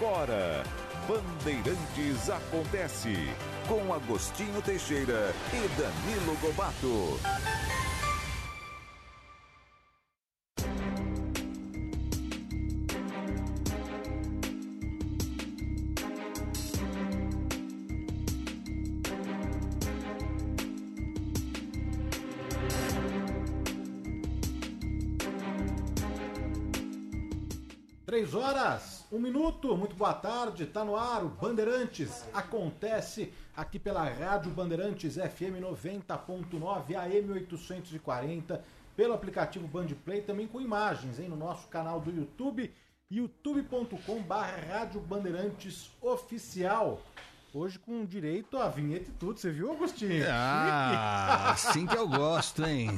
agora. Bandeirantes Acontece. Com Agostinho Teixeira e Danilo Gobato. Três horas, um minuto, muito boa tarde, tá no ar o Bandeirantes. Acontece aqui pela Rádio Bandeirantes FM 90.9 AM 840, pelo aplicativo Bandplay, também com imagens, hein, no nosso canal do YouTube, youtube.com barra Rádio Bandeirantes Oficial. Hoje com direito à vinheta e tudo, você viu, Agostinho? Ah, assim que eu gosto, hein?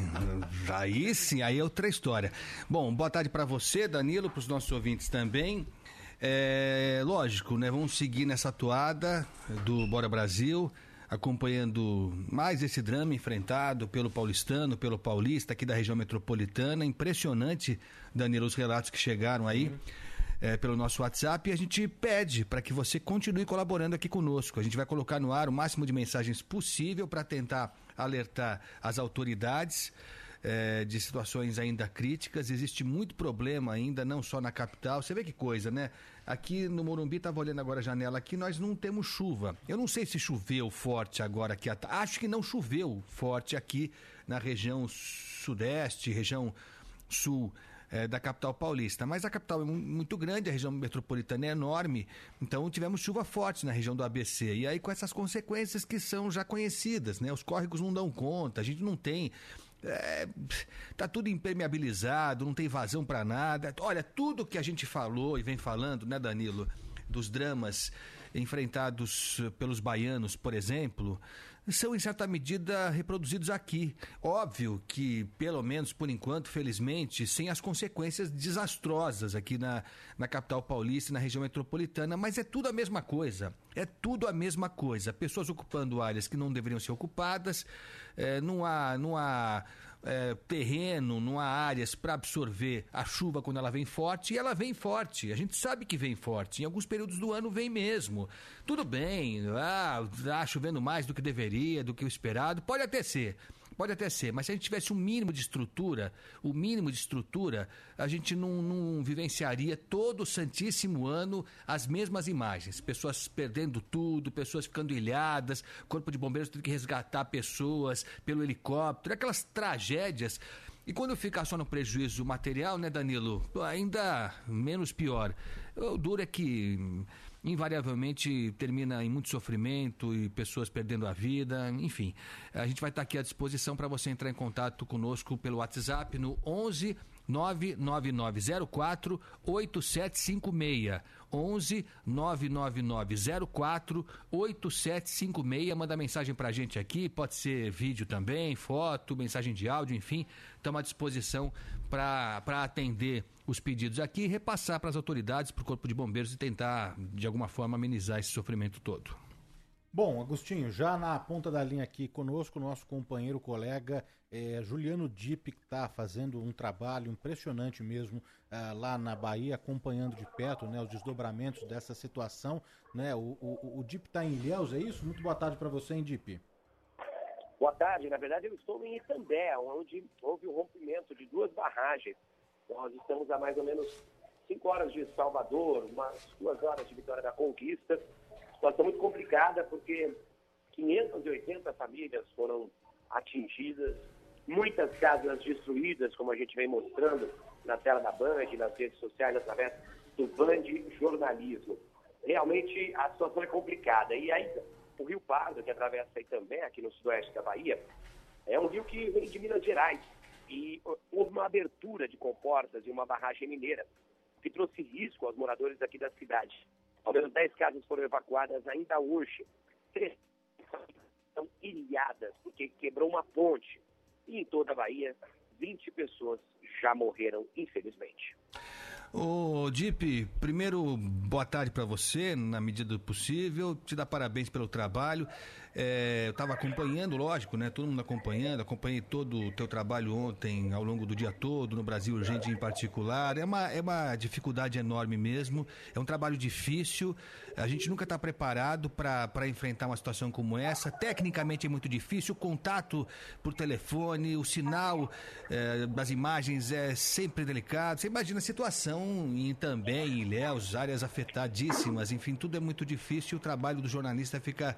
Aí sim, aí é outra história. Bom, boa tarde para você, Danilo, para os nossos ouvintes também. É, lógico, né? Vamos seguir nessa toada do Bora Brasil, acompanhando mais esse drama enfrentado pelo paulistano, pelo paulista aqui da região metropolitana. Impressionante, Danilo, os relatos que chegaram aí. Uhum é, pelo nosso WhatsApp e a gente pede para que você continue colaborando aqui conosco. A gente vai colocar no ar o máximo de mensagens possível para tentar alertar as autoridades. É, de situações ainda críticas. Existe muito problema ainda, não só na capital. Você vê que coisa, né? Aqui no Morumbi, estava olhando agora a janela aqui, nós não temos chuva. Eu não sei se choveu forte agora aqui. Acho que não choveu forte aqui na região sudeste, região sul é, da capital paulista. Mas a capital é muito grande, a região metropolitana é enorme, então tivemos chuva forte na região do ABC. E aí com essas consequências que são já conhecidas, né? Os córregos não dão conta, a gente não tem é, tá tudo impermeabilizado, não tem vazão para nada. Olha, tudo que a gente falou e vem falando, né, Danilo, dos dramas enfrentados pelos baianos, por exemplo, são em certa medida reproduzidos aqui. Óbvio que, pelo menos por enquanto, felizmente, sem as consequências desastrosas aqui na, na capital paulista e na região metropolitana, mas é tudo a mesma coisa. É tudo a mesma coisa. Pessoas ocupando áreas que não deveriam ser ocupadas, é, não há. Não há é, terreno, não há áreas para absorver a chuva quando ela vem forte, e ela vem forte. A gente sabe que vem forte. Em alguns períodos do ano vem mesmo. Tudo bem, ah, tá chovendo mais do que deveria, do que o esperado, pode até ser. Pode até ser, mas se a gente tivesse um mínimo de estrutura, o mínimo de estrutura, a gente não, não, vivenciaria todo o santíssimo ano as mesmas imagens. Pessoas perdendo tudo, pessoas ficando ilhadas, corpo de bombeiros tendo que resgatar pessoas pelo helicóptero, aquelas tragédias. E quando ficar só no prejuízo material, né, Danilo? Ainda menos pior. O duro é que invariavelmente termina em muito sofrimento e pessoas perdendo a vida, enfim. A gente vai estar aqui à disposição para você entrar em contato conosco pelo WhatsApp no 11 99904 8756. 11 99904 8756. Manda mensagem pra gente aqui, pode ser vídeo também, foto, mensagem de áudio, enfim. Estamos à disposição para atender os pedidos aqui e repassar para as autoridades, para o Corpo de Bombeiros e tentar, de alguma forma, amenizar esse sofrimento todo. Bom, Agostinho, já na ponta da linha aqui conosco, nosso companheiro, colega é, Juliano Dipp, que está fazendo um trabalho impressionante mesmo é, lá na Bahia, acompanhando de perto né, os desdobramentos dessa situação. Né? O, o, o Dipp está em Ilhéus, é isso? Muito boa tarde para você, hein? Boa tarde, na verdade eu estou em Itambé, onde houve o rompimento de duas barragens. Nós estamos a mais ou menos cinco horas de Salvador, umas duas horas de Vitória da Conquista situação muito complicada, porque 580 famílias foram atingidas, muitas casas destruídas, como a gente vem mostrando na tela da Band, nas redes sociais, através do Band Jornalismo. Realmente a situação é complicada. E aí, o Rio Pardo, que atravessa aí também, aqui no sudoeste da Bahia, é um rio que vem de Minas Gerais. E houve uma abertura de comportas e uma barragem mineira, que trouxe risco aos moradores aqui da cidade. Ao menos 10 casas foram evacuadas ainda hoje. Três estão ilhadas, porque quebrou uma ponte. E em toda a Bahia, 20 pessoas já morreram, infelizmente. Ô, Dip, primeiro, boa tarde para você, na medida do possível. Te dar parabéns pelo trabalho. É, eu estava acompanhando, lógico, né? Todo mundo acompanhando, acompanhei todo o teu trabalho ontem, ao longo do dia todo, no Brasil Urgente em particular. É uma, é uma dificuldade enorme mesmo, é um trabalho difícil. A gente nunca está preparado para enfrentar uma situação como essa. Tecnicamente é muito difícil, o contato por telefone, o sinal é, das imagens é sempre delicado. Você imagina a situação em também em Ilhéus, áreas afetadíssimas, enfim, tudo é muito difícil. O trabalho do jornalista fica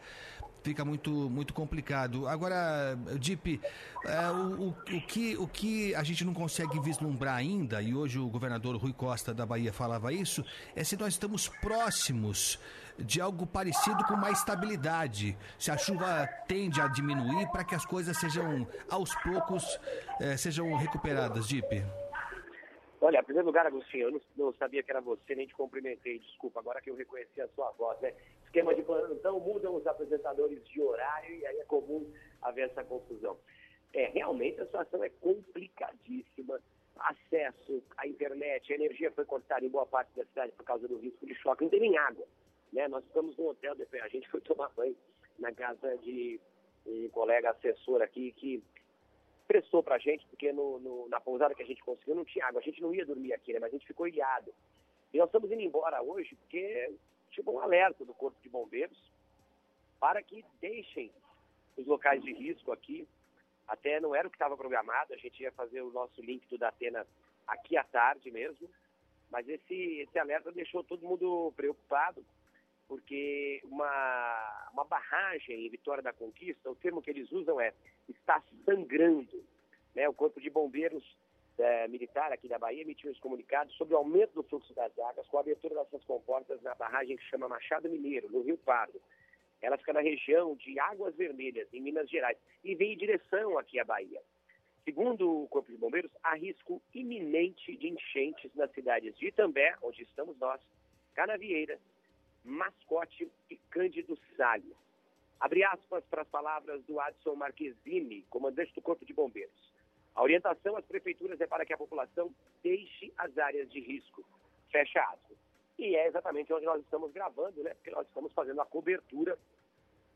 fica muito, muito complicado. Agora, Dip, é, o, o, o, que, o que a gente não consegue vislumbrar ainda, e hoje o governador Rui Costa da Bahia falava isso, é se nós estamos próximos de algo parecido com mais estabilidade. Se a chuva tende a diminuir para que as coisas sejam, aos poucos, é, sejam recuperadas, Dip. Olha, em primeiro lugar, Agostinho, eu não, não, sabia que era você, nem te cumprimentei, desculpa, agora que eu reconheci a sua voz, né? Esquema de plantão, mudam os apresentadores de horário e aí é comum haver essa confusão. É, realmente a situação é complicadíssima. Acesso à internet, a energia foi cortada em boa parte da cidade por causa do risco de choque, não tem nem água. Né? Nós ficamos num hotel, a gente foi tomar banho na casa de um colega assessor aqui que prestou para a gente, porque no, no, na pousada que a gente conseguiu não tinha água. A gente não ia dormir aqui, né? Mas a gente ficou ilhado. E nós estamos indo embora hoje porque tipo um alerta do Corpo de Bombeiros para que deixem os locais de risco aqui. Até não era o que estava programado, a gente ia fazer o nosso link do Datena aqui à tarde mesmo. Mas esse, esse alerta deixou todo mundo preocupado, porque uma, uma barragem em Vitória da Conquista, o termo que eles usam é está sangrando. Né? O Corpo de Bombeiros é, Militar aqui da Bahia emitiu esse comunicado sobre o aumento do fluxo das águas com a abertura dessas comportas na barragem que chama Machado Mineiro, no Rio Pardo. Ela fica na região de Águas Vermelhas, em Minas Gerais, e vem em direção aqui à Bahia. Segundo o Corpo de Bombeiros, há risco iminente de enchentes nas cidades de Itambé, onde estamos nós, Canavieira, Mascote e Cândido Salles. Abre aspas para as palavras do Adson Marquezine, comandante do Corpo de Bombeiros. A orientação às prefeituras é para que a população deixe as áreas de risco. Fecha aspas. E é exatamente onde nós estamos gravando, né? Porque nós estamos fazendo a cobertura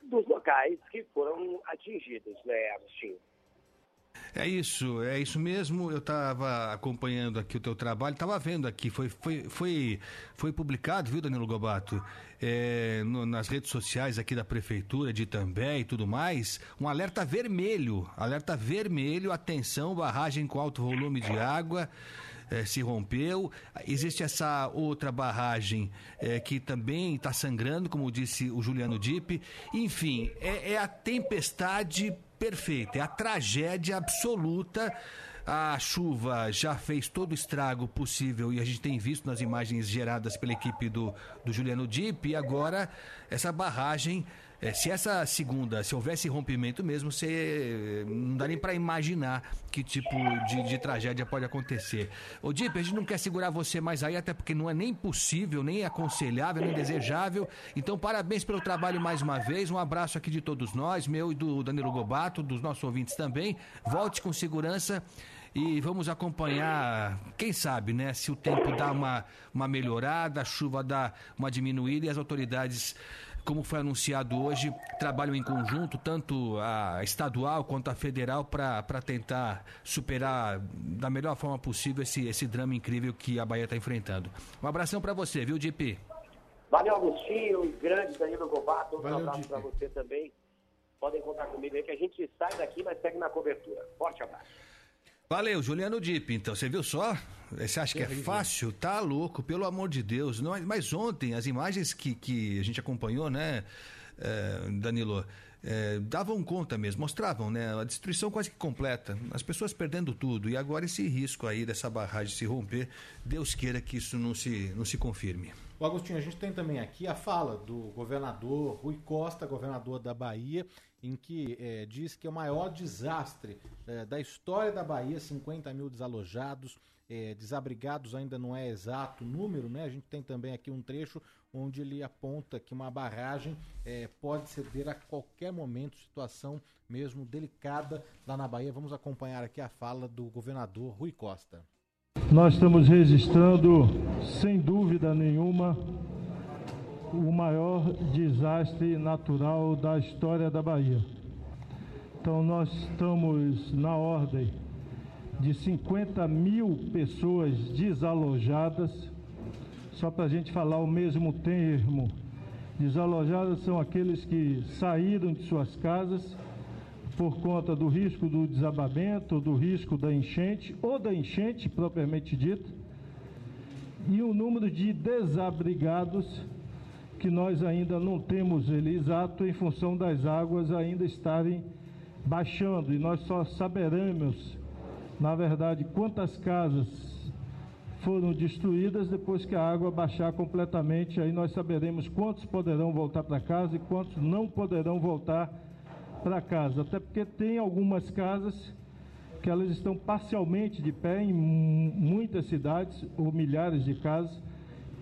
dos locais que foram atingidos, né, Agostinho? É isso, é isso mesmo. Eu estava acompanhando aqui o teu trabalho, estava vendo aqui, foi, foi, foi, foi publicado, viu, Danilo Gobato, é, no, nas redes sociais aqui da Prefeitura de Itambé e tudo mais, um alerta vermelho, alerta vermelho, atenção, barragem com alto volume de água. É, se rompeu. Existe essa outra barragem é, que também está sangrando, como disse o Juliano Dipp. Enfim, é, é a tempestade perfeita, é a tragédia absoluta. A chuva já fez todo o estrago possível e a gente tem visto nas imagens geradas pela equipe do, do Juliano Dipp. E agora essa barragem é, se essa segunda, se houvesse rompimento mesmo, você não dá nem para imaginar que tipo de, de, tragédia pode acontecer. Ô Dip, a gente não quer segurar você mais aí, até porque não é nem possível, nem aconselhável, nem desejável. Então, parabéns pelo trabalho mais uma vez. Um abraço aqui de todos nós, meu e do Danilo Gobato, dos nossos ouvintes também. Volte com segurança e vamos acompanhar, quem sabe, né, se o tempo dá uma, uma melhorada, a chuva dá uma diminuída e as autoridades como foi anunciado hoje, trabalham em conjunto, tanto a estadual quanto a federal, para tentar superar da melhor forma possível esse, esse drama incrível que a Bahia está enfrentando. Um abração para você, viu, DP? Valeu, Agostinho, grande Danilo Gobato, um abraço para você também. Podem contar comigo aí que a gente sai daqui, mas segue na cobertura. Forte abraço. Valeu, Juliano Dip. Então, você viu só? Você acha que é fácil? Tá louco, pelo amor de Deus. Não, mas ontem, as imagens que, que a gente acompanhou, né, é, Danilo, é, davam conta mesmo, mostravam, né, a destruição quase que completa, as pessoas perdendo tudo. E agora esse risco aí dessa barragem se romper, Deus queira que isso não se, não se confirme. O Agostinho, a gente tem também aqui a fala do governador Rui Costa, governador da Bahia, em que é, diz que é o maior desastre é, da história da Bahia, 50 mil desalojados, é, desabrigados ainda não é exato o número, né? A gente tem também aqui um trecho onde ele aponta que uma barragem é, pode ceder a qualquer momento, situação mesmo delicada lá na Bahia. Vamos acompanhar aqui a fala do governador Rui Costa. Nós estamos registrando, sem dúvida nenhuma, o maior desastre natural da história da Bahia. Então, nós estamos na ordem de 50 mil pessoas desalojadas. Só para a gente falar o mesmo termo, desalojadas são aqueles que saíram de suas casas por conta do risco do desabamento, do risco da enchente ou da enchente propriamente dita, e o número de desabrigados que nós ainda não temos ele exato em função das águas ainda estarem baixando e nós só saberemos na verdade, quantas casas foram destruídas depois que a água baixar completamente, aí nós saberemos quantos poderão voltar para casa e quantos não poderão voltar para casa. Até porque tem algumas casas que elas estão parcialmente de pé em muitas cidades ou milhares de casas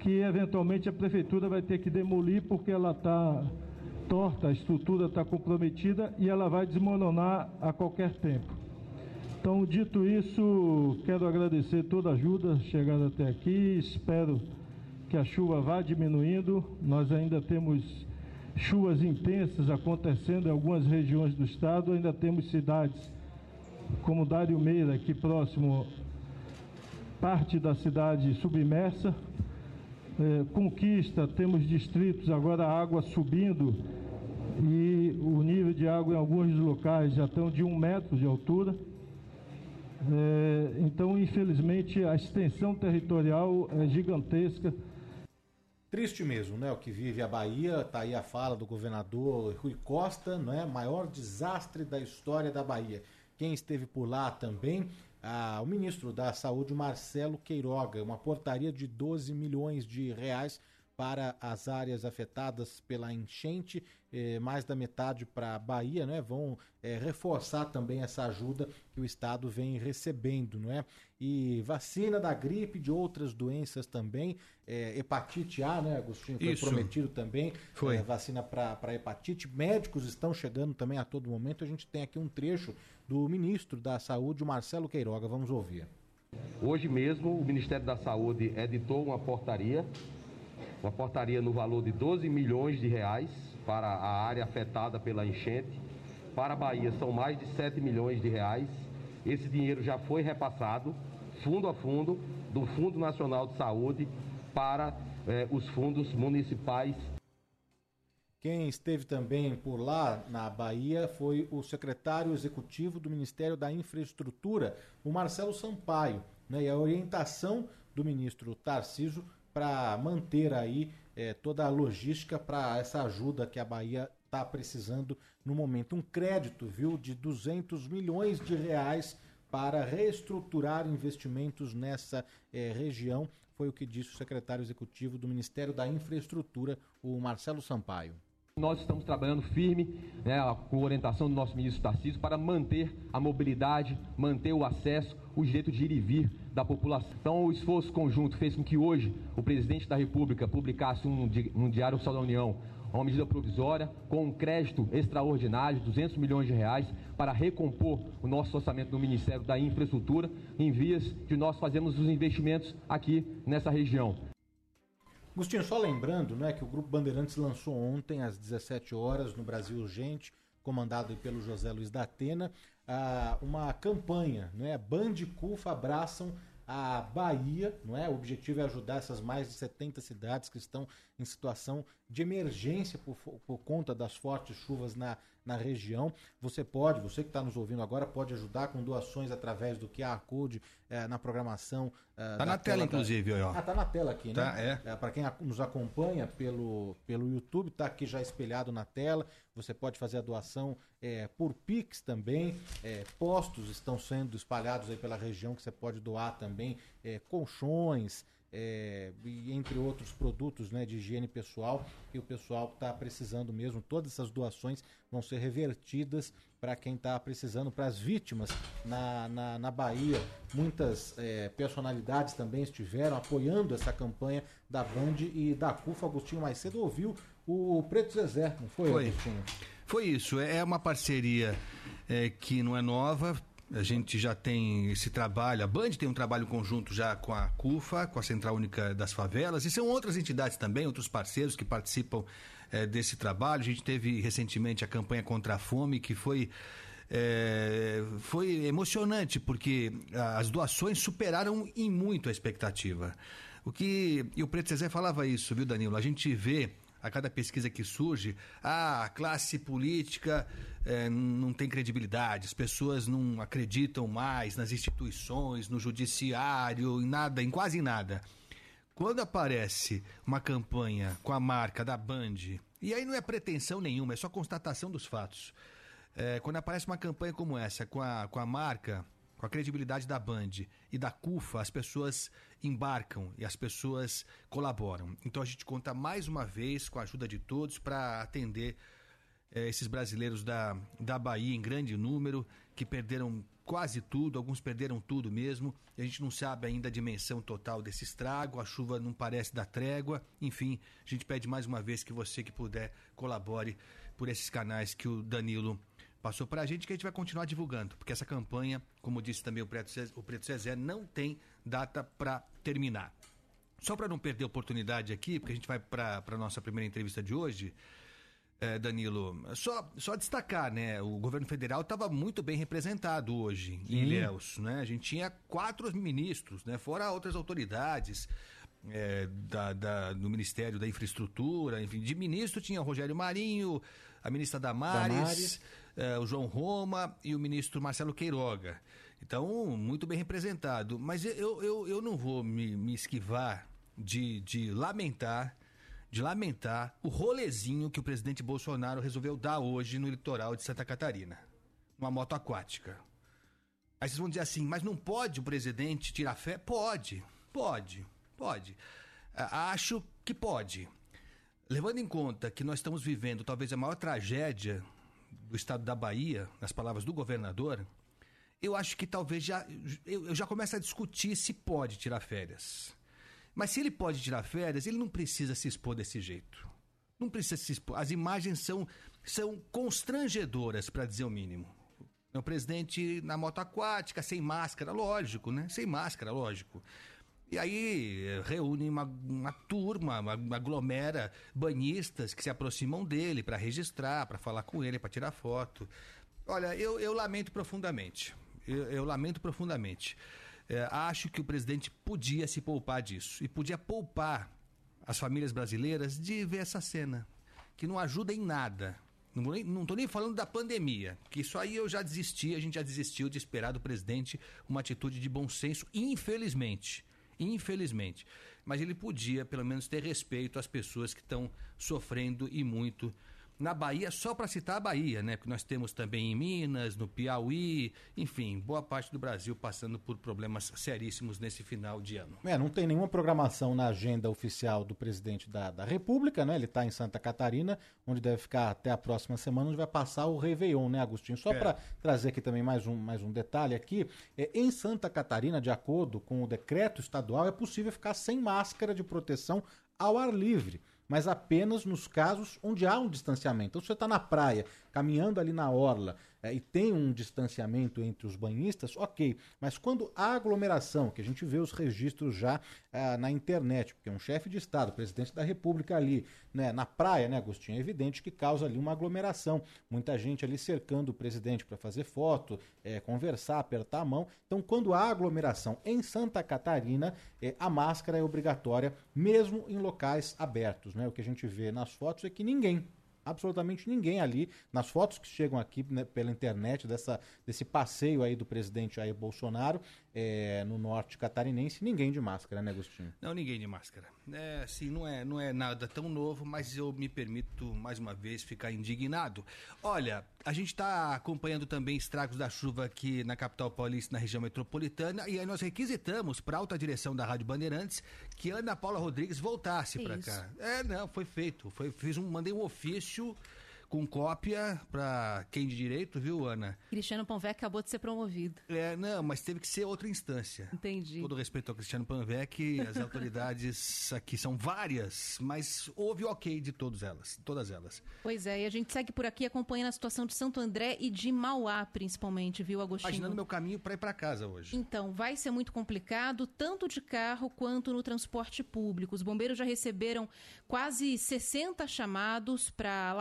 que eventualmente a prefeitura vai ter que demolir porque ela está torta, a estrutura está comprometida e ela vai desmoronar a qualquer tempo. Então, dito isso, quero agradecer toda a ajuda chegada até aqui. Espero que a chuva vá diminuindo. Nós ainda temos chuvas intensas acontecendo em algumas regiões do estado. Ainda temos cidades como Dário Meira, aqui próximo, parte da cidade submersa. É, Conquista, temos distritos agora a água subindo e o nível de água em alguns locais já estão de um metro de altura. É, então, infelizmente, a extensão territorial é gigantesca. Triste mesmo, né? O que vive a Bahia, tá aí a fala do governador Rui Costa, não é? Maior desastre da história da Bahia. Quem esteve por lá também, ah, o ministro da Saúde, Marcelo Queiroga, uma portaria de 12 milhões de reais para as áreas afetadas pela enchente, eh, mais da metade para a Bahia, né? Vão eh, reforçar também essa ajuda que o Estado vem recebendo, não é? E vacina da gripe, de outras doenças também, eh, hepatite A, né, Agostinho? Foi Isso. prometido também, Foi. vacina para hepatite. Médicos estão chegando também a todo momento. A gente tem aqui um trecho do ministro da Saúde, Marcelo Queiroga. Vamos ouvir. Hoje mesmo, o Ministério da Saúde editou uma portaria uma portaria no valor de 12 milhões de reais para a área afetada pela enchente. Para a Bahia são mais de 7 milhões de reais. Esse dinheiro já foi repassado, fundo a fundo, do Fundo Nacional de Saúde para eh, os fundos municipais. Quem esteve também por lá na Bahia foi o secretário executivo do Ministério da Infraestrutura, o Marcelo Sampaio. Né? E a orientação do ministro Tarciso para manter aí é, toda a logística para essa ajuda que a Bahia está precisando no momento. Um crédito, viu, de 200 milhões de reais para reestruturar investimentos nessa é, região, foi o que disse o secretário executivo do Ministério da Infraestrutura, o Marcelo Sampaio. Nós estamos trabalhando firme, né, com orientação do nosso ministro Tarcísio, para manter a mobilidade, manter o acesso, o direito de ir e vir da população. Então, o esforço conjunto fez com que hoje o presidente da República publicasse um, um Diário da União uma medida provisória com um crédito extraordinário, 200 milhões de reais, para recompor o nosso orçamento do Ministério da Infraestrutura, em vias de nós fazermos os investimentos aqui nessa região. Agostinho, só lembrando né, que o Grupo Bandeirantes lançou ontem, às 17 horas, no Brasil Urgente, comandado pelo José Luiz da Atena, uma campanha, né? Band e CUFA abraçam a Bahia, não é? O objetivo é ajudar essas mais de 70 cidades que estão em situação de emergência por, por conta das fortes chuvas na, na região. Você pode, você que está nos ouvindo agora, pode ajudar com doações através do QR Code é, na programação. Está na tela, inclusive, ó. Ah, tá na tela aqui, tá, né? É. é Para quem nos acompanha pelo, pelo YouTube, está aqui já espelhado na tela. Você pode fazer a doação é, por Pix também. É, postos estão sendo espalhados aí pela região que você pode doar também. É, colchões, é, entre outros produtos né, de higiene pessoal que o pessoal está precisando mesmo. Todas essas doações vão ser revertidas para quem está precisando, para as vítimas na, na, na, Bahia. Muitas é, personalidades também estiveram apoiando essa campanha da Band e da CUFA. Agostinho mais cedo ouviu o Preto Zezé, não foi, foi. Agostinho? Foi isso, é uma parceria é, que não é nova, A gente já tem esse trabalho, a Band tem um trabalho conjunto já com a CUFA, com a Central Única das Favelas, e são outras entidades também, outros parceiros que participam é, desse trabalho. A gente teve recentemente a campanha contra a fome, que foi. É, foi emocionante porque as doações superaram em muito a expectativa. O que e o Preto Zezé falava isso, viu, Danilo? A gente vê a cada pesquisa que surge, ah, a classe política é, não tem credibilidade, as pessoas não acreditam mais nas instituições, no judiciário, em nada, em quase nada. Quando aparece uma campanha com a marca da Band, e aí não é pretensão nenhuma, é só constatação dos fatos. É, quando aparece uma campanha como essa, com a, com a marca, com a credibilidade da Band e da CUFA, as pessoas embarcam e as pessoas colaboram. Então a gente conta mais uma vez com a ajuda de todos para atender é, esses brasileiros da, da Bahia em grande número, que perderam quase tudo, alguns perderam tudo mesmo. A gente não sabe ainda a dimensão total desse estrago, a chuva não parece dar trégua. Enfim, a gente pede mais uma vez que você que puder colabore por esses canais que o Danilo passou para a gente, que a gente vai continuar divulgando, porque essa campanha, como disse também o Preto Cezé, o Preto Cezé não tem data para terminar. Só para não perder a oportunidade aqui, porque a gente vai para a nossa primeira entrevista de hoje, é, Danilo, só, só destacar, né? O governo federal estava muito bem representado hoje Sim. em Ilhéus, né? A gente tinha quatro ministros, né? Fora outras autoridades é, da, da, do Ministério da Infraestrutura, enfim, de ministro tinha o Rogério Marinho, a ministra Damares, Damares. É, o João Roma e o ministro Marcelo Queiroga. Então, muito bem representado. Mas eu, eu, eu não vou me, me esquivar de, de lamentar de lamentar o rolezinho que o presidente Bolsonaro resolveu dar hoje no litoral de Santa Catarina, uma moto aquática. Aí vocês vão dizer assim, mas não pode o presidente tirar fé? Pode, pode, pode. Acho que pode. Levando em conta que nós estamos vivendo talvez a maior tragédia do estado da Bahia, nas palavras do governador, eu acho que talvez já eu, eu já começo a discutir se pode tirar férias. Mas se ele pode tirar férias, ele não precisa se expor desse jeito. Não precisa se expor. As imagens são, são constrangedoras, para dizer o mínimo. O presidente na moto aquática, sem máscara, lógico, né? Sem máscara, lógico. E aí reúne uma, uma turma, uma, aglomera banhistas que se aproximam dele para registrar, para falar com ele, para tirar foto. Olha, eu, eu lamento profundamente. Eu, eu lamento profundamente. É, acho que o presidente podia se poupar disso e podia poupar as famílias brasileiras de ver essa cena, que não ajuda em nada. Não estou nem falando da pandemia, que isso aí eu já desisti, a gente já desistiu de esperar do presidente uma atitude de bom senso, infelizmente. Infelizmente. Mas ele podia, pelo menos, ter respeito às pessoas que estão sofrendo e muito na Bahia, só para citar a Bahia, né? Porque nós temos também em Minas, no Piauí, enfim, boa parte do Brasil passando por problemas seríssimos nesse final de ano. É, não tem nenhuma programação na agenda oficial do presidente da, da República, né? Ele está em Santa Catarina, onde deve ficar até a próxima semana, onde vai passar o Réveillon, né, Agostinho? Só é. para trazer aqui também mais um, mais um detalhe aqui, é, em Santa Catarina, de acordo com o decreto estadual, é possível ficar sem máscara de proteção ao ar livre mas apenas nos casos onde há um distanciamento. Então, se você está na praia, caminhando ali na orla, é, e tem um distanciamento entre os banhistas, ok. Mas quando há aglomeração, que a gente vê os registros já é, na internet, porque um chefe de Estado, presidente da República ali, né, na praia, né, Agostinho, é evidente que causa ali uma aglomeração. Muita gente ali cercando o presidente para fazer foto, é, conversar, apertar a mão. Então, quando há aglomeração em Santa Catarina, é, a máscara é obrigatória, mesmo em locais abertos. Né? O que a gente vê nas fotos é que ninguém absolutamente ninguém ali. Nas fotos que chegam aqui né, pela internet dessa, desse passeio aí do presidente Jair Bolsonaro é, no norte catarinense, ninguém de máscara, né, Agostinho? Não, ninguém de máscara. É, assim, não é, não é nada tão novo, mas eu me permito, mais uma vez, ficar indignado. Olha, a gente está acompanhando também estragos da chuva aqui na capital paulista, na região metropolitana, e aí nós requisitamos para a alta direção da Rádio Bandeirantes que Ana Paula Rodrigues voltasse para cá. É, não, foi feito. Foi, fiz um, mandei um ofício com cópia para quem de direito, viu, Ana? Cristiano Panvec acabou de ser promovido. É, não, mas teve que ser outra instância. Entendi. Todo respeito ao Cristiano Panvec, as autoridades aqui são várias, mas houve o ok de todas elas, todas elas. Pois é, e a gente segue por aqui acompanhando a situação de Santo André e de Mauá, principalmente, viu, Agostinho? Imaginando meu caminho para ir para casa hoje. Então, vai ser muito complicado, tanto de carro quanto no transporte público. Os bombeiros já receberam quase 60 chamados para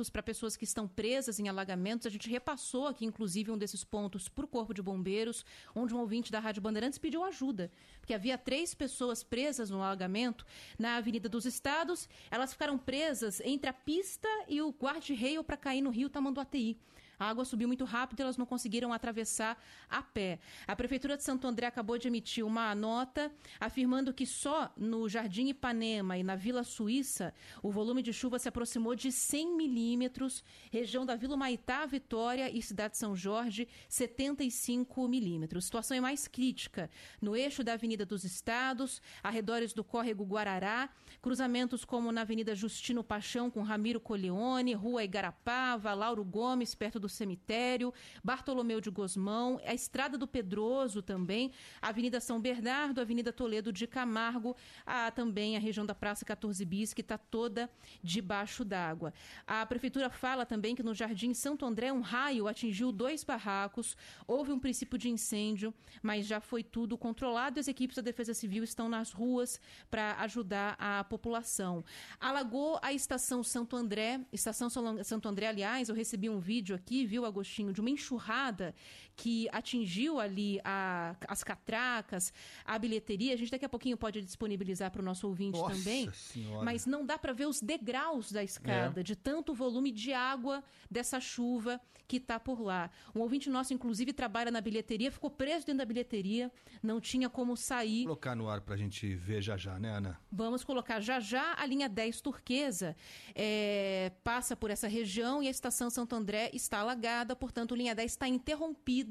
alagamentos, para pessoas que estão presas em alagamentos. A gente repassou aqui, inclusive, um desses pontos para o Corpo de Bombeiros, onde um ouvinte da Rádio Bandeirantes pediu ajuda, porque havia três pessoas presas no alagamento na Avenida dos Estados. Elas ficaram presas entre a pista e o guarda-reio para cair no rio Tamanduateí. A água subiu muito rápido e elas não conseguiram atravessar a pé. A Prefeitura de Santo André acabou de emitir uma nota afirmando que só no Jardim Ipanema e na Vila Suíça o volume de chuva se aproximou de 100 milímetros. Região da Vila Maitá, Vitória e Cidade São Jorge, 75 milímetros. A situação é mais crítica no eixo da Avenida dos Estados, arredores do córrego Guarará, cruzamentos como na Avenida Justino Paixão com Ramiro Coleone, Rua Igarapava, Lauro Gomes, perto do cemitério, Bartolomeu de Gosmão, a Estrada do Pedroso também, Avenida São Bernardo, Avenida Toledo de Camargo, a, também a região da Praça 14 Bis, que está toda debaixo d'água. A Prefeitura fala também que no Jardim Santo André um raio atingiu dois barracos, houve um princípio de incêndio, mas já foi tudo controlado e as equipes da Defesa Civil estão nas ruas para ajudar a população. Alagou a estação Santo André, estação Santo André, aliás, eu recebi um vídeo aqui viu, Agostinho, de uma enxurrada que atingiu ali a, as catracas, a bilheteria. A gente daqui a pouquinho pode disponibilizar para o nosso ouvinte Nossa também. Senhora. Mas não dá para ver os degraus da escada, É. de tanto volume de água dessa chuva que está por lá. Um ouvinte nosso, inclusive, trabalha na bilheteria, ficou preso dentro da bilheteria, não tinha como sair. Vou colocar no ar pra gente ver já já, né, Ana? Vamos colocar já já a linha 10 turquesa é, passa por essa região e a estação Santo André está alagada, portanto, a linha 10 está interrompida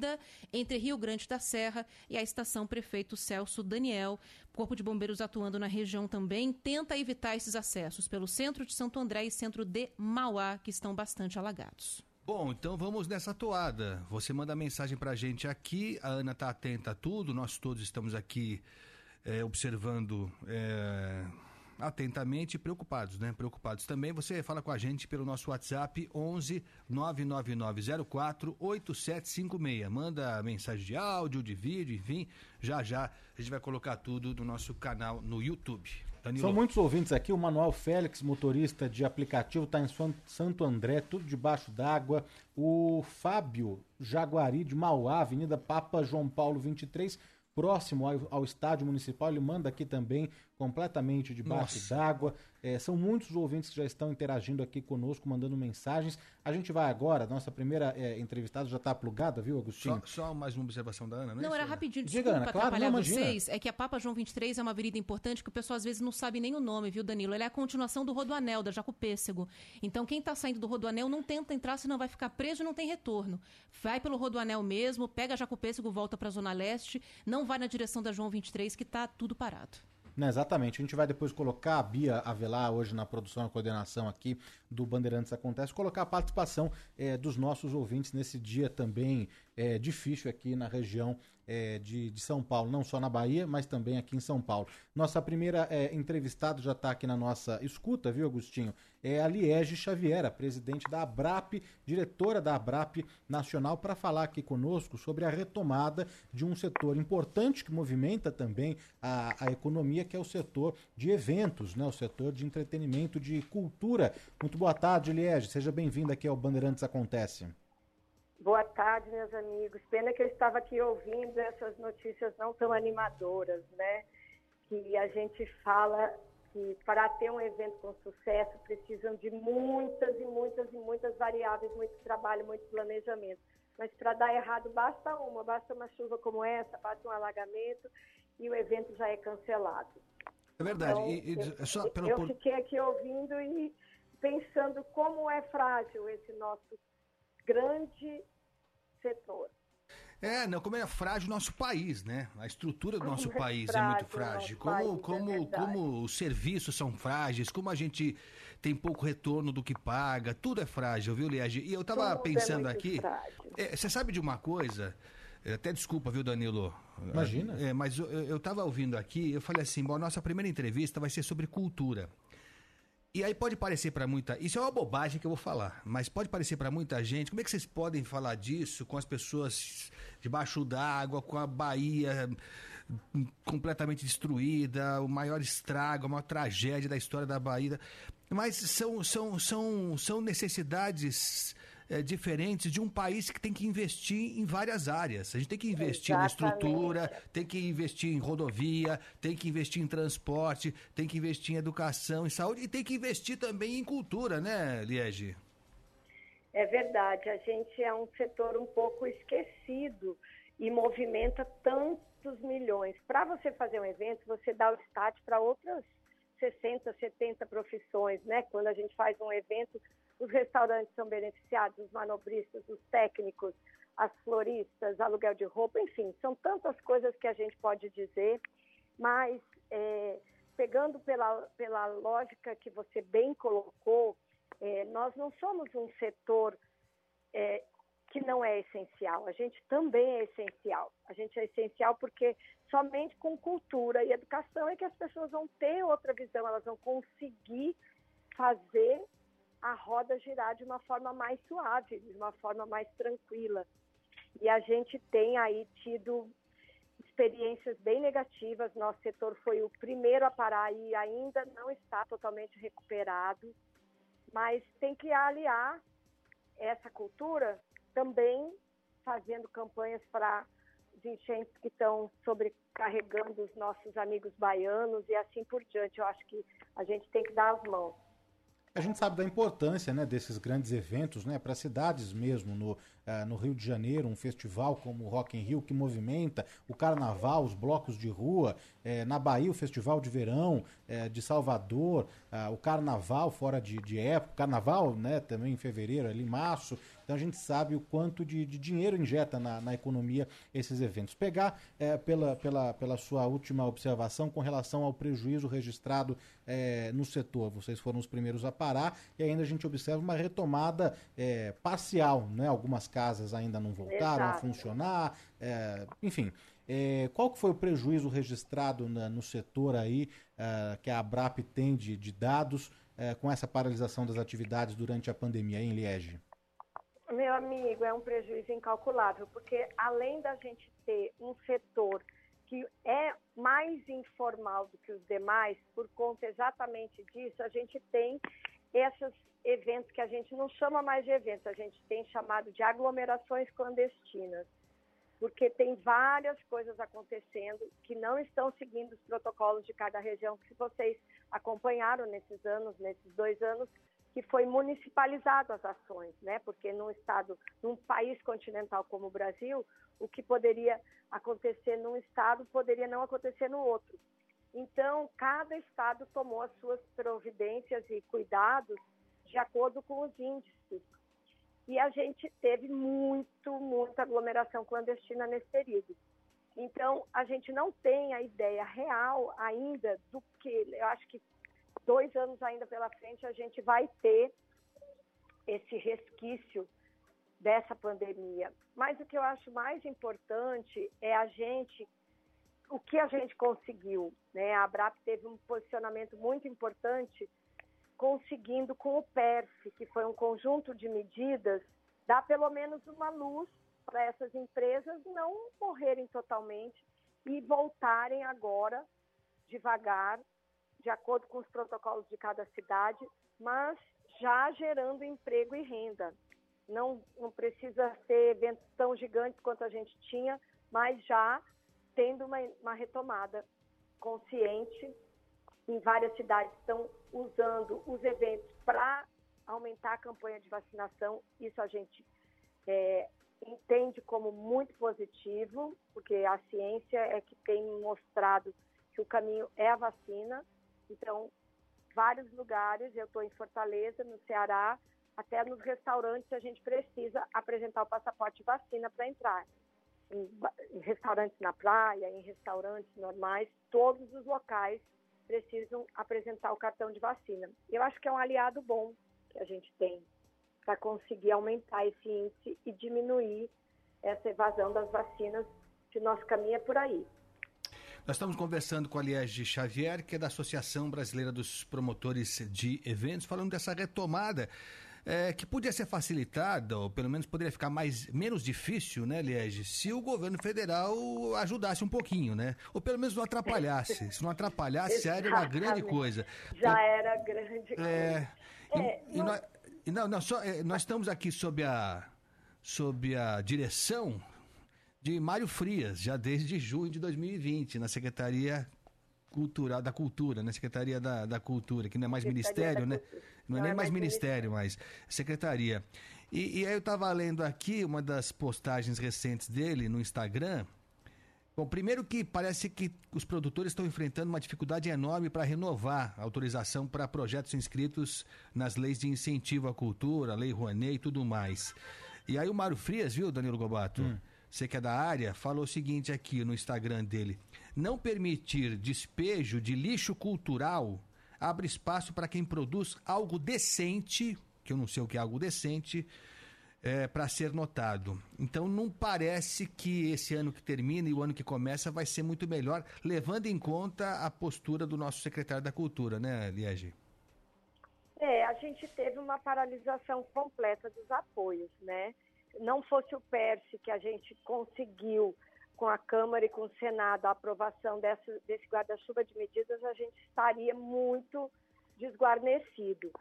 entre Rio Grande da Serra e a estação Prefeito Celso Daniel. Corpo de Bombeiros atuando na região também tenta evitar esses acessos pelo centro de Santo André e centro de Mauá, que estão bastante alagados. Bom, então vamos nessa toada. Você manda mensagem pra gente aqui, a Ana tá atenta a tudo, nós todos estamos aqui é, observando é, atentamente preocupados, né? Preocupados também. Você fala com a gente pelo nosso WhatsApp 11 99904 8756. Manda mensagem de áudio, de vídeo, enfim. Já já a gente vai colocar tudo no nosso canal no YouTube. Danilo. São muitos ouvintes aqui. O Manuel Félix, motorista de aplicativo, está em San- Santo André, tudo debaixo d'água. O Fábio Jaguari de Mauá, Avenida Papa João Paulo 23, próximo ao estádio municipal. Ele manda aqui também, completamente debaixo d'água. É, são muitos ouvintes que já estão interagindo aqui conosco, mandando mensagens. A gente vai agora, nossa primeira é, entrevistada já está plugada, viu, Agostinho? Só, só mais uma observação da Ana, né? Não, era Isso? rapidinho, Diga, desculpa Ana, claro, atrapalhar não, vocês. É que a Papa João 23 é uma avenida importante que o pessoal às vezes não sabe nem o nome, viu, Danilo? Ela é a continuação do Rodoanel, da Jacopêssego. Então quem está saindo do Rodoanel não tenta entrar, senão vai ficar preso e não tem retorno. Vai pelo Rodoanel mesmo, pega a Jacopêssego, volta para a Zona Leste, não vai na direção da João 23, que está tudo parado. Né, exatamente. A gente vai depois colocar a Bia Avelar hoje na produção e coordenação aqui do Bandeirantes Acontece, colocar a participação eh, dos nossos ouvintes nesse dia também eh, difícil aqui na região eh, de, de São Paulo, não só na Bahia, mas também aqui em São Paulo. Nossa primeira eh, entrevistada já está aqui na nossa escuta, viu, Agostinho? É a Liege Xavier, a presidente da ABRAP, diretora da ABRAP Nacional, para falar aqui conosco sobre a retomada de um setor importante que movimenta também a, a economia, que é o setor de eventos, né? o setor de entretenimento, de cultura. Muito boa tarde, Liege. Seja bem-vinda aqui ao Bandeirantes Acontece. Boa tarde, meus amigos. Pena que eu estava aqui ouvindo essas notícias não tão animadoras, né? Que a gente fala que para ter um evento com sucesso precisam de muitas e muitas e muitas variáveis, muito trabalho, muito planejamento. Mas para dar errado basta uma, basta uma chuva como essa, basta um alagamento e o evento já é cancelado. É verdade. Então, e, e eu, é só pelo, eu fiquei aqui ouvindo e pensando como é frágil esse nosso grande setor. É, não, como é frágil o nosso país, né? A estrutura do como nosso é país é muito frágil. Como, país, como, é como os serviços são frágeis, como a gente tem pouco retorno do que paga, tudo é frágil, viu, Liege? E eu tava tudo é pensando é aqui. É, você sabe de uma coisa? Até desculpa, viu, Danilo? Imagina. É, mas eu, eu tava ouvindo aqui, eu falei assim: bom, a nossa primeira entrevista vai ser sobre cultura. E aí pode parecer para muita, isso é uma bobagem que eu vou falar, mas pode parecer para muita gente. Como é que vocês podem falar disso com as pessoas debaixo d'água, com a Bahia completamente destruída, o maior estrago, a maior tragédia da história da Bahia? Mas são são são são necessidades é, diferentes de um país que tem que investir em várias áreas. A gente tem que investir Exatamente. na estrutura, tem que investir em rodovia, tem que investir em transporte, tem que investir em educação, em saúde e tem que investir também em cultura, né, Liege? É verdade, a gente é um setor um pouco esquecido e movimenta tantos milhões. Para você fazer um evento, você dá o start para outras 60, 70 profissões, né? Quando a gente faz um evento, os restaurantes são beneficiados, os manobristas, os técnicos, as floristas, aluguel de roupa, enfim, são tantas coisas que a gente pode dizer, mas é, pegando pela, pela lógica que você bem colocou, é, nós não somos um setor é, que não é essencial, a gente também é essencial. A gente é essencial porque somente com cultura e educação é que as pessoas vão ter outra visão, elas vão conseguir fazer a roda girar de uma forma mais suave, de uma forma mais tranquila. E a gente tem aí tido experiências bem negativas. Nosso setor foi o primeiro a parar e ainda não está totalmente recuperado, mas tem que aliar essa cultura também fazendo campanhas para os enchentes que estão sobrecarregando os nossos amigos baianos e assim por diante. Eu acho que a gente tem que dar as mãos. A gente sabe da importância né, desses grandes eventos né, para cidades mesmo, no, uh, no Rio de Janeiro, um festival como o Rock in Rio que movimenta o carnaval, os blocos de rua, eh, na Bahia o Festival de Verão eh, de Salvador, uh, o carnaval fora de, de época, carnaval né, também em fevereiro, ali março, então a gente sabe o quanto de, de dinheiro injeta na, na, economia esses eventos. Pegar é, pela, pela, pela sua última observação com relação ao prejuízo registrado é, no setor, vocês foram os primeiros a parar e ainda a gente observa uma retomada é, parcial, né? Algumas casas ainda não voltaram Exato. a funcionar, é, enfim. É, qual que foi o prejuízo registrado na, no setor aí é, que a Abrap tem de, de dados com essa paralisação das atividades durante a pandemia em Liege? Meu amigo, é um prejuízo incalculável, porque além da gente ter um setor que é mais informal do que os demais, por conta exatamente disso, a gente tem esses eventos que a gente não chama mais de eventos, a gente tem chamado de aglomerações clandestinas, porque tem várias coisas acontecendo que não estão seguindo os protocolos de cada região, que vocês acompanharam nesses anos, nesses dois anos, que foi municipalizado as ações, né? Porque num estado, num país continental como o Brasil, o que poderia acontecer num estado poderia não acontecer no outro. Então, cada estado tomou as suas providências e cuidados de acordo com os índices. E a gente teve muito, muita aglomeração clandestina nesse período. Então, a gente não tem a ideia real ainda do que, eu acho que dois anos ainda pela frente, a gente vai ter esse resquício dessa pandemia. Mas o que eu acho mais importante é a gente, o que a gente conseguiu. Né? A ABRAP teve um posicionamento muito importante, conseguindo com o PERF, que foi um conjunto de medidas, dar pelo menos uma luz para essas empresas não morrerem totalmente e voltarem agora devagar de acordo com os protocolos de cada cidade, mas já gerando emprego e renda. Não, não precisa ser eventos tão gigantes quanto a gente tinha, mas já tendo uma, uma retomada consciente. Em várias cidades estão usando os eventos para aumentar a campanha de vacinação. Isso a gente é, entende como muito positivo, porque a ciência é que tem mostrado que o caminho é a vacina então, vários lugares, eu estou em Fortaleza, no Ceará, até nos restaurantes a gente precisa apresentar o passaporte vacina para entrar. em, em restaurantes na praia, em restaurantes normais, todos os locais precisam apresentar o cartão de vacina. Eu acho que é um aliado bom que a gente tem para conseguir aumentar esse índice e diminuir essa evasão das vacinas, que o nosso caminho é por aí. Nós estamos conversando com a Liege Xavier, que é da Associação Brasileira dos Promotores de Eventos, falando dessa retomada é, que podia ser facilitada, ou pelo menos poderia ficar mais, menos difícil, né, Liege, se o governo federal ajudasse um pouquinho, né? Ou pelo menos não atrapalhasse. se não atrapalhasse, já era uma grande coisa. Já era grande coisa. É, é, e, nós, não, não, só, é, nós estamos aqui sob a, sob a direção de Mário Frias, já desde junho de 2020, na Secretaria Cultural, da Cultura, né? Secretaria da, da Cultura, que não é mais Secretaria Ministério, né? Não, é nem é mais, mais Ministério, mas Secretaria. E, e aí eu estava lendo aqui uma das postagens recentes dele no Instagram. Bom, primeiro que parece que os produtores estão enfrentando uma dificuldade enorme para renovar a autorização para projetos inscritos nas leis de incentivo à cultura, Lei Rouanet e tudo mais. E aí o Mário Frias, viu, Danilo Gobato? Hum você que é da área, falou o seguinte aqui no Instagram dele: não permitir despejo de lixo cultural abre espaço para quem produz algo decente, que eu não sei o que é algo decente, é, para ser notado. Então não parece que esse ano que termina e o ano que começa vai ser muito melhor, levando em conta a postura do nosso secretário da Cultura, né, Liege? É, a gente teve uma paralisação completa dos apoios, né? Não fosse o PERSE que a gente conseguiu com a Câmara e com o Senado a aprovação desse, desse guarda-chuva de medidas, a gente estaria muito desguarnecido.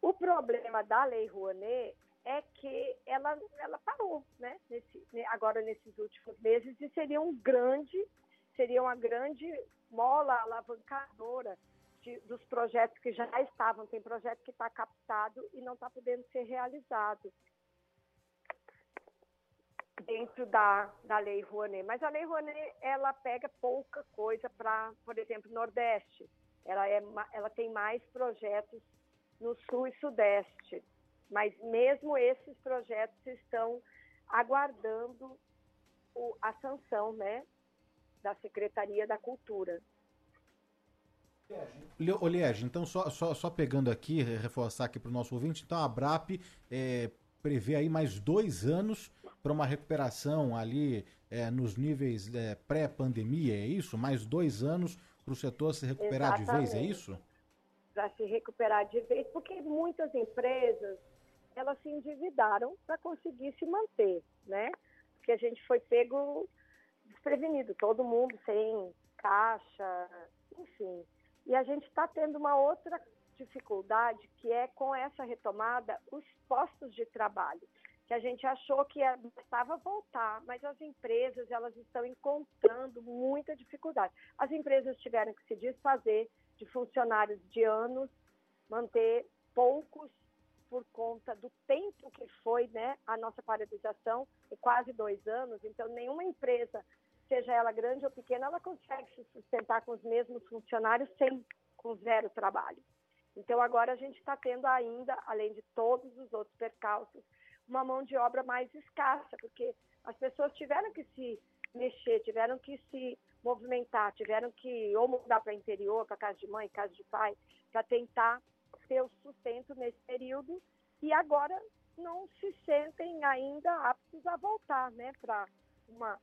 O problema da Lei Rouanet é que ela, ela parou, né, nesse, agora nesses últimos meses, e seria um grande, seria uma grande mola alavancadora de, dos projetos que já estavam. Tem projeto que está captado e não está podendo ser realizado dentro da, da Lei Rouanet. Mas a Lei Rouanet, ela pega pouca coisa para, por exemplo, Nordeste. Ela, é, ela tem mais projetos no Sul e Sudeste. Mas mesmo esses projetos estão aguardando o, a sanção né, da Secretaria da Cultura. Oliege, então só, só, só pegando aqui, reforçar aqui para o nosso ouvinte, então a BRAP é, prevê aí mais dois anos para uma recuperação ali é, nos níveis é, pré-pandemia, é isso? Mais dois anos para o setor se recuperar Exatamente. de vez, é isso? Para se recuperar de vez, porque muitas empresas elas se endividaram para conseguir se manter, né? Porque a gente foi pego desprevenido, todo mundo sem caixa, enfim. E a gente está tendo uma outra dificuldade que é com essa retomada os postos de trabalho que a gente achou que estava voltar, mas as empresas elas estão encontrando muita dificuldade. As empresas tiveram que se desfazer de funcionários de anos, manter poucos por conta do tempo que foi né, a nossa paralisação, quase dois anos. Então, nenhuma empresa, seja ela grande ou pequena, ela consegue se sustentar com os mesmos funcionários sem com zero trabalho. Então, agora a gente está tendo ainda, além de todos os outros percalços, uma mão de obra mais escassa, porque as pessoas tiveram que se mexer, tiveram que se movimentar, tiveram que ou mudar para interior, para casa de mãe, casa de pai, para tentar ter o sustento nesse período e agora não se sentem ainda aptos a voltar, né, para uma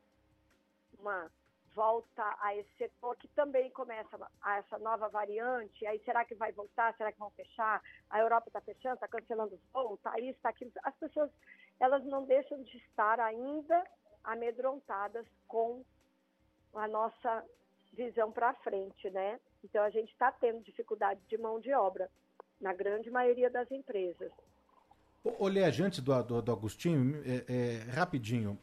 uma volta a esse setor que também começa a essa nova variante, aí será que vai voltar, será que vão fechar? A Europa está fechando, está cancelando os voos, está isso, está aquilo. As pessoas, elas não deixam de estar ainda amedrontadas com a nossa visão para frente, né? Então a gente está tendo dificuldade de mão de obra na grande maioria das empresas. Olha, antes do, do, do Agostinho, é, é, rapidinho,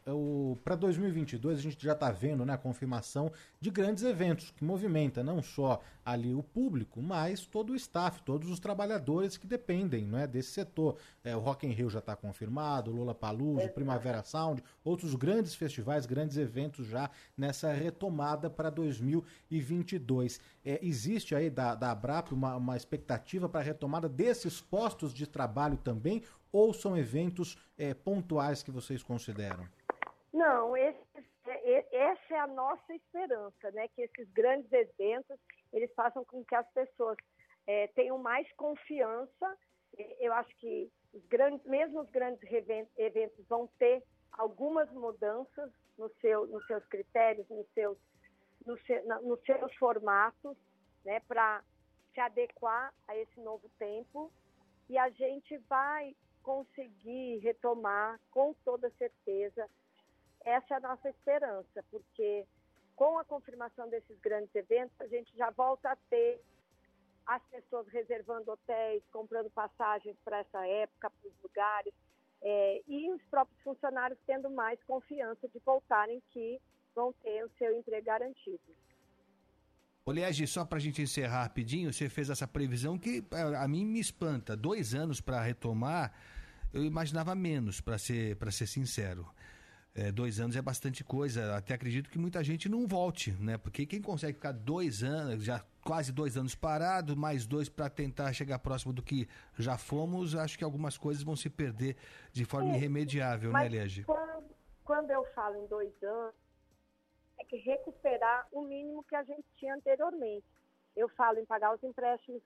para 2022 a gente já está vendo né, a confirmação de grandes eventos que movimenta não só ali o público, mas todo o staff, todos os trabalhadores que dependem né, desse setor. É, o Rock in Rio já está confirmado, Lula Paluso, Primavera Sound, outros grandes festivais, grandes eventos já nessa retomada para 2022. É, existe aí da, da Abrap uma, uma expectativa para a retomada desses postos de trabalho também? ou são eventos é, pontuais que vocês consideram? Não, esses essa é a nossa esperança, né? Que esses grandes eventos eles façam com que as pessoas é, tenham mais confiança. Eu acho que os grandes, mesmo os grandes eventos vão ter algumas mudanças no seu, nos seus critérios, nos seus, no seu, nos seus formatos, né? Para se adequar a esse novo tempo e a gente vai conseguir retomar com toda certeza. Essa é a nossa esperança, porque com a confirmação desses grandes eventos, a gente já volta a ter as pessoas reservando hotéis, comprando passagens para essa época, para os lugares, é, e os próprios funcionários tendo mais confiança de voltarem que vão ter o seu emprego garantido. Aliás, só para a gente encerrar rapidinho, você fez essa previsão que a, a mim me espanta. Dois anos para retomar, eu imaginava menos, para ser, ser sincero. É, dois anos é bastante coisa. Até acredito que muita gente não volte, né? Porque quem consegue ficar dois anos, já quase dois anos parado, mais dois para tentar chegar próximo do que já fomos, acho que algumas coisas vão se perder de forma é, irremediável, né, Liege? Quando, quando eu falo em dois anos, é que recuperar o mínimo que a gente tinha anteriormente. Eu falo em pagar os empréstimos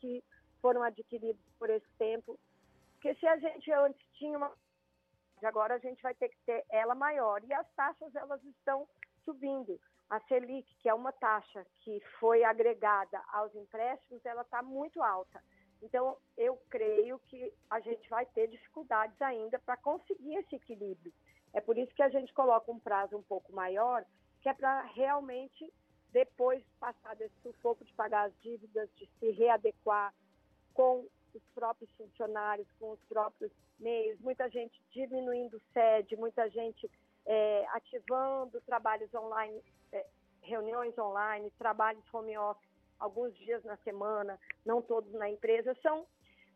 que foram adquiridos por esse tempo, porque se a gente antes tinha uma agora a gente vai ter que ter ela maior e as taxas elas estão subindo. A Selic, que é uma taxa que foi agregada aos empréstimos, ela está muito alta. Então, eu creio que a gente vai ter dificuldades ainda para conseguir esse equilíbrio. É por isso que a gente coloca um prazo um pouco maior, que é para realmente, depois passar desse sufoco de pagar as dívidas, de se readequar com os próprios funcionários, com os próprios meios, muita gente diminuindo sede, muita gente é, ativando trabalhos online, é, reuniões online, trabalhos home office alguns dias na semana, não todos na empresa, são,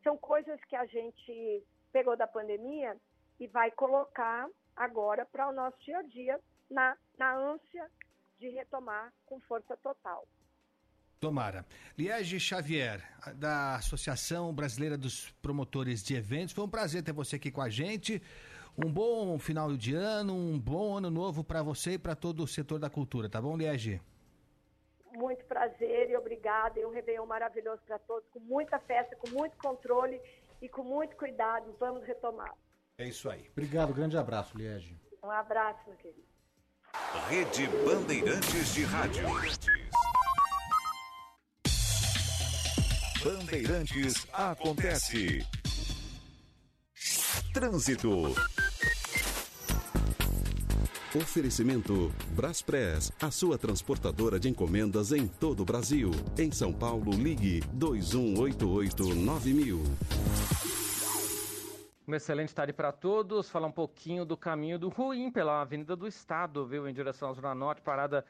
são coisas que a gente pegou da pandemia e vai colocar agora para o nosso dia a dia na, na ânsia de retomar com força total. Tomara. Liege Xavier, da Associação Brasileira dos Promotores de Eventos, foi um prazer ter você aqui com a gente. Um bom final de ano, um bom ano novo para você e para todo o setor da cultura, tá bom, Liege? Muito prazer e obrigada. E um Réveillon maravilhoso para todos, com muita festa, com muito controle e com muito cuidado. Vamos retomar. É isso aí. Obrigado, grande abraço, Liege. Um abraço, meu querido. Rede Bandeirantes de Rádio. Bandeirantes acontece. Trânsito. Oferecimento Braspress, a sua transportadora de encomendas em todo o Brasil. Em São Paulo, ligue 2188-9000. Uma excelente tarde para todos. Falar um pouquinho do caminho do ruim pela Avenida do Estado, viu? Em direção à Zona Norte, parada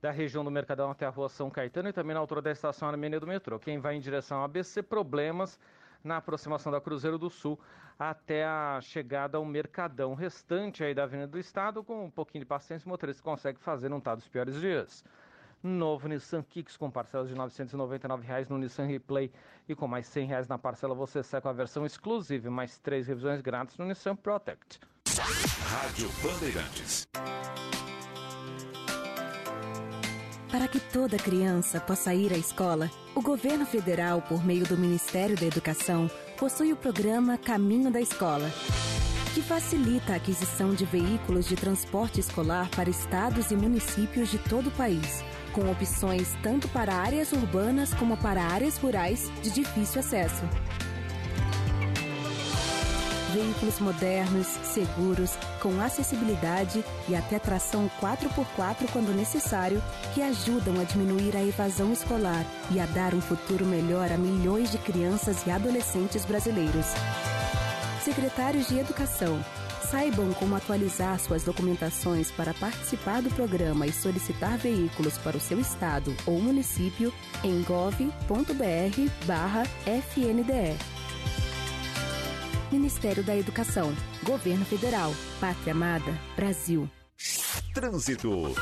da região do Mercadão até a rua São Caetano e também na altura da estação Armênia do metrô. Quem vai em direção ao ABC, problemas na aproximação da Cruzeiro do Sul até a chegada ao Mercadão. restante aí da Avenida do Estado, com um pouquinho de paciência, o motorista consegue fazer, não está dos piores dias. Novo Nissan Kicks com parcelas de 999 reais no Nissan Replay e com mais 100 reais na parcela você sai com a versão exclusiva e mais três revisões grátis no Nissan Protect. Rádio Bandeirantes. Para que toda criança possa ir à escola, o governo federal, por meio do Ministério da Educação, possui o programa Caminho da Escola, que facilita a aquisição de veículos de transporte escolar para estados e municípios de todo o país, com opções tanto para áreas urbanas como para áreas rurais de difícil acesso veículos modernos, seguros, com acessibilidade e até tração 4x4 quando necessário, que ajudam a diminuir a evasão escolar e a dar um futuro melhor a milhões de crianças e adolescentes brasileiros. Secretários de Educação, saibam como atualizar suas documentações para participar do programa e solicitar veículos para o seu estado ou município em gov.br/fnde. Ministério da Educação, Governo Federal, Pátria Amada, Brasil. Trânsito.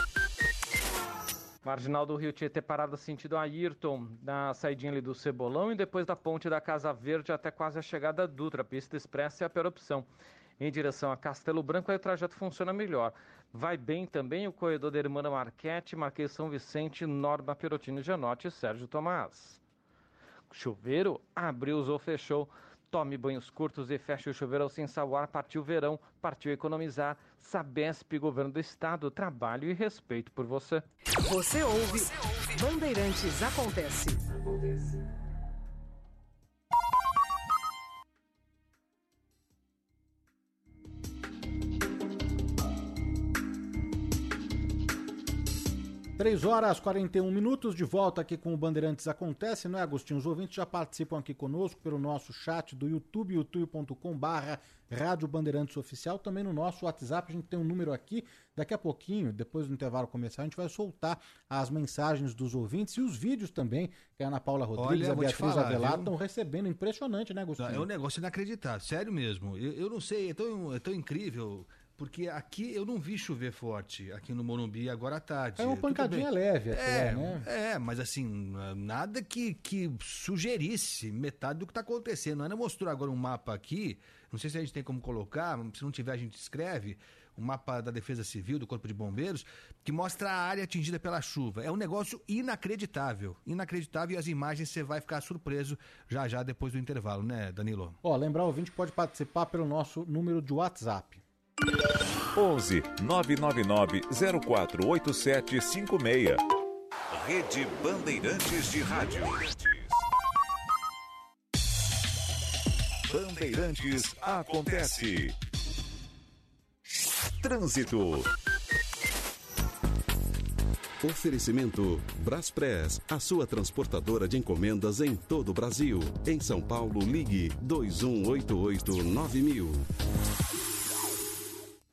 Marginal do Rio Tietê parada sentido Ayrton, na saidinha ali do Cebolão e depois da ponte da Casa Verde até quase a chegada Dutra. Pista expressa é a pior opção. em direção a Castelo Branco, aí o trajeto funciona melhor. Vai bem também o corredor da Irmã Marquete, Marquês São Vicente, Norma Perotini Gianotti e Sérgio Tomás. Chuveiro abriu ou fechou. Tome banhos curtos e feche o chuveiro sem saboar. Partiu verão, partiu economizar. Sabesp, Governo do Estado, trabalho e respeito por você. Você ouve, você ouve. Bandeirantes Acontece. Acontece. Três horas 41 minutos, de volta aqui com o Bandeirantes Acontece, não é, Agostinho? Os ouvintes já participam aqui conosco pelo nosso chat do YouTube, youtube.com barra Rádio Bandeirantes Oficial, também no nosso WhatsApp, a gente tem um número aqui, daqui a pouquinho, depois do intervalo começar, a gente vai soltar as mensagens dos ouvintes e os vídeos também, que a Ana Paula Rodrigues e a Beatriz Avelar estão recebendo, impressionante, né, Agostinho? É um negócio inacreditável, sério mesmo, eu, eu não sei, é tão, é tão incrível porque aqui eu não vi chover forte, aqui no Morumbi agora à tarde. É uma pancadinha leve até, é, né? É, mas assim, nada que, que sugerisse metade do que está acontecendo. Ana mostrou agora um mapa aqui, não sei se a gente tem como colocar, se não tiver a gente escreve, um mapa da Defesa Civil, do Corpo de Bombeiros, que mostra a área atingida pela chuva. É um negócio inacreditável, inacreditável e as imagens você vai ficar surpreso já já depois do intervalo, né, Danilo? Ó, lembrar o ouvinte pode participar pelo nosso número de WhatsApp. 11 999 048756. Rede Bandeirantes de Rádio. Bandeirantes acontece. Trânsito. Oferecimento Braspress, a sua transportadora de encomendas em todo o Brasil. Em São Paulo, ligue 21889000.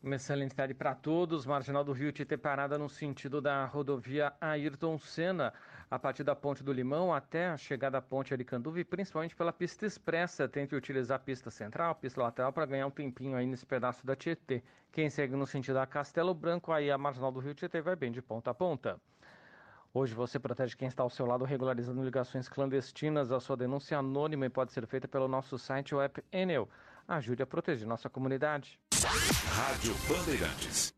Uma excelente tarde para todos. Marginal do Rio Tietê parada no sentido da rodovia Ayrton Senna, a partir da Ponte do Limão até a chegada à Ponte Aricanduva e principalmente pela pista expressa. Tente utilizar a pista central, a pista lateral para ganhar um tempinho aí nesse pedaço da Tietê. Quem segue no sentido da Castelo Branco, aí a Marginal do Rio Tietê vai bem de ponta a ponta. Hoje você protege quem está ao seu lado regularizando ligações clandestinas. A sua denúncia anônima e pode ser feita pelo nosso site ou app Enel. Ajude a proteger nossa comunidade. Rádio Bandeirantes.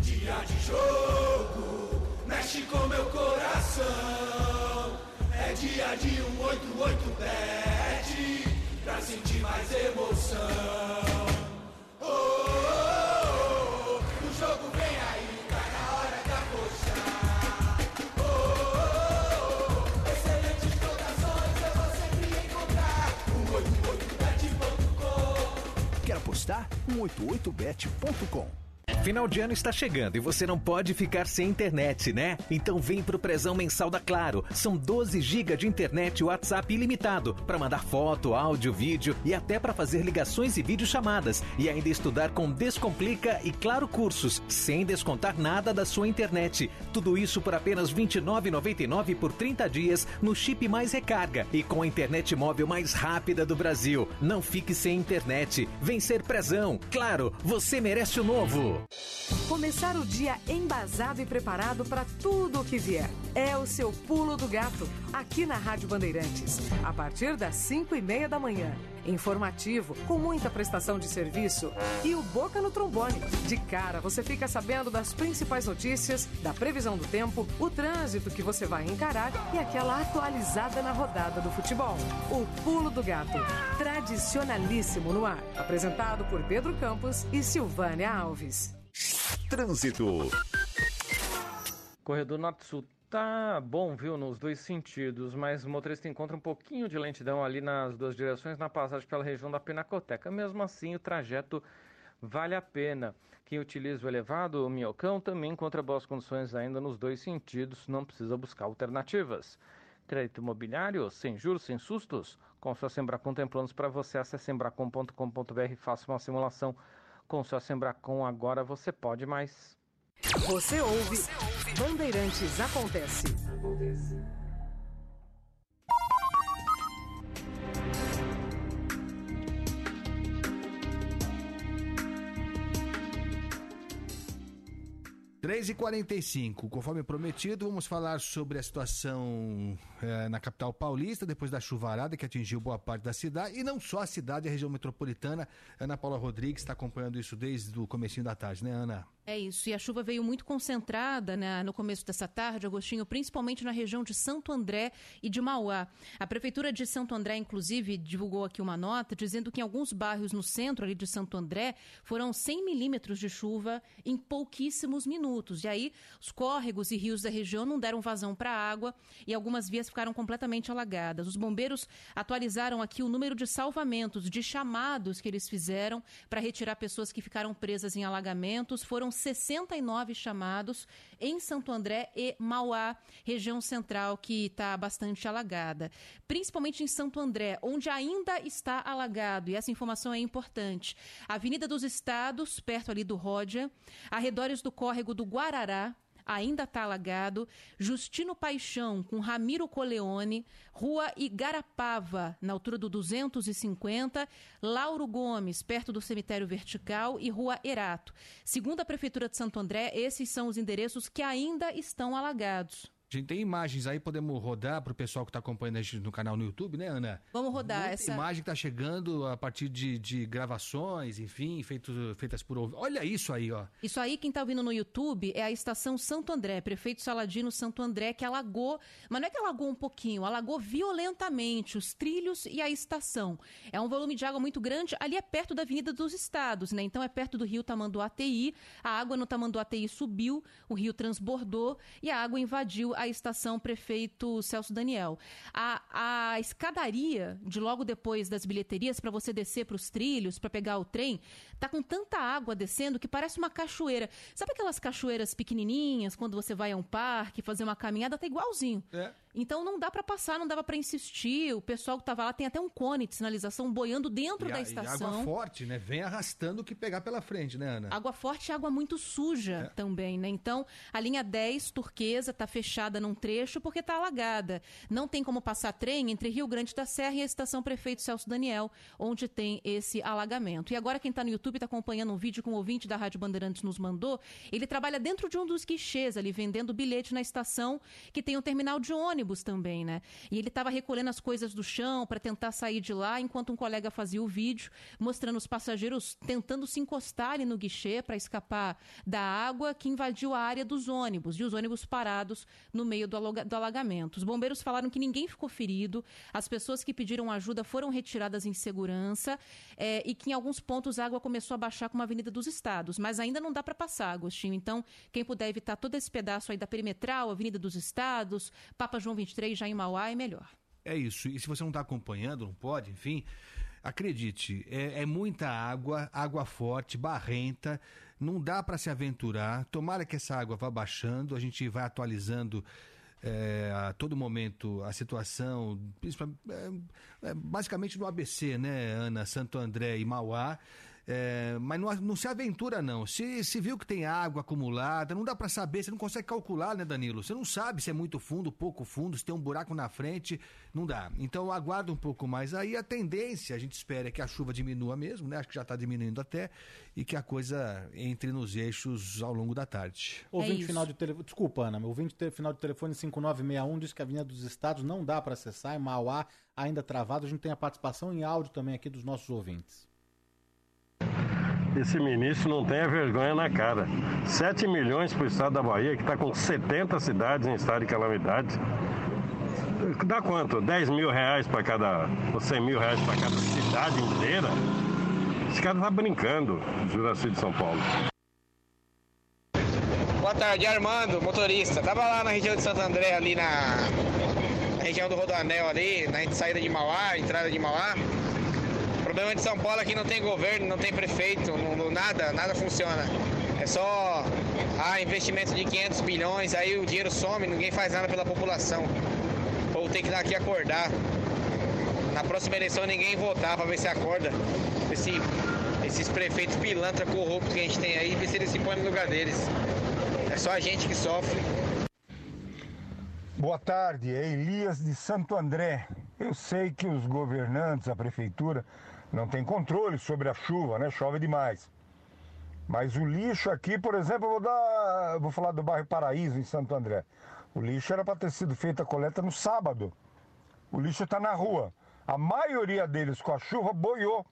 Dia de jogo, mexe com meu coração. É dia de 188 bet, pra sentir mais emoção. 188bet.com. Quer apostar? 188bet.com. Final de ano está chegando e você não pode ficar sem internet, né? Então vem pro presão mensal da Claro. São 12 GB de internet WhatsApp ilimitado para mandar foto, áudio, vídeo e até para fazer ligações e videochamadas e ainda estudar com Descomplica e Claro Cursos, sem descontar nada da sua internet. Tudo isso por apenas R$ 29,99 por 30 dias no chip mais recarga e com a internet móvel mais rápida do Brasil. Não fique sem internet. Vem ser presão. Claro, você merece o novo. Começar o dia embasado e preparado para tudo o que vier. É o seu pulo do gato, aqui na Rádio Bandeirantes. A partir das 5 e meia da manhã. Informativo, com muita prestação de serviço e o Boca no Trombone. De cara, você fica sabendo das principais notícias, da previsão do tempo, o trânsito que você vai encarar e aquela atualizada na rodada do futebol. O Pulo do Gato, tradicionalíssimo no ar. Apresentado por Pedro Campos e Silvânia Alves. Trânsito. Corredor Norte-Sul tá bom, viu, nos dois sentidos, mas o motorista encontra um pouquinho de lentidão ali nas duas direções na passagem pela região da Pinacoteca. Mesmo assim, o trajeto vale a pena. Quem utiliza o elevado, o Minhocão, também encontra boas condições ainda nos dois sentidos, não precisa buscar alternativas. Crédito imobiliário, sem juros, sem sustos? Com sua Sembracom tem planos para você. Acesse sembracom.com.br e faça uma simulação. Com sua Sembracom agora você pode mais. Você ouve, você ouve. Bandeirantes Acontece. Acontece. 3h45, conforme prometido, vamos falar sobre a situação eh, na capital paulista, depois da chuvarada que atingiu boa parte da cidade, e não só a cidade, a região metropolitana. Ana Paula Rodrigues está acompanhando isso desde o comecinho da tarde, né, Ana? É isso, e a chuva veio muito concentrada né, no começo dessa tarde, Agostinho, principalmente na região de Santo André e de Mauá. A Prefeitura de Santo André, inclusive, divulgou aqui uma nota dizendo que em alguns bairros no centro ali de Santo André foram 100 milímetros de chuva em pouquíssimos minutos. E aí, os córregos e rios da região não deram vazão para a água e algumas vias ficaram completamente alagadas. Os bombeiros atualizaram aqui o número de salvamentos, de chamados que eles fizeram para retirar pessoas que ficaram presas em alagamentos. Foram 69 chamados em Santo André e Mauá, região central que está bastante alagada. Principalmente em Santo André, onde ainda está alagado, e essa informação é importante. Avenida dos Estados, perto ali do Ródia, arredores do córrego do Guarará, ainda está alagado. Justino Paixão com Ramiro Coleone, Rua Igarapava, na altura do 250, Lauro Gomes, perto do cemitério vertical e Rua Erato. Segundo a Prefeitura de Santo André, esses são os endereços que ainda estão alagados. A gente tem imagens aí, podemos rodar para o pessoal que está acompanhando a gente no canal no YouTube, né, Ana? Vamos rodar Muita essa. imagem que está chegando a partir de, de gravações, enfim, feito, feitas por. Olha isso aí, ó. Isso aí, quem está ouvindo no YouTube, é a estação Santo André, prefeito Saladino Santo André, que alagou, mas não é que alagou um pouquinho, alagou violentamente os trilhos e a estação. É um volume de água muito grande, ali é perto da Avenida dos Estados, né? Então é perto do rio Tamanduateí, a água no Tamanduateí subiu, o rio transbordou e a água invadiu a estação prefeito Celso Daniel. A, a escadaria de logo depois das bilheterias para você descer para os trilhos, para pegar o trem, tá com tanta água descendo que parece uma cachoeira. Sabe aquelas cachoeiras pequenininhas quando você vai a um parque fazer uma caminhada, tá igualzinho. É. Então não dá para passar, não dava para insistir. O pessoal que tava lá tem até um cone de sinalização boiando dentro E da a- e estação. água forte, né? Vem arrastando o que pegar pela frente, né, Ana? Água forte e água muito suja É. também, né? Então, a linha 10 turquesa tá fechada num trecho porque tá alagada. Não tem como passar trem entre Rio Grande da Serra e a estação Prefeito Celso Daniel, onde tem esse alagamento. E agora quem tá no YouTube tá acompanhando um vídeo que um ouvinte da Rádio Bandeirantes nos mandou. Ele trabalha dentro de um dos guichês ali, vendendo bilhete na estação, que tem um terminal de ônibus também, né? E ele estava recolhendo as coisas do chão para tentar sair de lá, enquanto um colega fazia o vídeo, mostrando os passageiros tentando se encostar ali no guichê para escapar da água que invadiu a área dos ônibus e os ônibus parados no meio do, do alagamento. Os bombeiros falaram que ninguém ficou ferido, as pessoas que pediram ajuda foram retiradas em segurança eh, e que em alguns pontos a água começou a baixar como a Avenida dos Estados, mas ainda não dá para passar, Agostinho. Então, quem puder evitar todo esse pedaço aí da perimetral, Avenida dos Estados, Papa João 23, já em Mauá, é melhor. É isso. E se você não está acompanhando, não pode, enfim, acredite, é, é muita água, água forte, barrenta, não dá para se aventurar. Tomara que essa água vá baixando, a gente vai atualizando é, a todo momento a situação, é, é, basicamente no ABC, né, Ana, Santo André e Mauá. É, mas não, não se aventura, não. Se, se viu que tem água acumulada, não dá para saber, você não consegue calcular, né, Danilo? Você não sabe se é muito fundo, pouco fundo, se tem um buraco na frente, não dá. Então aguarda um pouco mais. Aí a tendência, a gente espera é que a chuva diminua mesmo, né? Acho que já está diminuindo até, e que a coisa entre nos eixos ao longo da tarde. Ouvinte final de telefone. Desculpa, Ana, meu ouvinte te- final de telefone 5961 diz que a Avenida dos Estados não dá para acessar, em Mauá ainda travado. A gente tem a participação em áudio também aqui dos nossos ouvintes. Esse ministro não tem a vergonha na cara. 7 milhões para o estado da Bahia, que está com 70 cidades em estado de calamidade. Dá quanto? 10 mil reais para cada. ou 100 mil reais para cada cidade inteira? Esse cara tá brincando, Juraci de São Paulo. Boa tarde, Armando, motorista. Tava lá na região de Santo André, ali na, na região do Rodoanel ali, na saída de Mauá, entrada de Mauá. Problema de São Paulo é que não tem governo, não tem prefeito, não, não- nada, nada funciona. É só ah, investimento de 500 bilhões, aí o dinheiro some, ninguém faz nada pela população. O povo tem que daqui acordar. Na próxima eleição ninguém votar para ver se acorda. Esse, esses prefeitos pilantra corruptos que a gente tem aí, ver se eles se põem no lugar deles. É só a gente que sofre. Boa tarde, é Elias de Santo André. Eu sei que os governantes, a prefeitura, não têm controle sobre a chuva, né? Chove demais. Mas o lixo aqui, por exemplo, eu vou dar. Vou falar do bairro Paraíso, em Santo André. O lixo era para ter sido feita a coleta no sábado. O lixo está na rua. A maioria deles com a chuva boiou.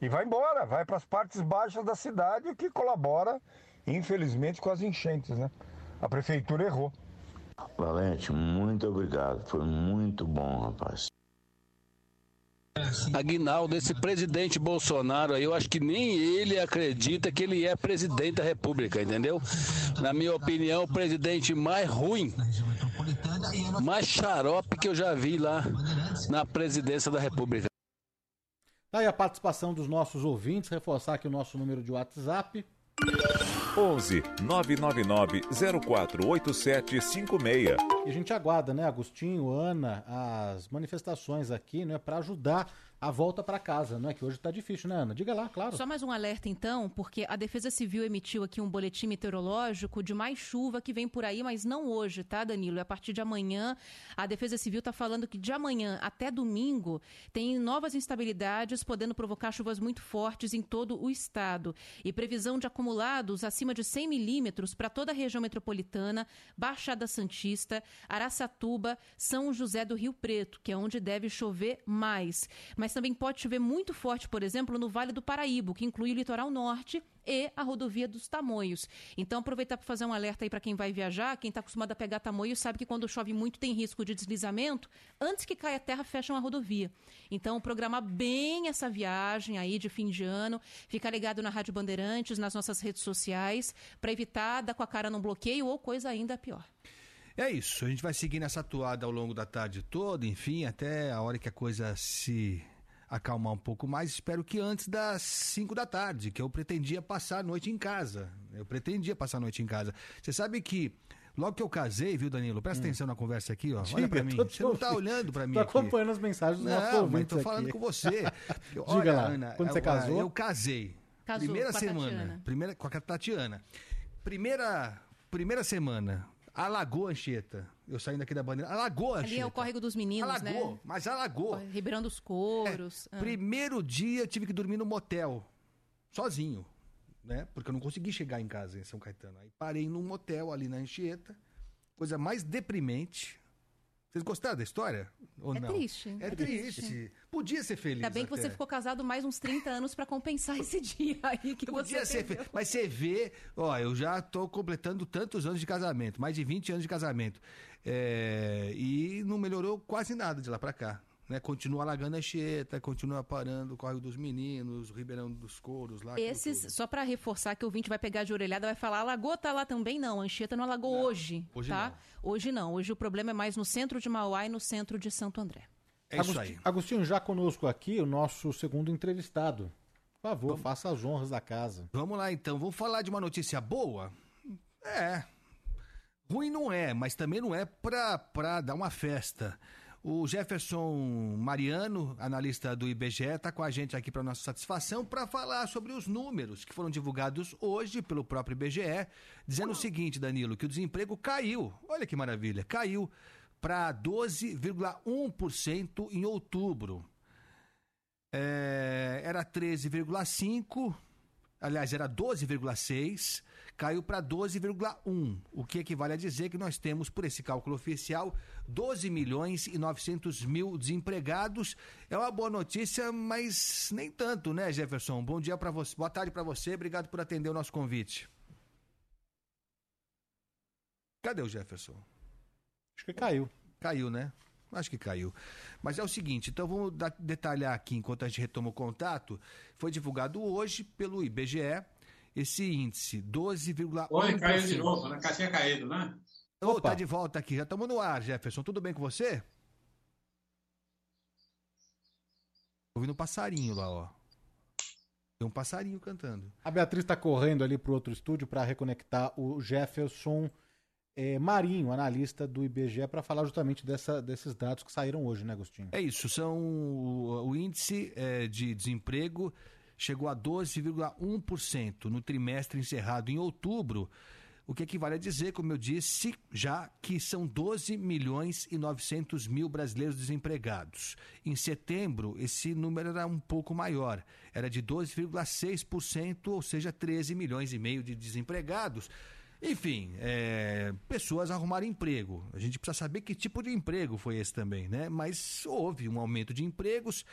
E vai embora, vai para as partes baixas da cidade, o que colabora, infelizmente, com as enchentes, né? A prefeitura errou. Valente, muito obrigado. Foi muito bom, rapaz. Aguinaldo, esse presidente Bolsonaro aí, eu acho que nem ele acredita que ele é presidente da República, entendeu? Na minha opinião, o presidente mais ruim, mais xarope que eu já vi lá na presidência da República. Tá aí a participação dos nossos ouvintes, reforçar aqui o nosso número de WhatsApp. 11 999 048756. E a gente aguarda, né, Agostinho, Ana, as manifestações aqui, né, para ajudar a volta para casa, não é que hoje tá difícil, né, Ana? Diga lá, claro. Só mais um alerta então, porque a Defesa Civil emitiu aqui um boletim meteorológico de mais chuva que vem por aí, mas não hoje, tá, Danilo? É a partir de amanhã. A Defesa Civil está falando que de amanhã até domingo tem novas instabilidades, podendo provocar chuvas muito fortes em todo o estado. E previsão de acumulados acima de 100 milímetros para toda a região metropolitana, Baixada Santista, Araçatuba, São José do Rio Preto, que é onde deve chover mais. Mas também pode chover muito forte, por exemplo, no Vale do Paraíba, que inclui o litoral norte e a rodovia dos Tamoios. Então, aproveitar para fazer um alerta aí para quem vai viajar, quem está acostumado a pegar Tamoio sabe que quando chove muito tem risco de deslizamento. Antes que caia a terra, fecham a rodovia. Então, programar bem essa viagem aí de fim de ano, ficar ligado na Rádio Bandeirantes, nas nossas redes sociais, para evitar dar com a cara num bloqueio ou coisa ainda pior. É isso, a gente vai seguir nessa atuada ao longo da tarde toda, enfim, até a hora que a coisa se acalmar um pouco mais. Espero que antes das 5 da tarde, que eu pretendia passar a noite em casa. Eu pretendia passar a noite em casa. Você sabe que logo que eu casei, viu, Danilo? Presta atenção na conversa aqui, ó. Olha Diga, pra mim. tô- Você não tá olhando pra mim Tô aqui. acompanhando as mensagens mas ouvintes tô falando aqui. com você. Diga lá, quando você eu- casou? Eu casei. Casou primeira com a semana. Tatiana. Primeira, com a Tatiana. Primeira, primeira semana. Alagou a Anchieta. Eu saindo aqui da bandeira. Alagou Ali é o Anchieta. Córrego dos Meninos, Alagou, né? mas alagou. Ribeirão dos Couros. ah. Primeiro dia eu tive que dormir no motel, sozinho, né? Porque eu não consegui chegar em casa em São Caetano. Aí parei num motel ali na Anchieta, coisa mais deprimente. Vocês gostaram da história? Ou É não? triste. É triste. Podia ser feliz. Ainda bem que você até. ficou casado mais uns 30 anos para compensar esse dia aí que Podia você ser perdeu. fe- Mas você vê, ó, eu já tô completando tantos anos de casamento, mais de 20 anos de casamento. É, e não melhorou quase nada de lá pra cá. Né? Continua alagando a Anchieta, continua parando o Córrego dos Meninos, o Ribeirão dos Couros lá. Esses, só para reforçar que o ouvinte vai pegar de orelhada, vai falar, a Lagoa tá lá também? Não, a Anchieta não alagou hoje, hoje tá? Hoje não, hoje o problema é mais no centro de Mauá e no centro de Santo André. É isso aí. Agostinho, já conosco aqui o nosso segundo entrevistado. Por favor, faça as honras da casa. Vamos lá então, vamos falar de uma notícia boa? É. Ruim não é, mas também não é pra, pra dar uma festa. O Jefferson Mariano, analista do IBGE, está com a gente aqui para nossa satisfação para falar sobre os números que foram divulgados hoje pelo próprio IBGE, dizendo o seguinte, Danilo, que o desemprego caiu. Olha que maravilha, caiu para 12,1% em outubro. É, era 13,5, aliás, era 12,6, caiu para 12,1, o que equivale a dizer que nós temos, por esse cálculo oficial, 12 milhões e 900 mil desempregados. É uma boa notícia, mas nem tanto, né, Jefferson? Bom dia para você, boa tarde para você, obrigado por atender o nosso convite. Cadê o Jefferson? Acho que caiu. Caiu, né? Acho que caiu. Mas é o seguinte, então vamos detalhar aqui enquanto a gente retoma o contato. Foi divulgado hoje pelo IBGE esse índice, 12,1%. Oi, caiu de novo, né? Tinha caído, né? Ô, tá de volta aqui, já estamos no ar, Jefferson. Tudo bem com você? Ouvindo um passarinho lá, ó. Tem um passarinho cantando. A Beatriz está correndo ali para outro estúdio para reconectar o Jefferson eh, Marinho, analista do IBGE, para falar justamente dessa- desses dados que saíram hoje, né, Agostinho? É isso, são o, o índice eh, de desemprego chegou a 12,1% no trimestre encerrado em outubro. o que equivale a dizer, como eu disse, já que são 12 milhões e 900 mil brasileiros desempregados. Em setembro, esse número era um pouco maior, era de 12,6%, ou seja, 13 milhões e meio de desempregados. Enfim, é, pessoas arrumaram emprego. A gente precisa saber que tipo de emprego foi esse também, né? Mas houve um aumento de empregos.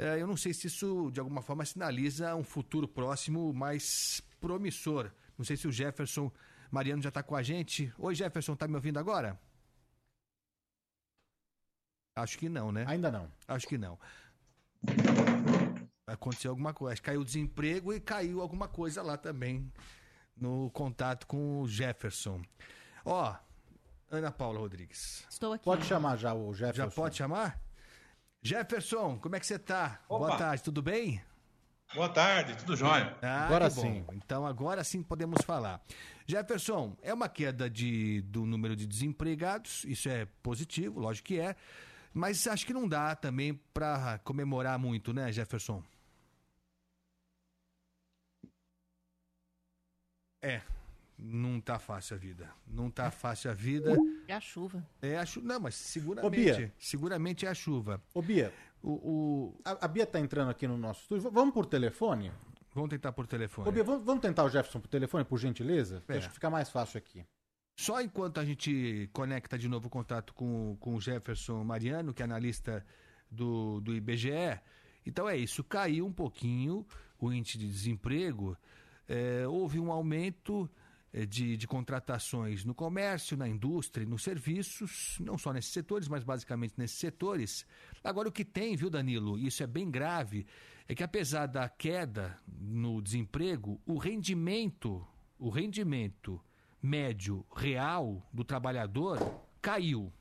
É, eu não sei se isso, de alguma forma, sinaliza um futuro próximo mais promissor. Não sei se o Jefferson Mariano já está com a gente. Oi, Jefferson, tá me ouvindo agora? Acho que não, né? Ainda não. Acho que não. Aconteceu alguma coisa. Caiu o desemprego e caiu alguma coisa lá também no contato com o Jefferson. Ó, Ana Paula Rodrigues. Estou aqui. Pode chamar já o Jefferson. Já pode chamar? Jefferson, como é que você tá? Opa. Boa tarde, tudo bem? Boa tarde, tudo jóia. Ah, Agora sim. Então agora sim podemos falar. Jefferson, é uma queda de, do número de desempregados, isso é positivo, lógico que é, mas acho que não dá também para comemorar muito, né, Jefferson? É, não tá fácil a vida. Não tá fácil a vida. É a chuva. É a chuva. Não, mas seguramente. Ô, Bia. Seguramente é a chuva. Ô, Bia, O, o- a, a Bia tá entrando aqui no nosso estúdio. Vamos por telefone? Vamos tentar por telefone. Ô, Bia, vamos, vamos tentar o Jefferson por telefone, por gentileza? É. Acho que fica mais fácil aqui. Só enquanto a gente conecta de novo o contato com, com o Jefferson Mariano, que é analista do, do IBGE. Então é isso, caiu um pouquinho o índice de desemprego. É, houve um aumento é, de, de contratações no comércio, na indústria nos serviços, não só nesses setores, mas basicamente nesses setores. Agora, o que tem, viu, Danilo, isso é bem grave, é que apesar da queda no desemprego, o rendimento, o rendimento médio real do trabalhador caiu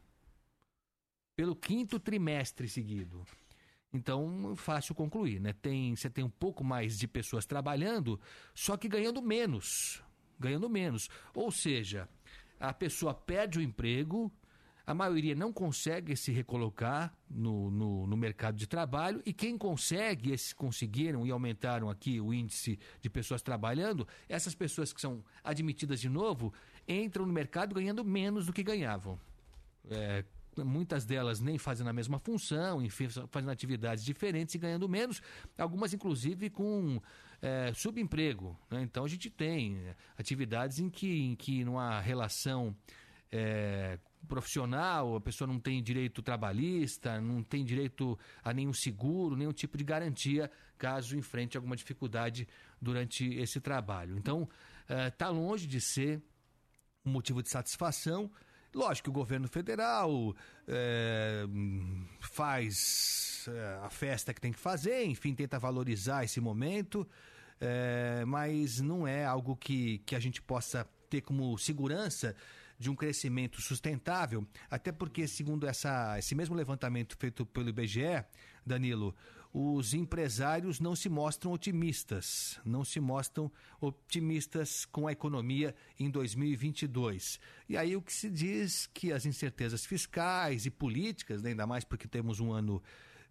pelo quinto trimestre seguido. Então, fácil concluir, né? Tem, você tem um pouco mais de pessoas trabalhando, só que ganhando menos. Ganhando menos. Ou seja, a pessoa perde o emprego, a maioria não consegue se recolocar no, no, no mercado de trabalho, e quem consegue, esses conseguiram e aumentaram aqui o índice de pessoas trabalhando, essas pessoas que são admitidas de novo entram no mercado ganhando menos do que ganhavam. É, muitas delas nem fazendo a mesma função, enfim, fazendo atividades diferentes e ganhando menos, algumas inclusive com é, subemprego. né? Então a gente tem é, atividades em que, em que não há relação é, profissional, a pessoa não tem direito trabalhista, não tem direito a nenhum seguro, nenhum tipo de garantia caso enfrente alguma dificuldade durante esse trabalho. Então, está longe de ser um motivo de satisfação. Lógico que o governo federal é, faz é, a festa que tem que fazer, enfim, tenta valorizar esse momento, é, mas não é algo que, que a gente possa ter como segurança de um crescimento sustentável, até porque, segundo essa, esse mesmo levantamento feito pelo IBGE, Danilo, os empresários não se mostram otimistas, não se mostram otimistas com a economia em 2022. E aí o que se diz que as incertezas fiscais e políticas, né, ainda mais porque temos um ano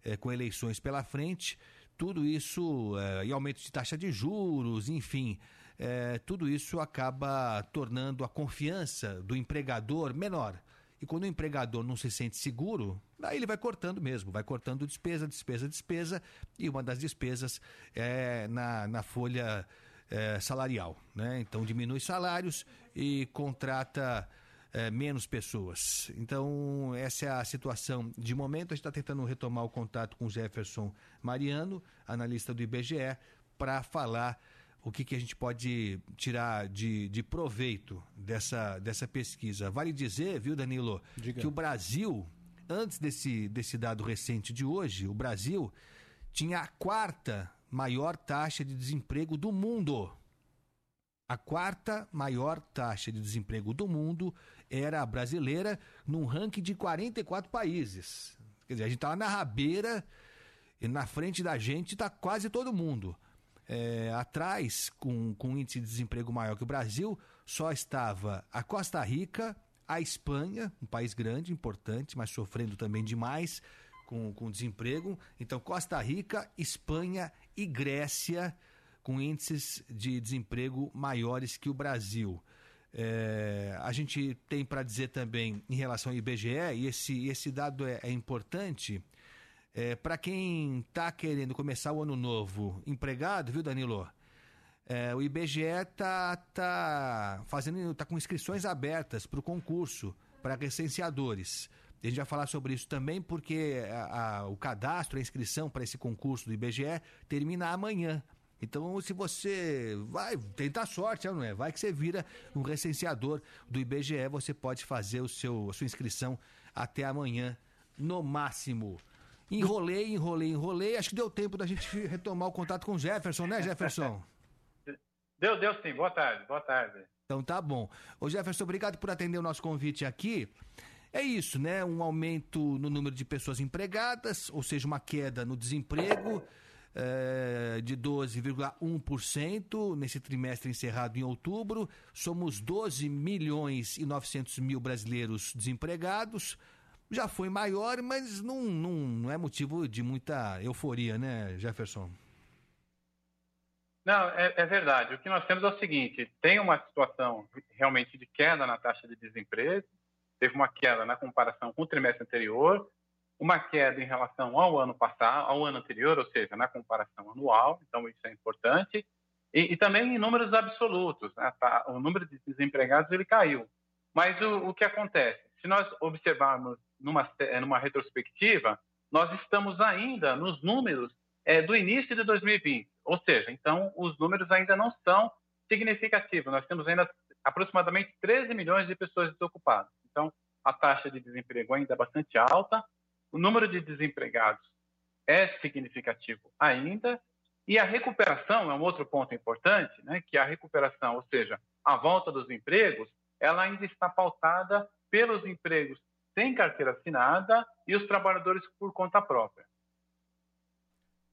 eh, com eleições pela frente, tudo isso, eh, e aumento de taxa de juros, enfim, eh, tudo isso acaba tornando a confiança do empregador menor. E quando o empregador não se sente seguro, aí ele vai cortando mesmo, vai cortando despesa, despesa, despesa, e uma das despesas é na, na folha é, salarial. Né? Então diminui salários e contrata é, menos pessoas. Então, essa é a situação de momento. A gente está tentando retomar o contato com Jefferson Mariano, analista do IBGE, para falar o que, que a gente pode tirar de, de proveito dessa, dessa pesquisa. Vale dizer, viu, Danilo, Diga. que o Brasil, antes desse, desse dado recente de hoje, o Brasil tinha a quarta maior taxa de desemprego do mundo. A quarta maior taxa de desemprego do mundo era a brasileira, num ranking de 44 países. Quer dizer, a gente estava na rabeira e na frente da gente está quase todo mundo. É, atrás, com, com um índice de desemprego maior que o Brasil, só estava a Costa Rica, a Espanha, um país grande, importante, mas sofrendo também demais com, com desemprego. Então, Costa Rica, Espanha e Grécia com índices de desemprego maiores que o Brasil. É, a gente tem para dizer também em relação ao IBGE, e esse, esse dado é, é importante, é, para quem está querendo começar o ano novo empregado, viu, Danilo? É, o IBGE está tá fazendo, tá com inscrições abertas para o concurso para recenseadores. A gente vai falar sobre isso também, porque a, a, o cadastro, a inscrição para esse concurso do IBGE termina amanhã. Então, se você vai tentar sorte, não é? Vai que você vira um recenseador do IBGE, você pode fazer o seu, a sua inscrição até amanhã, no máximo. Enrolei, enrolei, enrolei. Acho que deu tempo da gente retomar o contato com o Jefferson, né, Jefferson? Deu, deu sim. Boa tarde, boa tarde. Então tá bom. Ô Jefferson, obrigado por atender o nosso convite aqui. É isso, né? Um aumento no número de pessoas empregadas, ou seja, uma queda no desemprego é, de 12,1% nesse trimestre encerrado em outubro. Somos 12 milhões e 900 mil brasileiros desempregados. Já foi maior, mas não, não, não é motivo de muita euforia, né, Jefferson? Não, é, é, verdade. O que nós temos é o seguinte: tem uma situação realmente de queda na taxa de desemprego, teve uma queda na comparação com o trimestre anterior, uma queda em relação ao ano passado, ao ano anterior, ou seja, na comparação anual, então isso é importante, e, e também em números absolutos, né? tá, o número de desempregados ele caiu. Mas o, o que acontece? Se nós observarmos numa, numa retrospectiva, nós estamos ainda nos números é, do início de 2020, ou seja, então os números ainda não são significativos. Nós temos ainda aproximadamente 13 milhões de pessoas desocupadas. Então, a taxa de desemprego ainda é bastante alta, o número de desempregados é significativo ainda, e a recuperação é um outro ponto importante, né, que a recuperação, ou seja, a volta dos empregos, ela ainda está pautada pelos empregos sem carteira assinada e os trabalhadores por conta própria.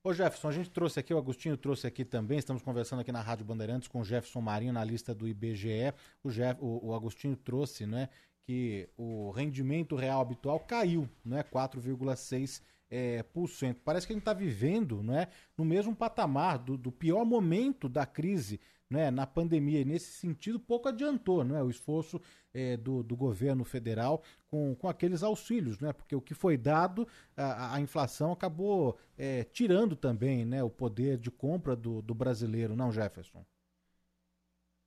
Ô Jefferson, a gente trouxe aqui, o Agostinho trouxe aqui também, estamos conversando aqui na Rádio Bandeirantes com o Jefferson Marinho, na lista do IBGE. O, Jeff, o, o Agostinho trouxe, né, que o rendimento real habitual caiu, não é 4,6 é, por cento. Parece que a gente está vivendo, não é, no mesmo patamar do, do pior momento da crise, né, na pandemia. E nesse sentido, pouco adiantou, não é, o esforço é, do, do governo federal com, com aqueles auxílios, né, porque o que foi dado, a, a inflação acabou é, tirando também, né, o poder de compra do, do brasileiro, não, Jefferson?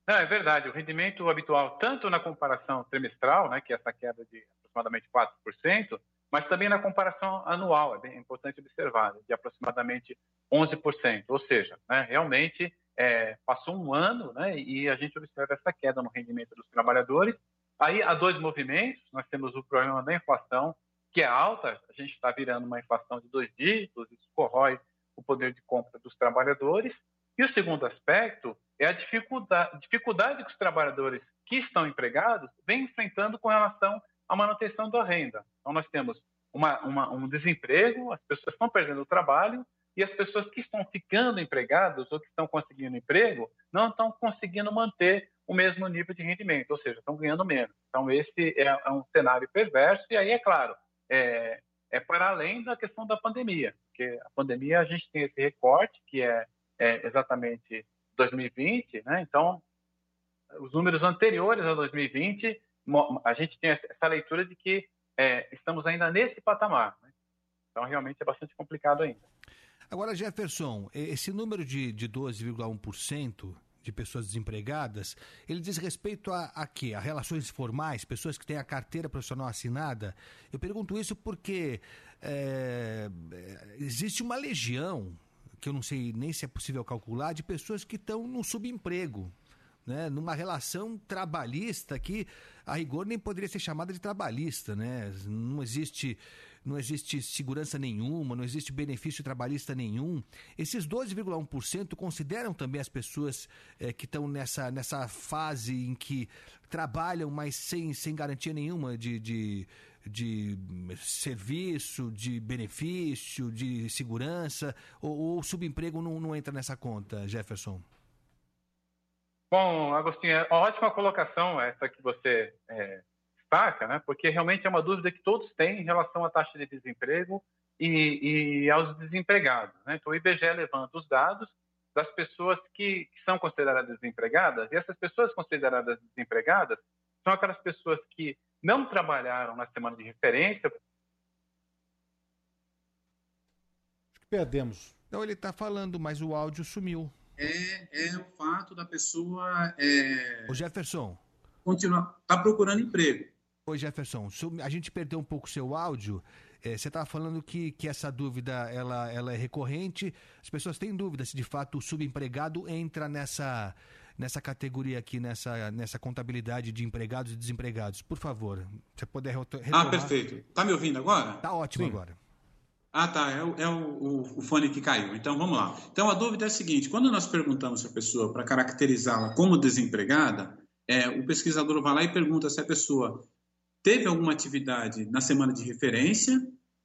Não, é verdade. O rendimento habitual, tanto na comparação trimestral, né, que é essa queda de aproximadamente 4%, mas também na comparação anual, é bem importante observar, de aproximadamente 11%. Ou seja, né, realmente é, passou um ano né, e a gente observa essa queda no rendimento dos trabalhadores. Aí há dois movimentos: nós temos o problema da inflação, que é alta, a gente está virando uma inflação de dois dígitos, isso corrói o poder de compra dos trabalhadores. E o segundo aspecto é a dificuldade, dificuldade que os trabalhadores que estão empregados vêm enfrentando com relação à manutenção da renda. Então, nós temos uma, uma, um desemprego, as pessoas estão perdendo o trabalho e as pessoas que estão ficando empregadas ou que estão conseguindo emprego não estão conseguindo manter o mesmo nível de rendimento, ou seja, estão ganhando menos. Então, esse é, é um cenário perverso, e aí, é claro, é, é para além da questão da pandemia, porque a pandemia a gente tem esse recorte, que é, é exatamente 2020, né? Então, os números anteriores a 2020, a gente tem essa leitura de que é, estamos ainda nesse patamar. Né? Então, realmente é bastante complicado ainda. Agora, Jefferson, esse número de, de 12,1% de pessoas desempregadas, ele diz respeito a, a quê? A relações formais, pessoas que têm a carteira profissional assinada? Eu pergunto isso porque é, existe uma legião que eu não sei nem se é possível calcular, de pessoas que estão no subemprego. Né, numa relação trabalhista que a rigor nem poderia ser chamada de trabalhista, né? Não existe não existe segurança nenhuma, não existe benefício trabalhista nenhum. Esses 12,1% consideram também as pessoas é, que estão nessa, nessa fase em que trabalham, mas sem, sem garantia nenhuma de, de de serviço, de benefício, de segurança, ou, o subemprego não, não entra nessa conta, Jefferson? Bom, Agostinho, é ótima colocação essa que você é, destaca, né? porque realmente é uma dúvida que todos têm em relação à taxa de desemprego e, e aos desempregados. Né? Então, o IBGE levanta os dados das pessoas que, que são consideradas desempregadas, e essas pessoas consideradas desempregadas são aquelas pessoas que não trabalharam na semana de referência. Acho que perdemos. Não, ele está falando, mas o áudio sumiu. É, é o fato da pessoa. É... O Jefferson. Continuar. Está procurando emprego. Oi, Jefferson. A gente perdeu um pouco o seu áudio. É, você estava falando que, que essa dúvida ela, ela é recorrente. As pessoas têm dúvida se de fato o subempregado entra nessa, nessa categoria aqui, nessa, nessa contabilidade de empregados e desempregados. Por favor, você puder retomar. Ah, perfeito. Tá me ouvindo agora? Tá ótimo Sim. agora. Ah, tá. É, o, é o, o, o, fone que caiu. Então vamos lá. Então a dúvida é a seguinte: quando nós perguntamos a pessoa para caracterizá-la como desempregada, é, o pesquisador vai lá e pergunta se a pessoa teve alguma atividade na semana de referência,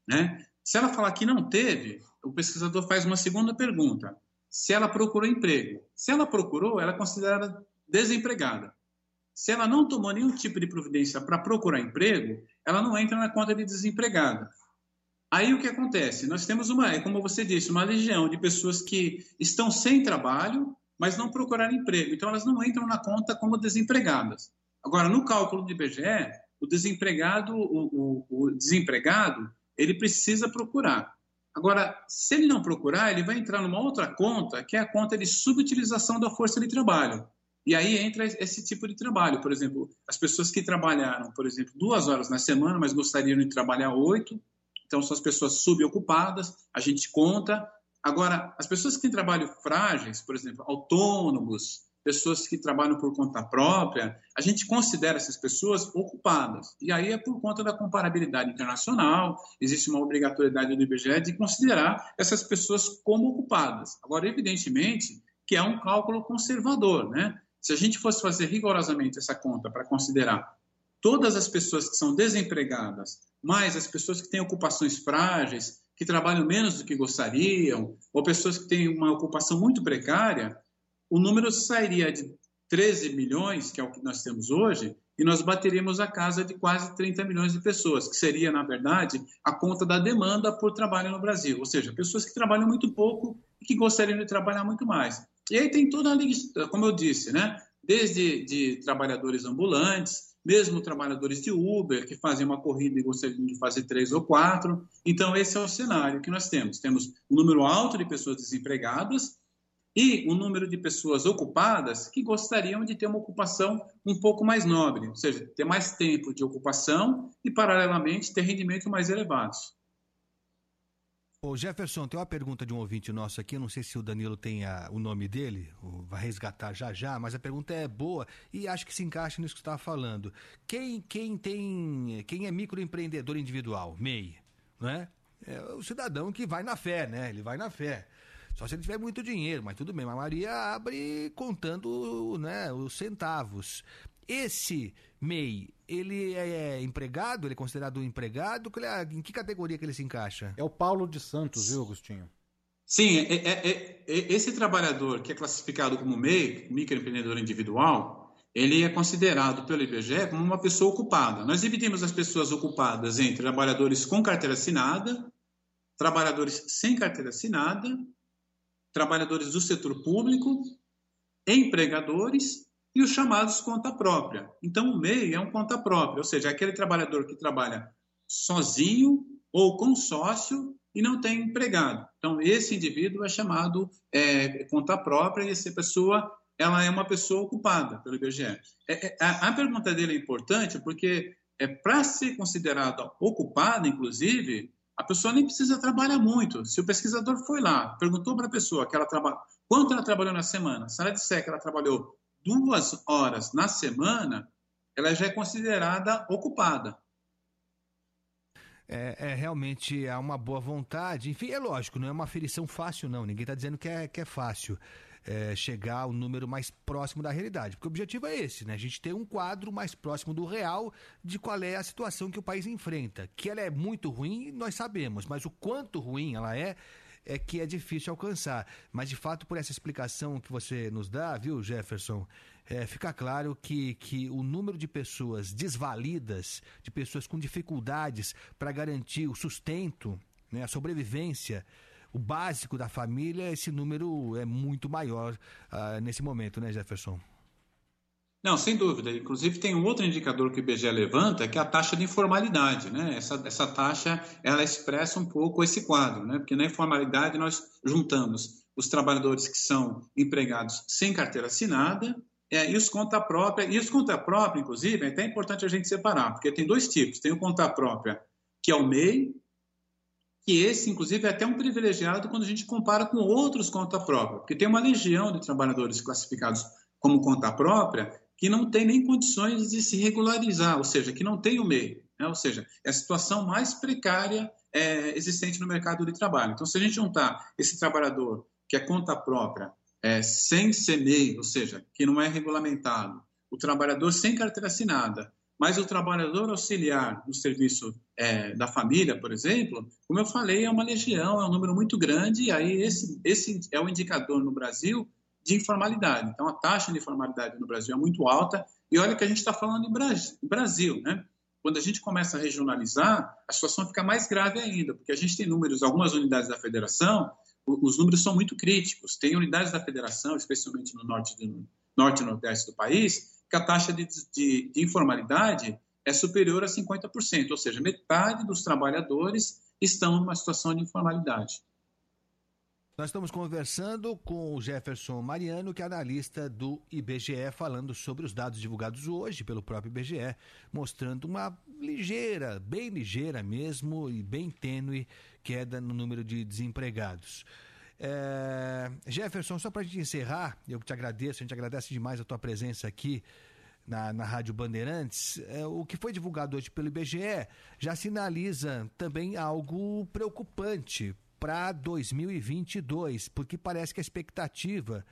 né? Se ela falar que não teve, o pesquisador faz uma segunda pergunta: se ela procurou emprego. Se ela procurou, ela é considerada desempregada. Se ela não tomou nenhum tipo de providência para procurar emprego, ela não entra na conta de desempregada. Aí o que acontece? Nós temos uma, é como você disse, uma legião de pessoas que estão sem trabalho, mas não procuraram emprego. Então elas não entram na conta como desempregadas. Agora, no cálculo do IBGE, o desempregado, o, o, o desempregado, ele precisa procurar. Agora, se ele não procurar, ele vai entrar numa outra conta, que é a conta de subutilização da força de trabalho. E aí entra esse tipo de trabalho. Por exemplo, as pessoas que trabalharam, por exemplo, duas horas na semana, mas gostariam de trabalhar oito, então são as pessoas subocupadas, a gente conta. Agora, as pessoas que têm trabalho frágeis, por exemplo, autônomos, pessoas que trabalham por conta própria, a gente considera essas pessoas ocupadas. E aí é por conta da comparabilidade internacional, existe uma obrigatoriedade do IBGE de considerar essas pessoas como ocupadas. Agora, evidentemente que é um cálculo conservador, né? Se a gente fosse fazer rigorosamente essa conta para considerar todas as pessoas que são desempregadas, mais as pessoas que têm ocupações frágeis, que trabalham menos do que gostariam, ou pessoas que têm uma ocupação muito precária, o número sairia de 13 milhões, que é o que nós temos hoje, e nós bateríamos a casa de quase 30 milhões de pessoas, que seria, na verdade, a conta da demanda por trabalho no Brasil, ou seja, pessoas que trabalham muito pouco e que gostariam de trabalhar muito mais. E aí tem toda a, como eu disse, né? desde de trabalhadores ambulantes, mesmo trabalhadores de Uber, que fazem uma corrida e gostariam de fazer três ou quatro. Então, esse é o cenário que nós temos. Temos um número alto de pessoas desempregadas, e um número de pessoas ocupadas que gostariam de ter uma ocupação um pouco mais nobre, ou seja, ter mais tempo de ocupação e, paralelamente, ter rendimentos mais elevados. Ô Jefferson, tem uma pergunta de um ouvinte nosso aqui, não sei se o Danilo tem a, o nome dele, vai resgatar já já, mas a pergunta é boa e acho que se encaixa nisso que você estava falando. Quem, quem tem, quem é microempreendedor individual, MEI, não é? É o cidadão que vai na fé, né? Ele vai na fé. Só se ele tiver muito dinheiro, mas tudo bem. A Maria abre contando né, os centavos. Esse MEI, ele é empregado? Ele é considerado um empregado? É, em que categoria que ele se encaixa? É o Paulo de Santos, viu, Agostinho? Sim, é, é, é, é esse trabalhador que é classificado como MEI, microempreendedor individual, ele é considerado pelo IBGE como uma pessoa ocupada. Nós dividimos as pessoas ocupadas entre trabalhadores com carteira assinada, trabalhadores sem carteira assinada trabalhadores do setor público, empregadores e os chamados conta própria. Então, o MEI é um conta própria, ou seja, é aquele trabalhador que trabalha sozinho ou com sócio e não tem empregado. Então, esse indivíduo é chamado é, conta própria e essa pessoa ela é uma pessoa ocupada pelo IBGE. É, é, a, a, pergunta dele é importante porque é para ser considerada ocupada, inclusive, a pessoa nem precisa trabalhar muito. Se o pesquisador foi lá, perguntou para a pessoa que ela trabalha, quanto ela trabalhou na semana, se ela disser que ela trabalhou duas horas na semana, ela já é considerada ocupada. É, é, realmente há uma boa vontade. Enfim, é lógico, não é uma aferição fácil, não. Ninguém está dizendo que é, que é fácil é, chegar ao número mais próximo da realidade. Porque o objetivo é esse, né? A gente ter um quadro mais próximo do real de qual é a situação que o país enfrenta. Que ela é muito ruim, nós sabemos, mas o quanto ruim ela é, é que é difícil alcançar. Mas, de fato, por essa explicação que você nos dá, viu, Jefferson, é, fica claro que, que o número de pessoas desvalidas, de pessoas com dificuldades para garantir o sustento, né, a sobrevivência, o básico da família, esse número é muito maior uh, nesse momento, né, Jefferson? Não, sem dúvida. Inclusive tem um outro indicador que o IBGE levanta, que é a taxa de informalidade. Né? Essa, essa taxa ela expressa um pouco esse quadro, né? porque na informalidade nós juntamos os trabalhadores que são empregados sem carteira assinada é, e os conta própria. E os conta própria, inclusive, é até importante a gente separar, porque tem dois tipos. Tem o conta própria, que é o MEI, que esse, inclusive, é até um privilegiado quando a gente compara com outros conta própria, porque tem uma legião de trabalhadores classificados como conta própria que não tem nem condições de se regularizar, ou seja, que não tem o MEI. Né? Ou seja, é a situação mais precária é, existente no mercado de trabalho. Então, se a gente juntar esse trabalhador que é conta própria, é, sem ser MEI, ou seja, que não é regulamentado, o trabalhador sem carteira assinada, mas o trabalhador auxiliar no serviço é, da família, por exemplo, como eu falei, é uma legião, é um número muito grande, e aí esse, esse é o indicador no Brasil de informalidade. Então, a taxa de informalidade no Brasil é muito alta. E olha que a gente está falando em Brasil, né? Quando a gente começa a regionalizar, a situação fica mais grave ainda, porque a gente tem números, algumas unidades da federação, os números são muito críticos. Tem unidades da federação, especialmente no norte, norte e nordeste do país, que a taxa de, de, de informalidade é superior a 50%, ou seja, metade dos trabalhadores estão numa situação de informalidade. Nós estamos conversando com o Jefferson Mariano, que é analista do IBGE, falando sobre os dados divulgados hoje pelo próprio IBGE, mostrando uma ligeira, bem ligeira mesmo e bem tênue queda no número de desempregados. É... Jefferson, só para a gente encerrar, eu te agradeço, a gente agradece demais a tua presença aqui na, na Rádio Bandeirantes. É, o que foi divulgado hoje pelo IBGE já sinaliza também algo preocupante para 2022, porque parece que a expectativa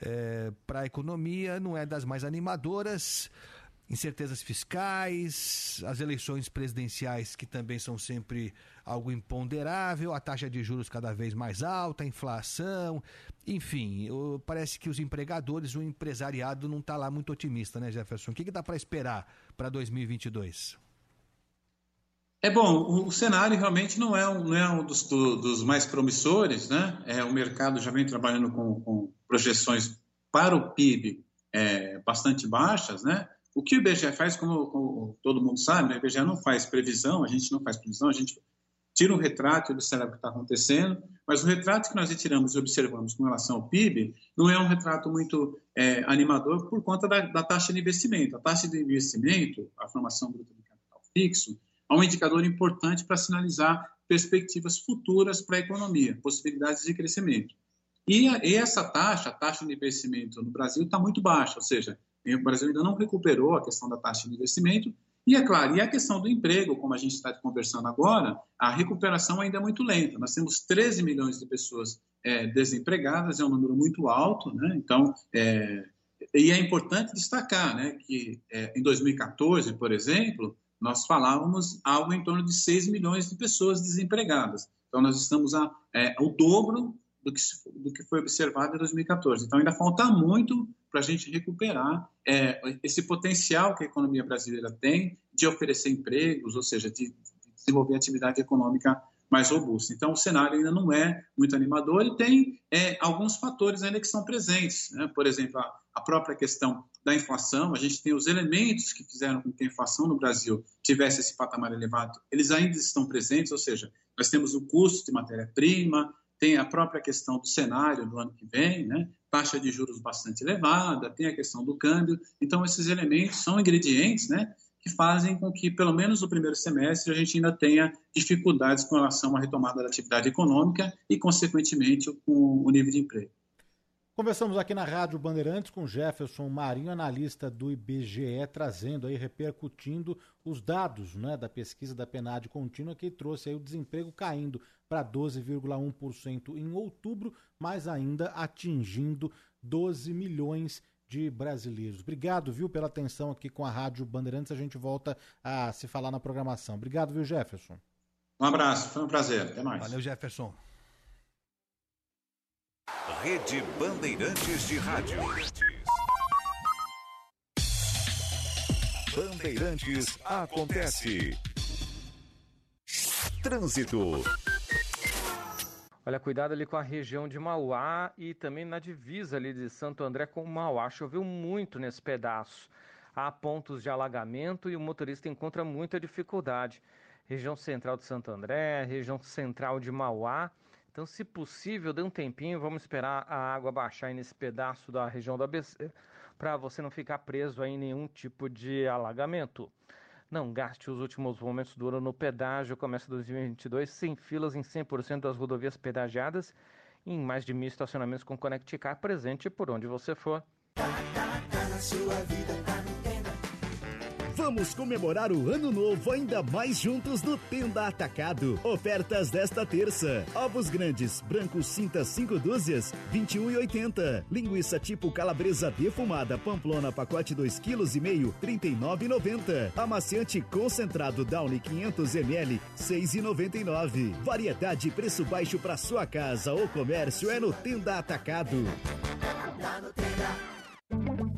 é, para a economia não é das mais animadoras. Incertezas fiscais, as eleições presidenciais que também são sempre algo imponderável, a taxa de juros cada vez mais alta, a inflação, enfim, parece que os empregadores, o empresariado não está lá muito otimista, né, Jefferson? O que, que dá para esperar para 2022? É bom, o cenário realmente não é um, não é um dos, do, dos mais promissores, né? É, o mercado já vem trabalhando com, com projeções para o PIB é, bastante baixas, né? O que o IBGE faz, como, como, todo mundo sabe, né? o IBGE não faz previsão, a gente não faz previsão, a gente tira um retrato e observa o que está acontecendo, mas o retrato que nós retiramos e observamos com relação ao PIB não é um retrato muito é, animador por conta da, da, taxa de investimento. A taxa de investimento, a formação bruta de capital fixo, é um indicador importante para sinalizar perspectivas futuras para a economia, possibilidades de crescimento. E, a, e essa taxa, a taxa de investimento no Brasil, está muito baixa, ou seja, o Brasil ainda não recuperou a questão da taxa de investimento. E é claro, e a questão do emprego, como a gente está conversando agora, a recuperação ainda é muito lenta. Nós temos 13 milhões de pessoas é, desempregadas, é um número muito alto, né? Então, é, e é importante destacar né, que é, em 2014, por exemplo, nós falávamos algo em torno de 6 milhões de pessoas desempregadas. Então, nós estamos a, é, o dobro do que, do que foi observado em 2014. Então, ainda falta muito para a gente recuperar é, esse potencial que a economia brasileira tem de oferecer empregos, ou seja, de, de desenvolver atividade econômica mais robusta. Então, o cenário ainda não é muito animador e tem é, alguns fatores ainda que são presentes. Né? Por exemplo, a, a, própria questão da inflação, a gente tem os elementos que fizeram com que a inflação no Brasil tivesse esse patamar elevado, eles ainda estão presentes, ou seja, nós temos o custo de matéria-prima, tem a própria questão do cenário do ano que vem, né? taxa de juros bastante elevada, tem a questão do câmbio. Então, esses elementos são ingredientes né, que fazem com que, pelo menos no primeiro semestre, a gente ainda tenha dificuldades com relação à retomada da atividade econômica e, consequentemente, com o nível de emprego. Conversamos aqui na Rádio Bandeirantes com Jefferson Marinho, analista do IBGE, trazendo aí, repercutindo os dados né, da pesquisa da PNAD contínua, que trouxe aí o desemprego caindo para 12,1% em outubro, mas ainda atingindo 12 milhões de brasileiros. Obrigado, viu, pela atenção aqui com a Rádio Bandeirantes. A gente volta a se falar na programação. Obrigado, viu, Jefferson? Um abraço, foi um prazer. Até mais. Valeu, Jefferson. Rede Bandeirantes de Rádio. Bandeirantes acontece. Trânsito. Olha, cuidado ali com a região de Mauá e também na divisa ali de Santo André com Mauá. Choveu muito nesse pedaço. Há pontos de alagamento e o motorista encontra muita dificuldade. Região central de Santo André, região central de Mauá. Então, se possível, dê um tempinho, vamos esperar a água baixar nesse pedaço da região do ABC para você não ficar preso em nenhum tipo de alagamento. Não gaste os últimos momentos do ano no pedágio. Começa 2022 sem filas em 100% das rodovias pedagiadas e em mais de mil estacionamentos com Connect Car presente por onde você for. Tá na sua vida, tá. Vamos comemorar o ano novo ainda mais juntos no Tenda Atacado. Ofertas desta terça: ovos grandes, brancos cinta 5 dúzias, 21,80. Linguiça tipo calabresa defumada Pamplona pacote 2 kg e meio, 39,90. Amaciante concentrado Downy 500 ml, 6,99. Variedade e preço baixo para sua casa ou comércio é no Tenda Atacado. Tá no Tenda.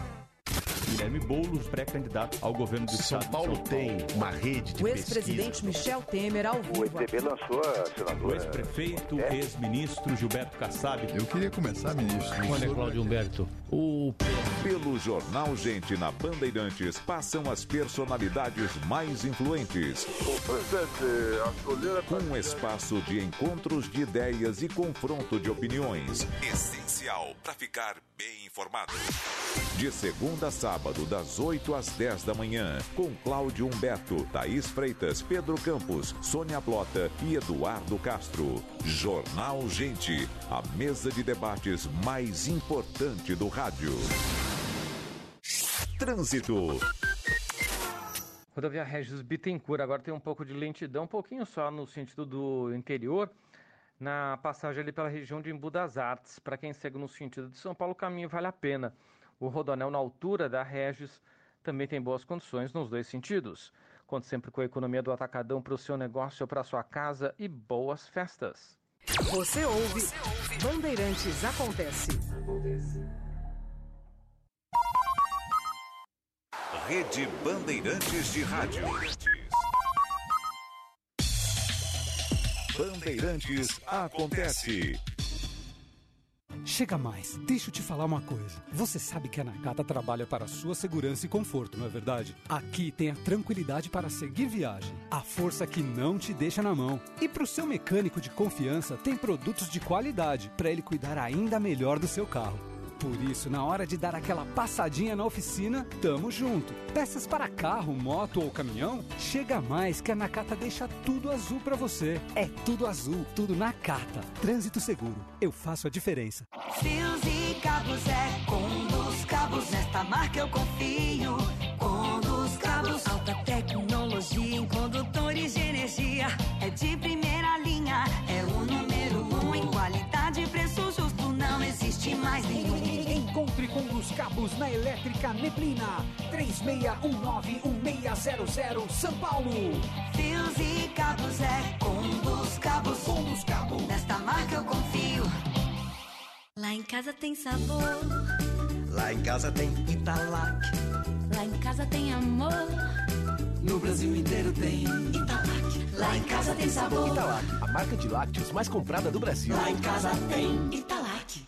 Guilherme Boulos, pré-candidato ao governo do São estado. Paulo São tem Paulo. uma rede de O ex-presidente Michel Temer ao vivo. O MDB lançou a senadora. O ex-prefeito, ex-ministro Gilberto Kassab. Eu queria começar, ministro. Olha, Cláudio Humberto, o Pelo Jornal Gente na Bandeirantes passam as personalidades mais influentes. O presidente, a escolher Um espaço de encontros de ideias e confronto de opiniões. Essencial para ficar bem informado. De segunda a sábado, das 8 às 10 da manhã, com Cláudio Humberto, Thaís Freitas, Pedro Campos, Sônia Blota e Eduardo Castro. Jornal Gente, a mesa de debates mais importante do rádio. Trânsito. Rodovia Regis Bittencourt, agora tem um pouco de lentidão, um pouquinho só no sentido do interior, na passagem ali pela região de Embu das Artes. Para quem segue no sentido de São Paulo, o caminho vale a pena. O rodoanel na altura da Regis também tem boas condições nos dois sentidos. Conte sempre com a economia do Atacadão para o seu negócio ou para a sua casa e boas festas. Você ouve, Bandeirantes Acontece. Rede Bandeirantes de Rádio. Bandeirantes acontece. Chega mais, deixa eu te falar uma coisa. Você sabe que a Nakata trabalha para sua segurança e conforto, não é verdade? Aqui tem a tranquilidade para seguir viagem, a força que não te deixa na mão. E para o seu mecânico de confiança, tem produtos de qualidade para ele cuidar ainda melhor do seu carro. Por isso, na hora de dar aquela passadinha na oficina, tamo junto. Peças para carro, moto ou caminhão? Chega mais que a Nakata deixa tudo azul para você. É tudo azul, tudo Nakata. Trânsito seguro. Eu faço a diferença. Fios e cabos é com dos cabos. Nesta marca eu confio. Com dos cabos. Alta tecnologia em condutores de energia. É de primeira cabos na Elétrica Neblina. 36191600 São Paulo. Fios e cabos é com dos cabos. Com dos cabos. Nesta marca eu confio. Lá em casa tem sabor, Lá em casa tem Italac. lá em casa tem amor. No Brasil inteiro tem Italac. Lá em casa tem sabor. Italac, a marca de lácteos mais comprada do Brasil. Lá em casa tem Italac.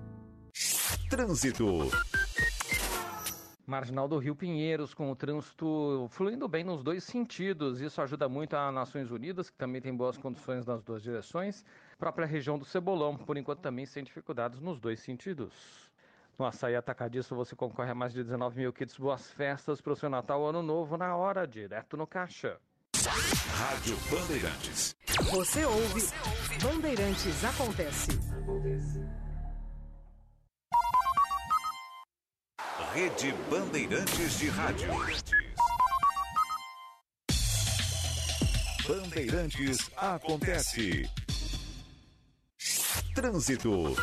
Trânsito. Marginal do Rio Pinheiros, com o trânsito fluindo bem nos dois sentidos. Isso ajuda muito a Nações Unidas, que também tem boas condições nas duas direções. Própria região do Cebolão, por enquanto, também sem dificuldades nos dois sentidos. No Açaí Atacadista você concorre a mais de 19 mil kits Boas Festas para o seu Natal Ano Novo na hora, direto no caixa. Rádio Bandeirantes. Você ouve Bandeirantes Acontece. Rede Bandeirantes de Rádio. Bandeirantes acontece. Trânsito.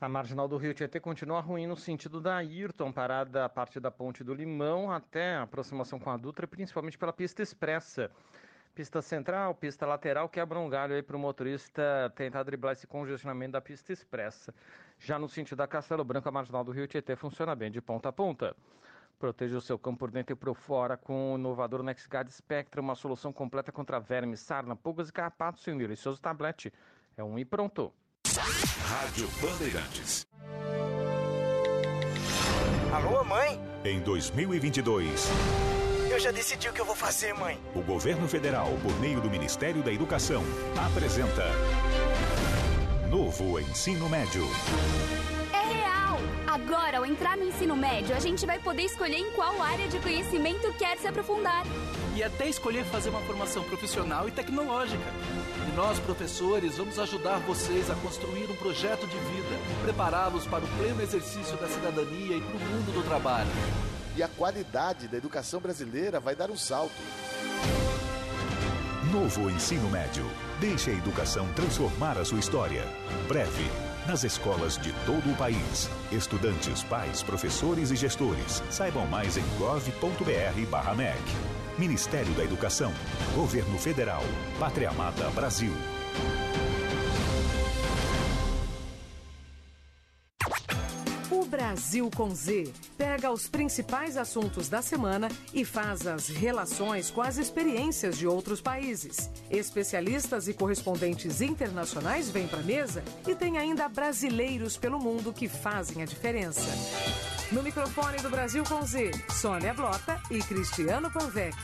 A marginal do Rio Tietê continua ruim no sentido da Ayrton, parada a partir da Ponte do Limão até a aproximação com a Dutra, principalmente pela pista expressa. Pista central, pista lateral, quebra um galho aí para o motorista tentar driblar esse congestionamento da pista expressa. Já no sentido da Castelo Branco, a marginal do Rio Tietê funciona bem de ponta a ponta. Proteja o seu campo por dentro e por fora com o inovador NexGuard Spectra, uma solução completa contra vermes, sarna, pulgas e carrapatos em um delicioso tablete. É um e pronto. Rádio Bandeirantes. Alô, mãe? Em 2022, Eu já decidi o que eu vou fazer, mãe. o governo federal, por meio do Ministério da Educação, apresenta Novo Ensino Médio. É real! Agora, ao entrar no ensino médio, a gente vai poder escolher em qual área de conhecimento quer se aprofundar. e até escolher fazer uma formação profissional e tecnológica. E nós, professores, vamos ajudar vocês a construir um projeto de vida, prepará-los para o pleno exercício da cidadania e para o mundo do trabalho. E a qualidade da educação brasileira vai dar um salto. Novo Ensino Médio. Deixe a educação transformar a sua história. Breve. Nas escolas de todo o país. Estudantes, pais, professores e gestores. Saibam mais em gov.br/mec. Ministério da Educação. Governo Federal. Pátria Amada Brasil. Brasil com Z pega os principais assuntos da semana e faz as relações com as experiências de outros países. Especialistas e correspondentes internacionais vêm para a mesa e tem ainda brasileiros pelo mundo que fazem a diferença. No microfone do Brasil com Z, Sônia Blota e Cristiano Convec.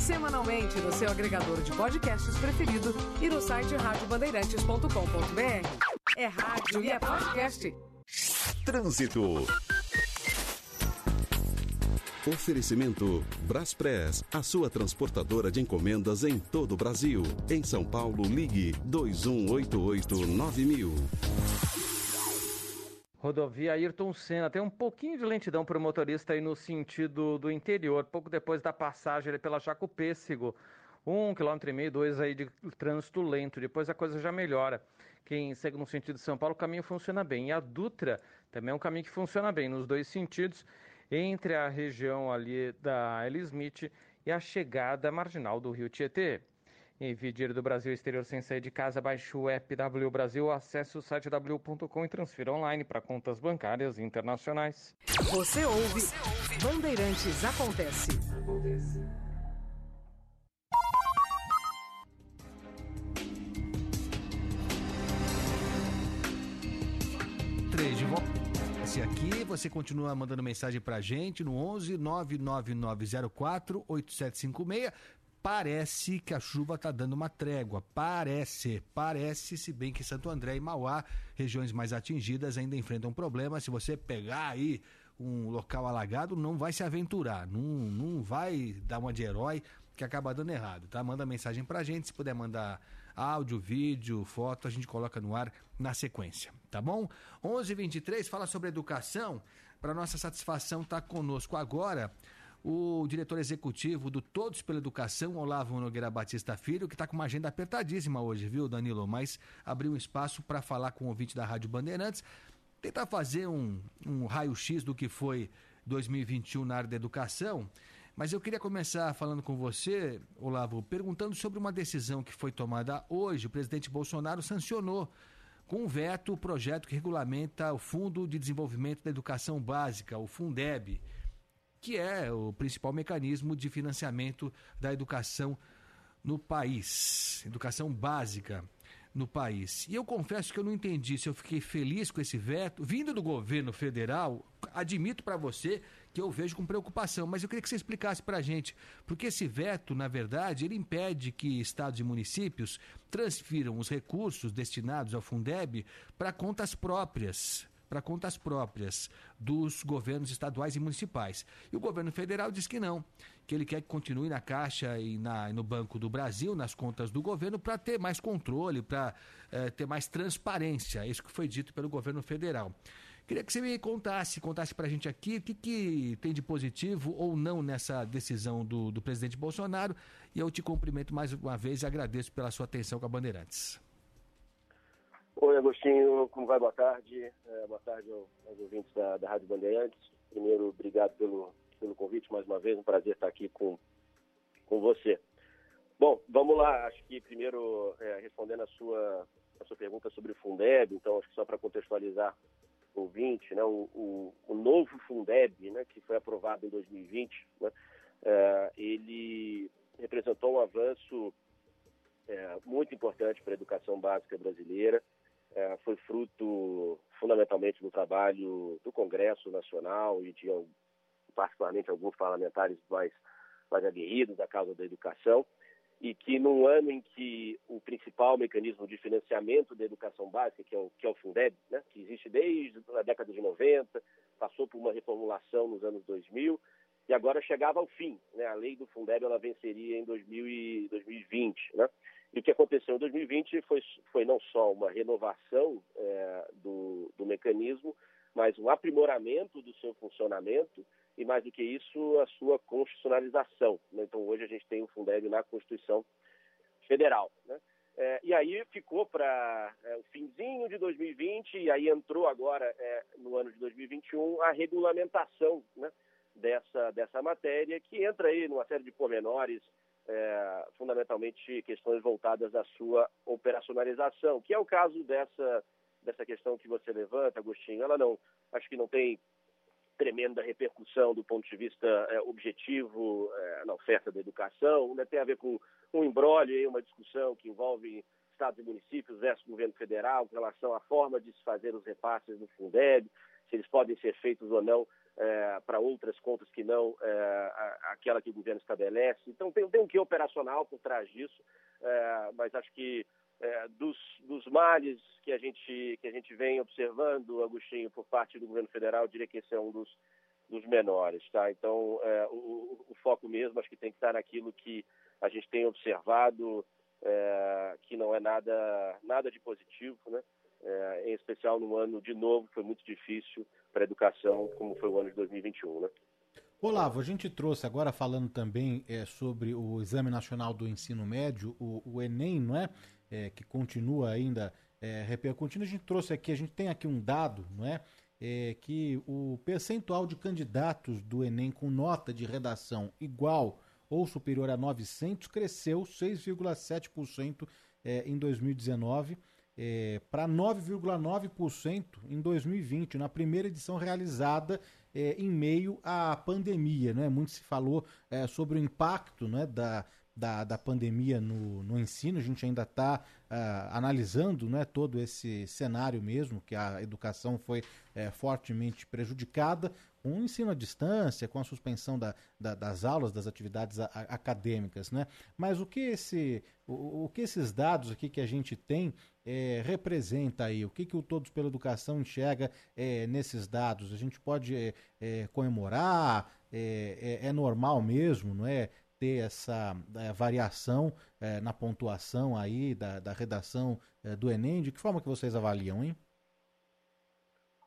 Semanalmente no seu agregador de podcasts preferido e no site radiobandeirantes.com.br. É rádio e é podcast. Trânsito. Oferecimento Braspress, a sua transportadora de encomendas em todo o Brasil. Em São Paulo, ligue 2188-9000. Rodovia Ayrton Senna tem um pouquinho de lentidão para o motorista aí no sentido do interior, pouco depois da passagem pela Jaco Pêssego. Um quilômetro e meio, dois aí de trânsito lento, depois a coisa já melhora. Quem segue no sentido de São Paulo, o caminho funciona bem. E a Dutra também é um caminho que funciona bem nos dois sentidos, entre a região ali da L. Smith e a chegada marginal do Rio Tietê. Envie dinheiro do Brasil exterior sem sair de casa, baixe o app W Brasil, acesse o site w.com e transfira online para contas bancárias internacionais. Você ouve Bandeirantes Acontece. Três volta. Esse aqui, você continua mandando mensagem pra gente no 11 99904 8756. Parece que a chuva tá dando uma trégua. Parece, parece, se bem que Santo André e Mauá, regiões mais atingidas, ainda enfrentam problemas. Se você pegar aí um local alagado, não vai se aventurar, não, não vai dar uma de herói que acaba dando errado, tá? Manda mensagem pra gente, se puder mandar áudio, vídeo, foto, a gente coloca no ar na sequência, tá bom? 11:23 fala sobre educação. Para nossa satisfação tá conosco agora o diretor executivo do Todos pela Educação, Olavo Nogueira Batista Filho, que está com uma agenda apertadíssima hoje, viu, Danilo? Mas abriu um espaço para falar com o ouvinte da Rádio Bandeirantes, tentar fazer um, um raio-x do que foi 2021 na área da educação. Mas eu queria começar falando com você, Olavo, perguntando sobre uma decisão que foi tomada hoje. O presidente Bolsonaro sancionou com um veto o projeto que regulamenta o Fundo de Desenvolvimento da Educação Básica, o Fundeb, que é o principal mecanismo de financiamento da educação no país, educação básica. No país. E eu confesso que eu não entendi se eu fiquei feliz com esse veto. Vindo do governo federal, admito para você que eu vejo com preocupação, mas eu queria que você explicasse para a gente, porque esse veto, na verdade, ele impede que estados e municípios transfiram os recursos destinados ao Fundeb para contas próprias para contas próprias dos governos estaduais e municipais. E o governo federal diz que não, que ele quer que continue na Caixa e na, no Banco do Brasil, nas contas do governo, para ter mais controle, para eh, ter mais transparência. É isso que foi dito pelo governo federal. Queria que você me contasse, contasse para a gente aqui o que, que tem de positivo ou não nessa decisão do, do presidente Bolsonaro. E eu te cumprimento mais uma vez e agradeço pela sua atenção com a Bandeirantes. Oi, Agostinho, como vai? Boa tarde. É, boa tarde aos ouvintes da, da Rádio Bandeirantes. Primeiro, obrigado pelo, pelo convite mais uma vez, um prazer estar aqui com, com você. Bom, vamos lá. Acho que primeiro, é, respondendo a sua, a sua pergunta sobre o Fundeb, então, acho que só para contextualizar o ouvinte, né, o, o, o, novo Fundeb, né, que foi aprovado em 2020, né, é, ele representou um avanço é, muito importante para a educação básica brasileira é, foi fruto fundamentalmente do trabalho do Congresso Nacional e de particularmente alguns parlamentares mais, mais aguerridos da causa da educação e que num ano em que o principal mecanismo de financiamento da educação básica, que é o, que é o Fundeb, né, que existe desde a década de 90, passou por uma reformulação nos anos 2000 e agora chegava ao fim. Né, a lei do Fundeb ela venceria em 2000 e 2020. Né, e o que aconteceu em 2020 foi, foi não só uma renovação é, do, do mecanismo, mas um aprimoramento do seu funcionamento e, mais do que isso, a sua constitucionalização. Né? Então, hoje a gente tem o Fundeb na Constituição Federal. Né? É, e aí ficou para é, o finzinho de 2020 e aí entrou agora, é, no ano de 2021, a regulamentação né, dessa, dessa matéria, que entra aí numa série de pormenores é, fundamentalmente questões voltadas à sua operacionalização, que é o caso dessa, dessa questão que você levanta, Agostinho. Ela não, acho que não tem tremenda repercussão do ponto de vista é, objetivo é, na oferta da educação, né? tem a ver com um embrólio, uma discussão que envolve estados e municípios versus governo federal com relação à forma de se fazer os repasses no Fundeb, se eles podem ser feitos ou não é, para outras contas que não é, aquela que o governo estabelece. Então, tem, tem um que operacional por trás disso, é, mas acho que é, dos, dos males que a, gente, que a gente vem observando, Agostinho, por parte do governo federal, diria que esse é um dos, dos menores. Tá? Então, é, o, o, foco mesmo acho que tem que estar naquilo que a gente tem observado, é, que não é nada, nada de positivo, né? É, em especial no ano de novo, foi muito difícil para a educação, como foi o ano de 2021. Né? Olavo, a gente trouxe agora falando também é, sobre o Exame Nacional do Ensino Médio, o, o Enem, não é? é? que continua ainda é, repercutindo. A gente trouxe aqui, a gente tem aqui um dado, não é? é? que o percentual de candidatos do Enem com nota de redação igual ou superior a 900 cresceu 6,7% é, em 2019 é, para 9,9% em 2020, na primeira edição realizada é, em meio à pandemia. Né? Muito se falou é, sobre o impacto né, da, da, da pandemia no, no ensino, a gente ainda está uh, ah, analisando né, todo esse cenário mesmo, que a educação foi é, fortemente prejudicada, com o ensino à distância, com a suspensão da, da, das aulas, das atividades a, acadêmicas. Né? Mas o que, esse, o, o, que esses dados aqui que a gente tem é, representa aí? O que, que o Todos pela Educação enxerga é, nesses dados? A gente pode comemorar? É, é, normal mesmo, não é? Ter essa é, variação é, na pontuação aí da, da redação é, do Enem? De que forma que vocês avaliam, hein?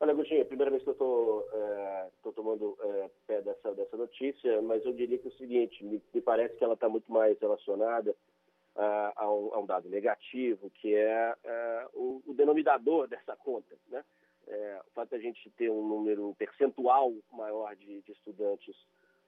Olha, Agostinho, é a primeira vez que eu estou tomando pé dessa, dessa notícia, mas eu diria que é o seguinte, me, me parece que ela está muito mais relacionada a, a, um, a, um, dado negativo, que é, o, o, denominador dessa conta, né? o fato de a gente ter um número percentual maior de, de estudantes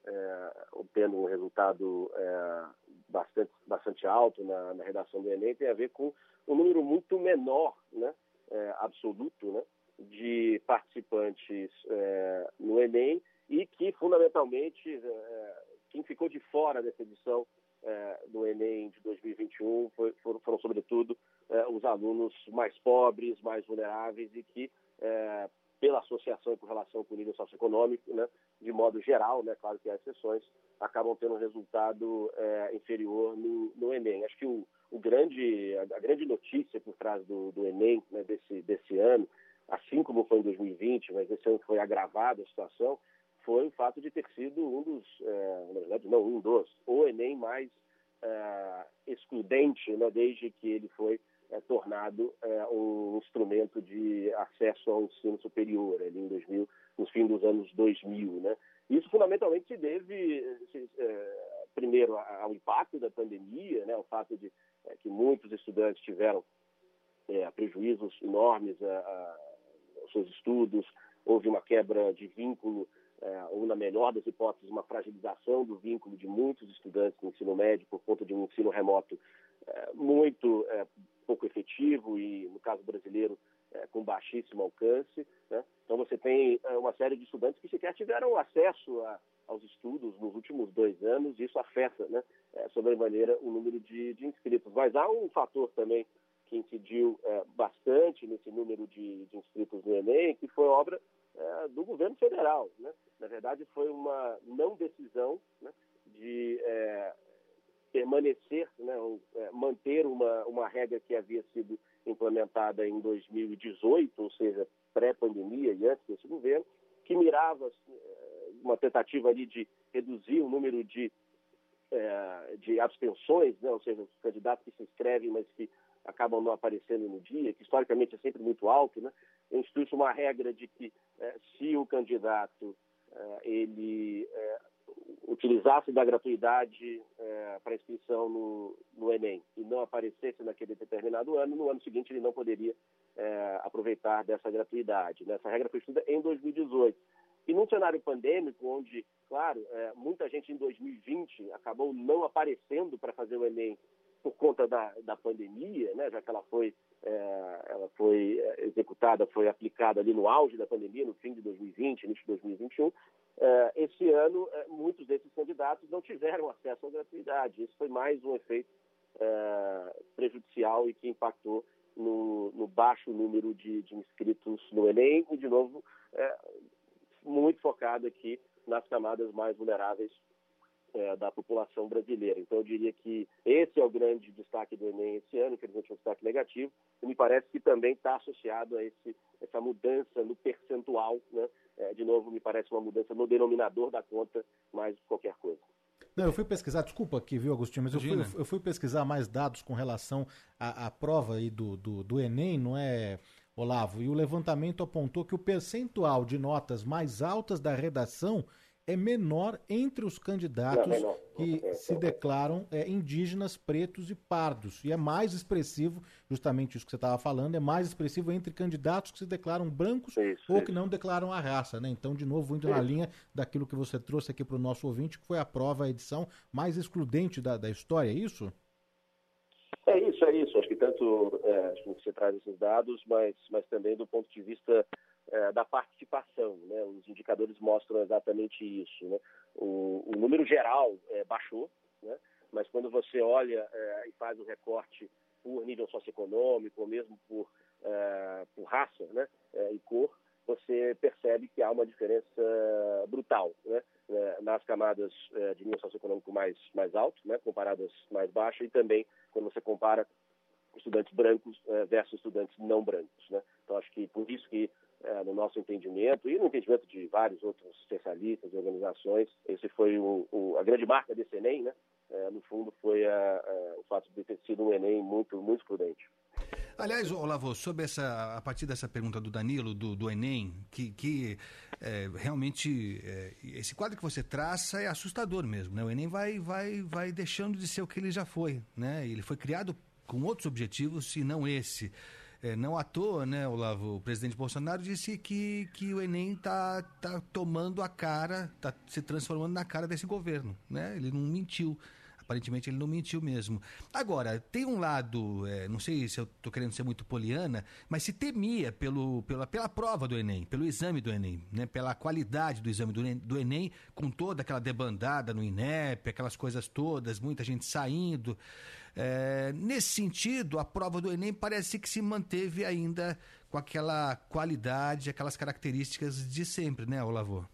é, obtendo um resultado é, bastante, bastante alto na, na, redação do Enem tem a ver com um número muito menor, né, é, absoluto, né, de participantes é, no Enem e que, fundamentalmente, é, quem ficou de fora dessa edição é, do Enem de 2021 foi, foram, foram, sobretudo, é, os alunos mais pobres, mais vulneráveis e que, é, pela associação e por relação com o nível socioeconômico, né, de modo geral, né, claro que há exceções, acabam tendo um resultado é, inferior no, no, Enem. Acho que o, o grande, a, a, grande notícia por trás do, do Enem né, desse, desse ano, assim como foi em 2020, mas esse ano foi agravada a situação, foi o fato de ter sido um dos, é, na verdade não um dos, o Enem mais é, excludente, né, desde que ele foi é, tornado é, um instrumento de acesso ao ensino superior, ali em 2000, no fim dos anos 2000, né? Isso fundamentalmente se deve, se, é, primeiro, ao impacto da pandemia, né, ao fato de é, que muitos estudantes tiveram prejuízos enormes a, a, aos seus estudos, houve uma quebra de vínculo é, ou, na melhor das hipóteses, uma fragilização do vínculo de muitos estudantes no ensino médio por conta de um ensino remoto é, muito é, pouco efetivo e, no caso brasileiro, é, com baixíssimo alcance. Né? Então, você tem é, uma série de estudantes que sequer tiveram acesso a, aos estudos nos últimos dois anos, e isso afeta, né, é, sobremaneira, o número de, de inscritos. Mas há um fator também que incidiu é, bastante nesse número de, de, inscritos no Enem, que foi obra é, do governo federal. Né? Na verdade, foi uma não decisão né, de é, permanecer, né, é, manter uma, uma regra que havia sido implementada em 2018, ou seja, pré-pandemia e antes desse governo, que mirava é, uma tentativa ali de reduzir o número de, é, de abstenções, né, ou seja, os candidatos que se inscrevem, mas que acabam não aparecendo no dia, que historicamente é sempre muito alto, né? institui uma regra de que se o candidato ele utilizasse da gratuidade é, para inscrição no, no, Enem e não aparecesse naquele determinado ano, no ano seguinte ele não poderia é, aproveitar dessa gratuidade. Né? Essa regra foi estudada em 2018. E num cenário pandêmico, onde, claro, é, muita gente em 2020 acabou não aparecendo para fazer o Enem por conta da, da pandemia, né, já que ela foi, é, ela foi é, executada, foi aplicada ali no auge da pandemia, no fim de 2020, início de 2021, é, esse ano é, muitos desses candidatos não tiveram acesso à gratuidade. Isso foi mais um efeito é, prejudicial e que impactou no, no baixo número de, de, inscritos no Enem e, de novo, muito focado aqui nas camadas mais vulneráveis é, da população brasileira. Então, eu diria que esse é o grande destaque do Enem esse ano, infelizmente é um destaque negativo, e me parece que também está associado a esse, essa mudança no percentual, né? É, de novo, me parece uma mudança no denominador da conta, mais qualquer coisa. Não, eu fui pesquisar, desculpa aqui, viu, Agostinho, mas eu fui, eu fui, pesquisar mais dados com relação à, à prova aí do, do, do Enem, não é, Olavo? E o levantamento apontou que o percentual de notas mais altas da redação é menor entre os candidatos não, que se declaram é, indígenas, pretos e pardos. E é mais expressivo, justamente isso que você estava falando, é mais expressivo entre candidatos que se declaram brancos isso, ou isso. que não declaram a raça. Né? Então, de novo, indo isso. na linha daquilo que você trouxe aqui para o nosso ouvinte, que foi a prova, a edição mais excludente da, da história, é isso? É isso, é isso. Acho que tanto é, acho que você traz esses dados, mas, mas também do ponto de vista é, da participação. Né? Os indicadores mostram exatamente isso. Né? O, o número geral é, baixou, né? mas quando você olha é, e faz o recorte por nível socioeconômico ou mesmo por, é, por raça né? É, e cor, você percebe que há uma diferença brutal né? É, nas camadas de nível socioeconômico mais, mais alto, né? comparadas mais baixas, e também quando você compara estudantes brancos versus estudantes não brancos. Né? Então, acho que por isso que é, no nosso entendimento e no entendimento de vários outros especialistas e organizações. Esse foi o, o, a grande marca desse Enem, né? É, no fundo, foi a, a, o fato de ter sido um Enem muito, muito prudente. Aliás, Olavo, sobre essa, a partir dessa pergunta do Danilo, do, do Enem, que, que é, realmente é, esse quadro que você traça é assustador mesmo, né? O Enem vai, vai, vai deixando de ser o que ele já foi, né? Ele foi criado com outros objetivos e não esse. É, não à toa, né, Olavo, o presidente Bolsonaro disse que, que o Enem está tá tomando a cara, está se transformando na cara desse governo. Né? Ele não mentiu. Aparentemente ele não mentiu mesmo. Agora, tem um lado, é, não sei se eu estou querendo ser muito poliana, mas se temia pelo, pela, pela prova do Enem, pelo exame do Enem, né? pela qualidade do exame do Enem, do Enem, com toda aquela debandada no INEP, aquelas coisas todas, muita gente saindo. É, nesse sentido, a prova do Enem parece que se manteve ainda com aquela qualidade, aquelas características de sempre, né, Olavo?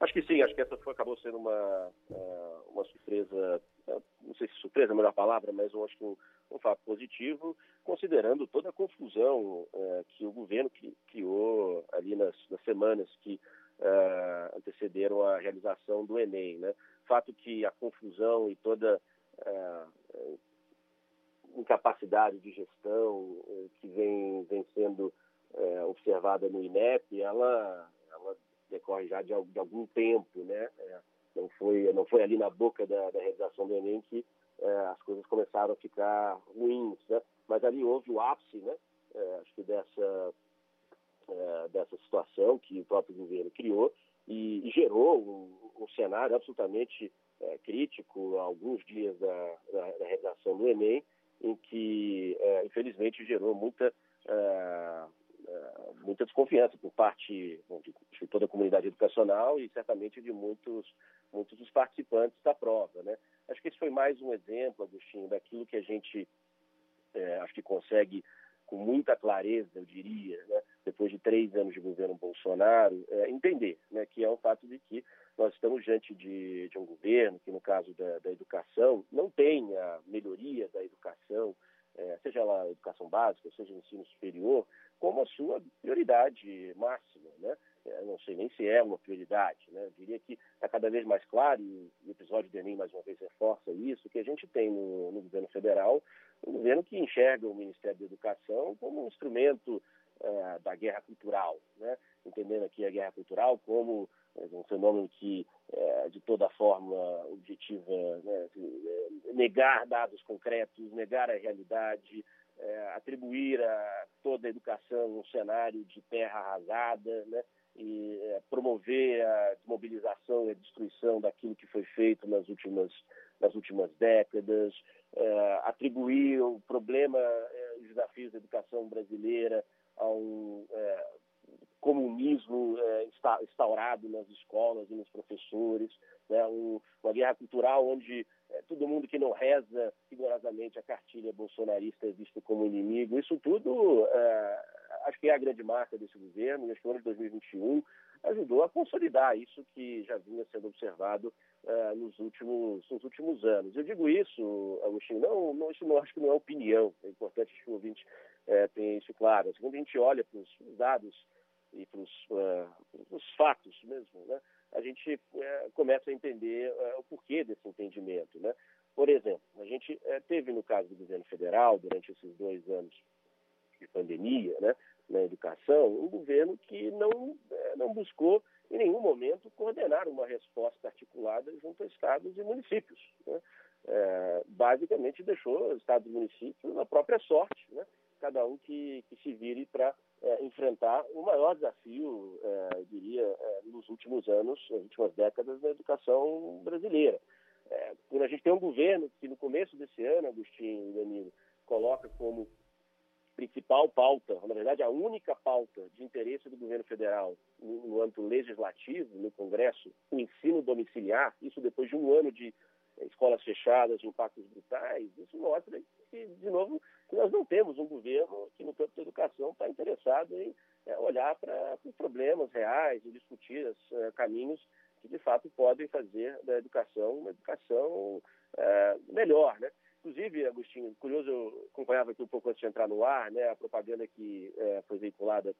Acho que sim, acho que essa foi, acabou sendo uma, é, uma surpresa, é, não sei se surpresa é a melhor palavra, mas eu acho que um, um fato positivo, considerando toda a confusão é, que o governo criou ali nas, nas semanas que antecederam a realização do Enem. Né? Fato que a confusão e toda incapacidade de gestão é, que vem, vem sendo observada no INEP, ela, ela decorre já de, de algum tempo, né? É, não foi não foi ali na boca da, da realização do Enem que é, as coisas começaram a ficar ruins, né? Mas ali houve o ápice, né? É, acho que dessa é, dessa situação que o próprio governo criou e, e gerou um, um, cenário absolutamente é, crítico alguns dias da, da, da, realização do Enem, em que é, infelizmente gerou muita muita desconfiança por parte de, toda a comunidade educacional e certamente de muitos, muitos dos participantes da prova. Né? Acho que esse foi mais um exemplo, Agostinho, daquilo que a gente é, acho que consegue com muita clareza, eu diria, né, depois de três anos de governo Bolsonaro, é, entender né, que é o fato de que nós estamos diante de, de um governo que, no caso da, da, educação, não tem a melhoria da educação, é, seja lá a educação básica, seja ensino superior, como a sua prioridade máxima, né? Eu não sei nem se é uma prioridade, né? Eu diria que está cada vez mais claro, e o episódio do Enem mais uma vez reforça isso, que a gente tem no, no governo federal um governo que enxerga o Ministério da Educação como um instrumento é, da guerra cultural, né? entendendo aqui a guerra cultural como é, um fenômeno que, é, de toda forma, objetiva né? negar dados concretos, negar a realidade, é, atribuir a toda a educação um cenário de terra arrasada, né? e é, promover a desmobilização e a destruição daquilo que foi feito nas últimas, nas últimas décadas, é, atribuir o problema é, os desafios da educação brasileira a um é, comunismo é, instaurado nas escolas e nos professores, né? um, uma guerra cultural onde é, todo mundo que não reza rigorosamente a cartilha bolsonarista é visto como inimigo. Isso tudo, é, acho que é a grande marca desse governo, e o ano de 2021 ajudou a consolidar isso que já vinha sendo observado é, nos, últimos, nos últimos anos. Eu digo isso, Agostinho, não, não, isso não acho que não é opinião, é importante que o ouvinte é, tenha isso claro. Quando a gente olha para os dados e para os uh, fatos mesmo, né? a gente uh, começa a entender uh, o porquê desse entendimento. Né? Por exemplo, a gente teve no caso do governo federal, durante esses dois anos de pandemia, né, na educação, um governo que não, não buscou em nenhum momento coordenar uma resposta articulada junto a estados e municípios. Né? É, basicamente deixou estados e municípios na própria sorte, né? Cada um que, que se vire para é, enfrentar o maior desafio, é, diria, é, nos últimos anos, nas últimas décadas da educação brasileira. É, quando a gente tem um governo que no começo desse ano, Agostinho e Danilo, coloca como principal pauta, na verdade a única pauta de interesse do governo federal no, no âmbito legislativo, no Congresso, o ensino domiciliar, isso depois de um ano de escolas fechadas, impactos brutais, isso mostra que, de novo, nós não temos um governo que, no campo da educação, está interessado em é, olhar para os problemas reais e discutir os é, caminhos que, de fato, podem fazer da educação uma educação é, melhor, né? Inclusive, Agostinho, curioso, eu acompanhava aqui um pouco antes de entrar no ar, né, a propaganda que é, foi veiculada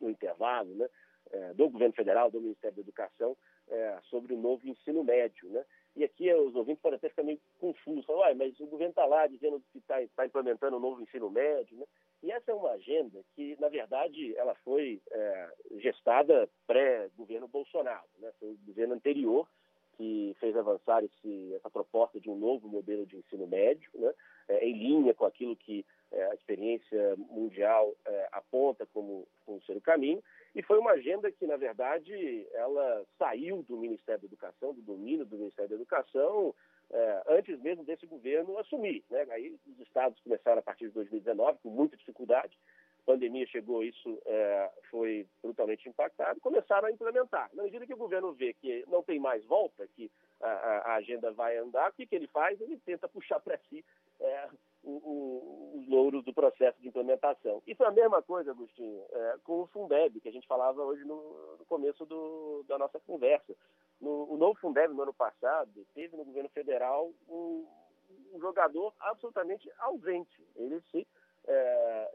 no intervalo, né, é, do governo federal, do Ministério da Educação, é, sobre o novo ensino médio, né? E aqui os ouvintes podem até ficar meio confusos, falam, mas o governo está lá dizendo que está tá implementando o um novo ensino médio, né? E essa é uma agenda que, na verdade, ela foi é, gestada pré-governo Bolsonaro, né? Foi o governo anterior que fez avançar esse, essa proposta de um novo modelo de ensino médio, né? É, em linha com aquilo que é, a experiência mundial é, aponta como, como ser o caminho. E foi uma agenda que, na verdade, ela saiu do Ministério da Educação, do domínio do Ministério da Educação, é, antes mesmo desse governo assumir. Né? Aí os estados começaram a partir de 2019 com muita dificuldade, a pandemia chegou, isso é, foi brutalmente impactado, começaram a implementar. Na medida que o governo vê que não tem mais volta, que a, a agenda vai andar, o que, que ele faz? Ele tenta puxar para si o, os louros do processo de implementação. E foi a mesma coisa, Agostinho, é, com o Fundeb, que a gente falava hoje no, no começo do, da nossa conversa. No, o novo Fundeb, no ano passado, teve no governo federal um, um jogador absolutamente ausente. Ele se, é,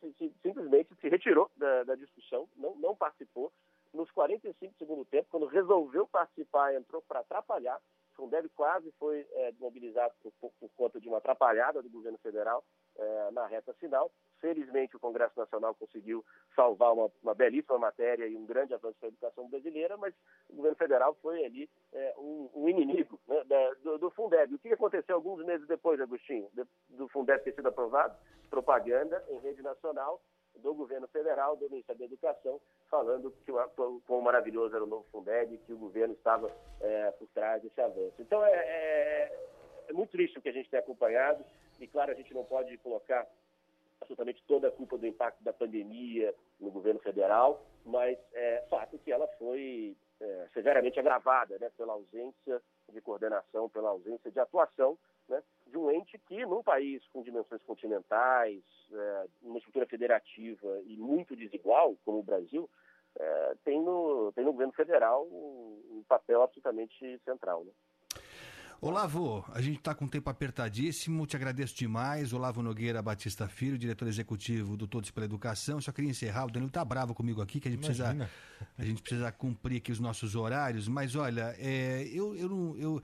se, se, simplesmente se retirou da, da discussão, não, não participou. Nos 45 do segundo tempo, quando resolveu participar, entrou para atrapalhar. Fundeb quase foi é, mobilizado por, por, por, conta de uma atrapalhada do governo federal é, na reta final. Felizmente, o Congresso Nacional conseguiu salvar uma, uma, belíssima matéria e um grande avanço para a educação brasileira, mas o governo federal foi ali é, um, um, inimigo né, do, do, Fundeb. O que aconteceu alguns meses depois, Agostinho, do Fundeb ter sido aprovado? Propaganda em rede nacional do governo federal, do Ministério da Educação, falando que o quão maravilhoso era o novo Fundeb, que o governo estava é, por trás desse avanço. Então, é, é, é muito triste o que a gente tem acompanhado, e claro, a gente não pode colocar absolutamente toda a culpa do impacto da pandemia no governo federal, mas é fato que ela foi é, severamente agravada né, pela ausência de coordenação, pela ausência de atuação de um ente que, num país com dimensões continentais, é, uma estrutura federativa e muito desigual, como o Brasil, é, tem, no, tem no governo federal um, um papel absolutamente central. Né? Olavo, a gente está com o tempo apertadíssimo, te agradeço demais. Olavo Nogueira Batista Filho, diretor executivo do Todos pela Educação. Só queria encerrar, o Danilo está bravo comigo aqui, que a gente, precisa, a gente precisa cumprir aqui os nossos horários, mas olha, é, eu, eu, eu,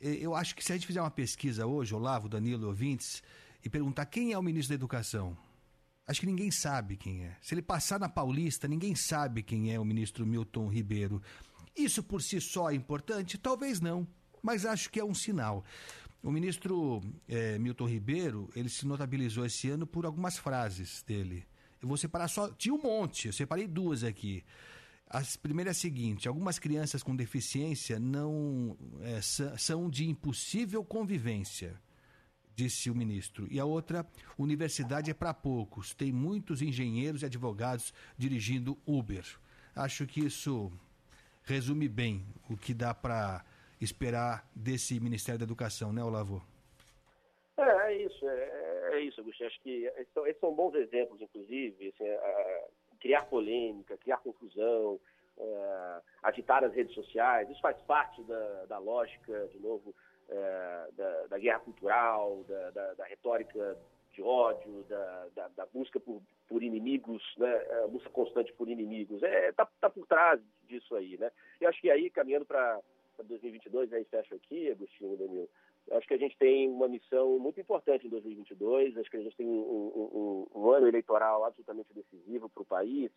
eu acho que se a gente fizer uma pesquisa hoje, Olavo, Danilo, ouvintes, e perguntar quem é o ministro da Educação, acho que ninguém sabe quem é. Se ele passar na Paulista, ninguém sabe quem é o ministro Milton Ribeiro. Isso por si só é importante? Talvez não mas acho que é um sinal. O ministro é, Milton Ribeiro, ele se notabilizou esse ano por algumas frases dele. Eu vou separar só, tinha um monte, eu separei duas aqui. A primeira é a seguinte: algumas crianças com deficiência não é, são de impossível convivência, disse o ministro. E a outra, universidade é para poucos. Tem muitos engenheiros e advogados dirigindo Uber. Acho que isso resume bem o que dá para esperar desse Ministério da Educação, né, Olavo? É, é isso, é, é isso, Agostinho. Acho que são, esses são bons exemplos, inclusive, assim, a, criar polêmica, criar confusão, é, agitar as redes sociais. Isso faz parte da, da lógica, de novo, é, da, da, guerra cultural, da, da, retórica de ódio, da, busca por, por, inimigos, né, a busca constante por inimigos. É, tá, tá por trás disso aí. Né? E acho que aí, caminhando para para 2022, aí fecho aqui, Agostinho Danilo. Acho que a gente tem uma missão muito importante em 2022, acho que a gente tem um, um, um ano eleitoral absolutamente decisivo para o país,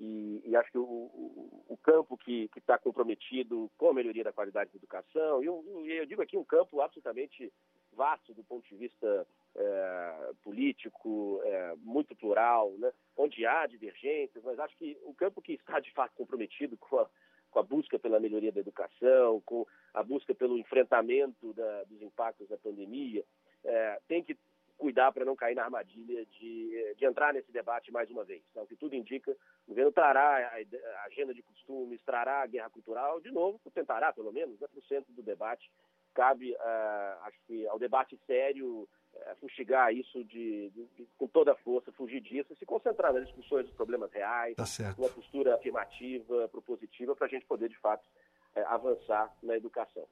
e, e, acho que o, o, o campo que está comprometido com a melhoria da qualidade da educação, e eu, eu, digo aqui um campo absolutamente vasto do ponto de vista é, político, é, muito plural, né? onde há divergências, mas acho que o campo que está de fato comprometido com a com a busca pela melhoria da educação, com a busca pelo enfrentamento da, dos impactos da pandemia, é, tem que cuidar para não cair na armadilha de, de entrar nesse debate mais uma vez. Então, o que tudo indica, o governo trará a, agenda de costumes, trará a guerra cultural, de novo, tentará, pelo menos, né, para o centro do debate. Cabe, uh, acho que, ao debate sério é, fustigar isso de, de, de, com toda a força, fugir disso, se concentrar nas discussões dos problemas reais, tá uma postura afirmativa, propositiva, para a gente poder, de fato, é, avançar na educação.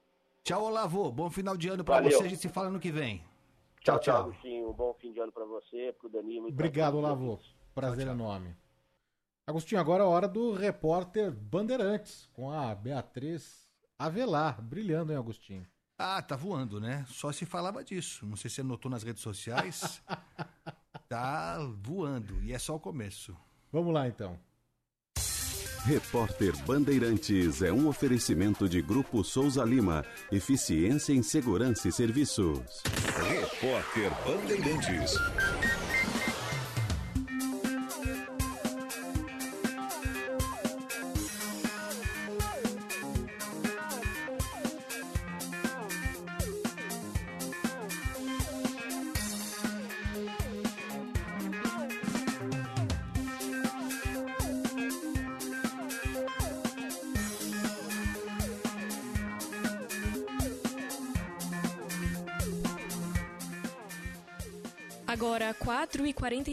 Tchau, Olavo. Bom final de ano para você. A gente se fala no que vem. Tchau, tchau. tchau Agostinho. Um bom fim de ano para você, para o Danilo. Obrigado, Olavo. Prazer tchau, tchau. enorme. Agostinho, agora é a hora do repórter Bandeirantes, com a Beatriz Avelar. Brilhando, hein, Agostinho? Ah, tá voando, né? Só se falava disso. Não sei se você notou nas redes sociais. tá voando e é só o começo. Vamos lá então. Repórter Bandeirantes é um oferecimento de Grupo Souza Lima. Eficiência em Segurança e Serviços. Repórter Bandeirantes.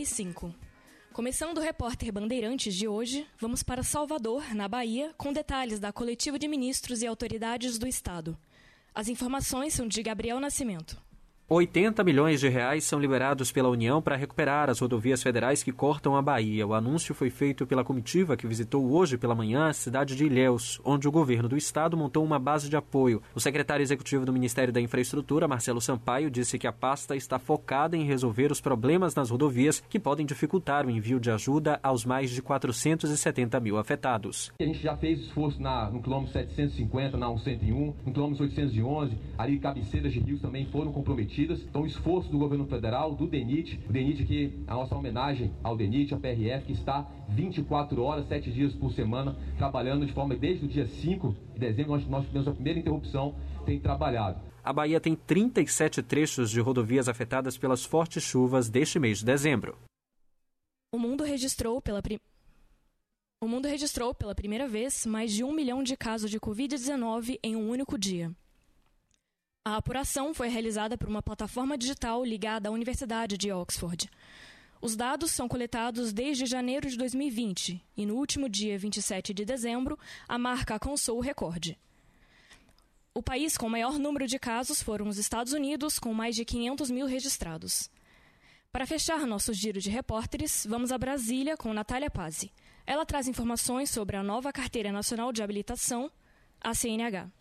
4h45. Começando o repórter Bandeirantes de hoje, vamos para Salvador, na Bahia, com detalhes da coletiva de ministros e autoridades do Estado. As informações são de Gabriel Nascimento. 80 milhões de reais são liberados pela União para recuperar as rodovias federais que cortam a Bahia. O anúncio foi feito pela comitiva que visitou hoje pela manhã a cidade de Ilhéus, onde o governo do estado montou uma base de apoio. O secretário executivo do Ministério da Infraestrutura, Marcelo Sampaio, disse que a pasta está focada em resolver os problemas nas rodovias que podem dificultar o envio de ajuda aos mais de 470 mil afetados. A gente já fez esforço na, no quilômetro 750, na 101, no quilômetro 811, ali cabeceiras de rios também foram comprometidas então, o esforço do governo federal, do DENIT, o DENIT que a nossa homenagem ao DENIT, a PRF, que está 24 horas, 7 dias por semana, trabalhando de forma, desde o dia 5 de dezembro, nós, nós tivemos a primeira interrupção, tem trabalhado. A Bahia tem 37 trechos de rodovias afetadas pelas fortes chuvas deste mês de dezembro. O mundo registrou pela pri... O mundo registrou pela primeira vez mais de um milhão de casos de Covid-19 em um único dia. A apuração foi realizada por uma plataforma digital ligada à Universidade de Oxford. Os dados são coletados desde janeiro de 2020 e no último dia 27 de dezembro, a marca alcançou o recorde. O país com maior número de casos foram os Estados Unidos, com mais de 500 mil registrados. Para fechar nosso giro de repórteres, vamos a Brasília com Natália Pazzi. Ela traz informações sobre a nova Carteira Nacional de Habilitação, a CNH.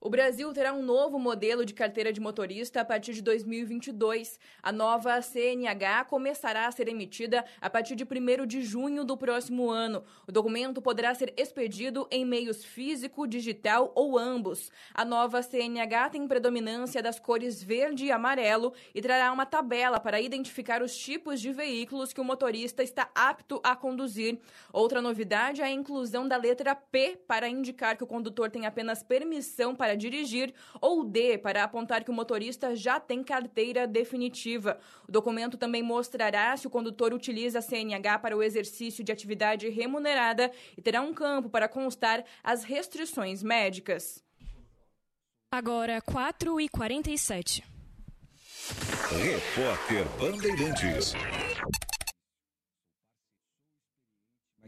O Brasil terá um novo modelo de carteira de motorista a partir de 2022. A nova CNH começará a ser emitida a partir de 1 de junho do próximo ano. O documento poderá ser expedido em meios físico, digital ou ambos. A nova CNH tem predominância das cores verde e amarelo e trará uma tabela para identificar os tipos de veículos que o motorista está apto a conduzir. Outra novidade é a inclusão da letra P para indicar que o condutor tem apenas permissão para dirigir, ou D, para apontar que o motorista já tem carteira definitiva. O documento também mostrará se o condutor utiliza a CNH para o exercício de atividade remunerada e terá um campo para constar as restrições médicas. Agora, 4 e 47 Repórter Bandeirantes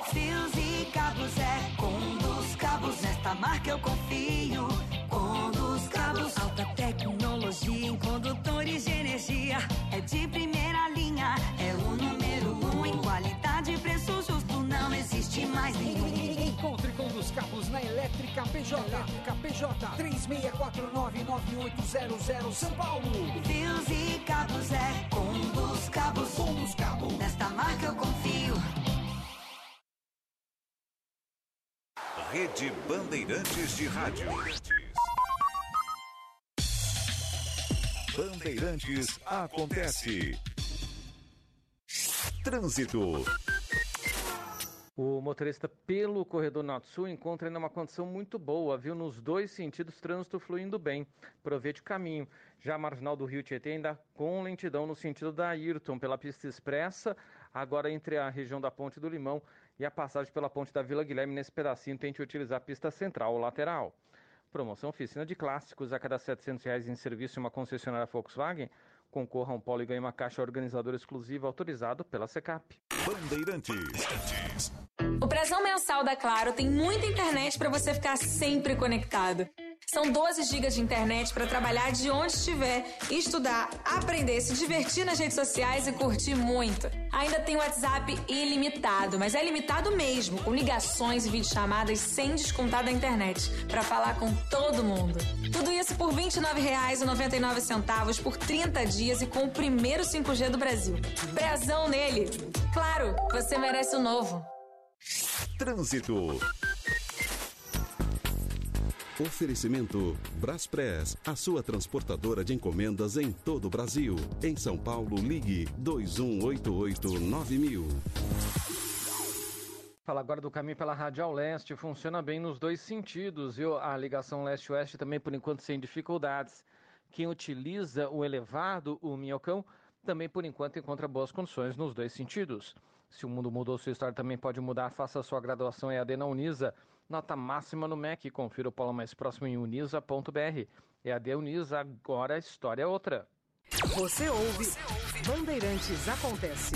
Fios e cabos é com dos cabos. Nesta marca eu confio. Com dos cabos. Alta tecnologia em condutores de energia. É de primeira linha. É o número um em qualidade e preço justo. Não existe mais ninguém. Encontre com dos cabos na Elétrica PJ. Elétrica PJ 36499800 São Paulo. Fios e cabos é com dos cabos. Com dos cabos. Nesta marca eu confio. Rede Bandeirantes de Rádio. Bandeirantes acontece. Trânsito. O motorista pelo corredor norte-sul encontra ainda uma condição muito boa, viu? Nos dois sentidos, trânsito fluindo bem. Aproveite o caminho. Já a marginal do Rio Tietê ainda com lentidão no sentido da Ayrton, pela pista expressa, agora entre a região da Ponte do Limão e a passagem pela ponte da Vila Guilherme nesse pedacinho tente utilizar a pista central ou lateral. Promoção oficina de clássicos a cada 700 reais em serviço em uma concessionária Volkswagen. Concorra a um polo e ganhe uma caixa organizadora exclusiva autorizado pela Secap. Bandeirantes. O Prezão Mensal da Claro tem muita internet para você ficar sempre conectado. São 12 gigas de internet para trabalhar de onde estiver, estudar, aprender, se divertir nas redes sociais e curtir muito. Ainda tem WhatsApp ilimitado, mas é limitado mesmo, com ligações e videochamadas sem descontar da internet, para falar com todo mundo. Tudo isso por R$ 29,99 por 30 dias e com o primeiro 5G do Brasil. Prezão nele! Claro, você merece o novo. Trânsito. Oferecimento Braspress, a sua transportadora de encomendas em todo o Brasil. Em São Paulo, ligue 2188-9000. Fala agora do caminho pela Radial Leste. Funciona bem nos dois sentidos, viu? A ligação leste-oeste também, por enquanto, sem dificuldades. Quem utiliza o elevado, o Minhocão, também, por enquanto, encontra boas condições nos dois sentidos. Se o mundo mudou, sua história também pode mudar. Faça sua graduação EAD na Unisa. Nota máxima no MEC. Confira o polo mais próximo em unisa.br. EAD Unisa, agora a história é outra. Você ouve, Bandeirantes Acontece.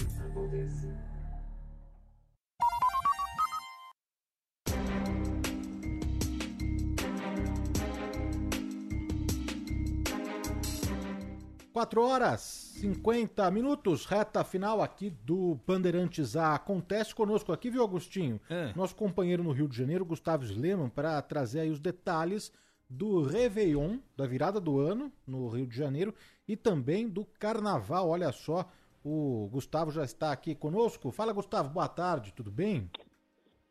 Quatro horas 50 minutos, reta final aqui do Bandeirantes A. Acontece conosco aqui, viu, Agostinho? É. Nosso companheiro no Rio de Janeiro, Gustavo Sleman, para trazer aí os detalhes do Réveillon, da virada do ano no Rio de Janeiro e também do Carnaval. Olha só, o Gustavo já está aqui conosco. Fala, Gustavo, boa tarde, tudo bem?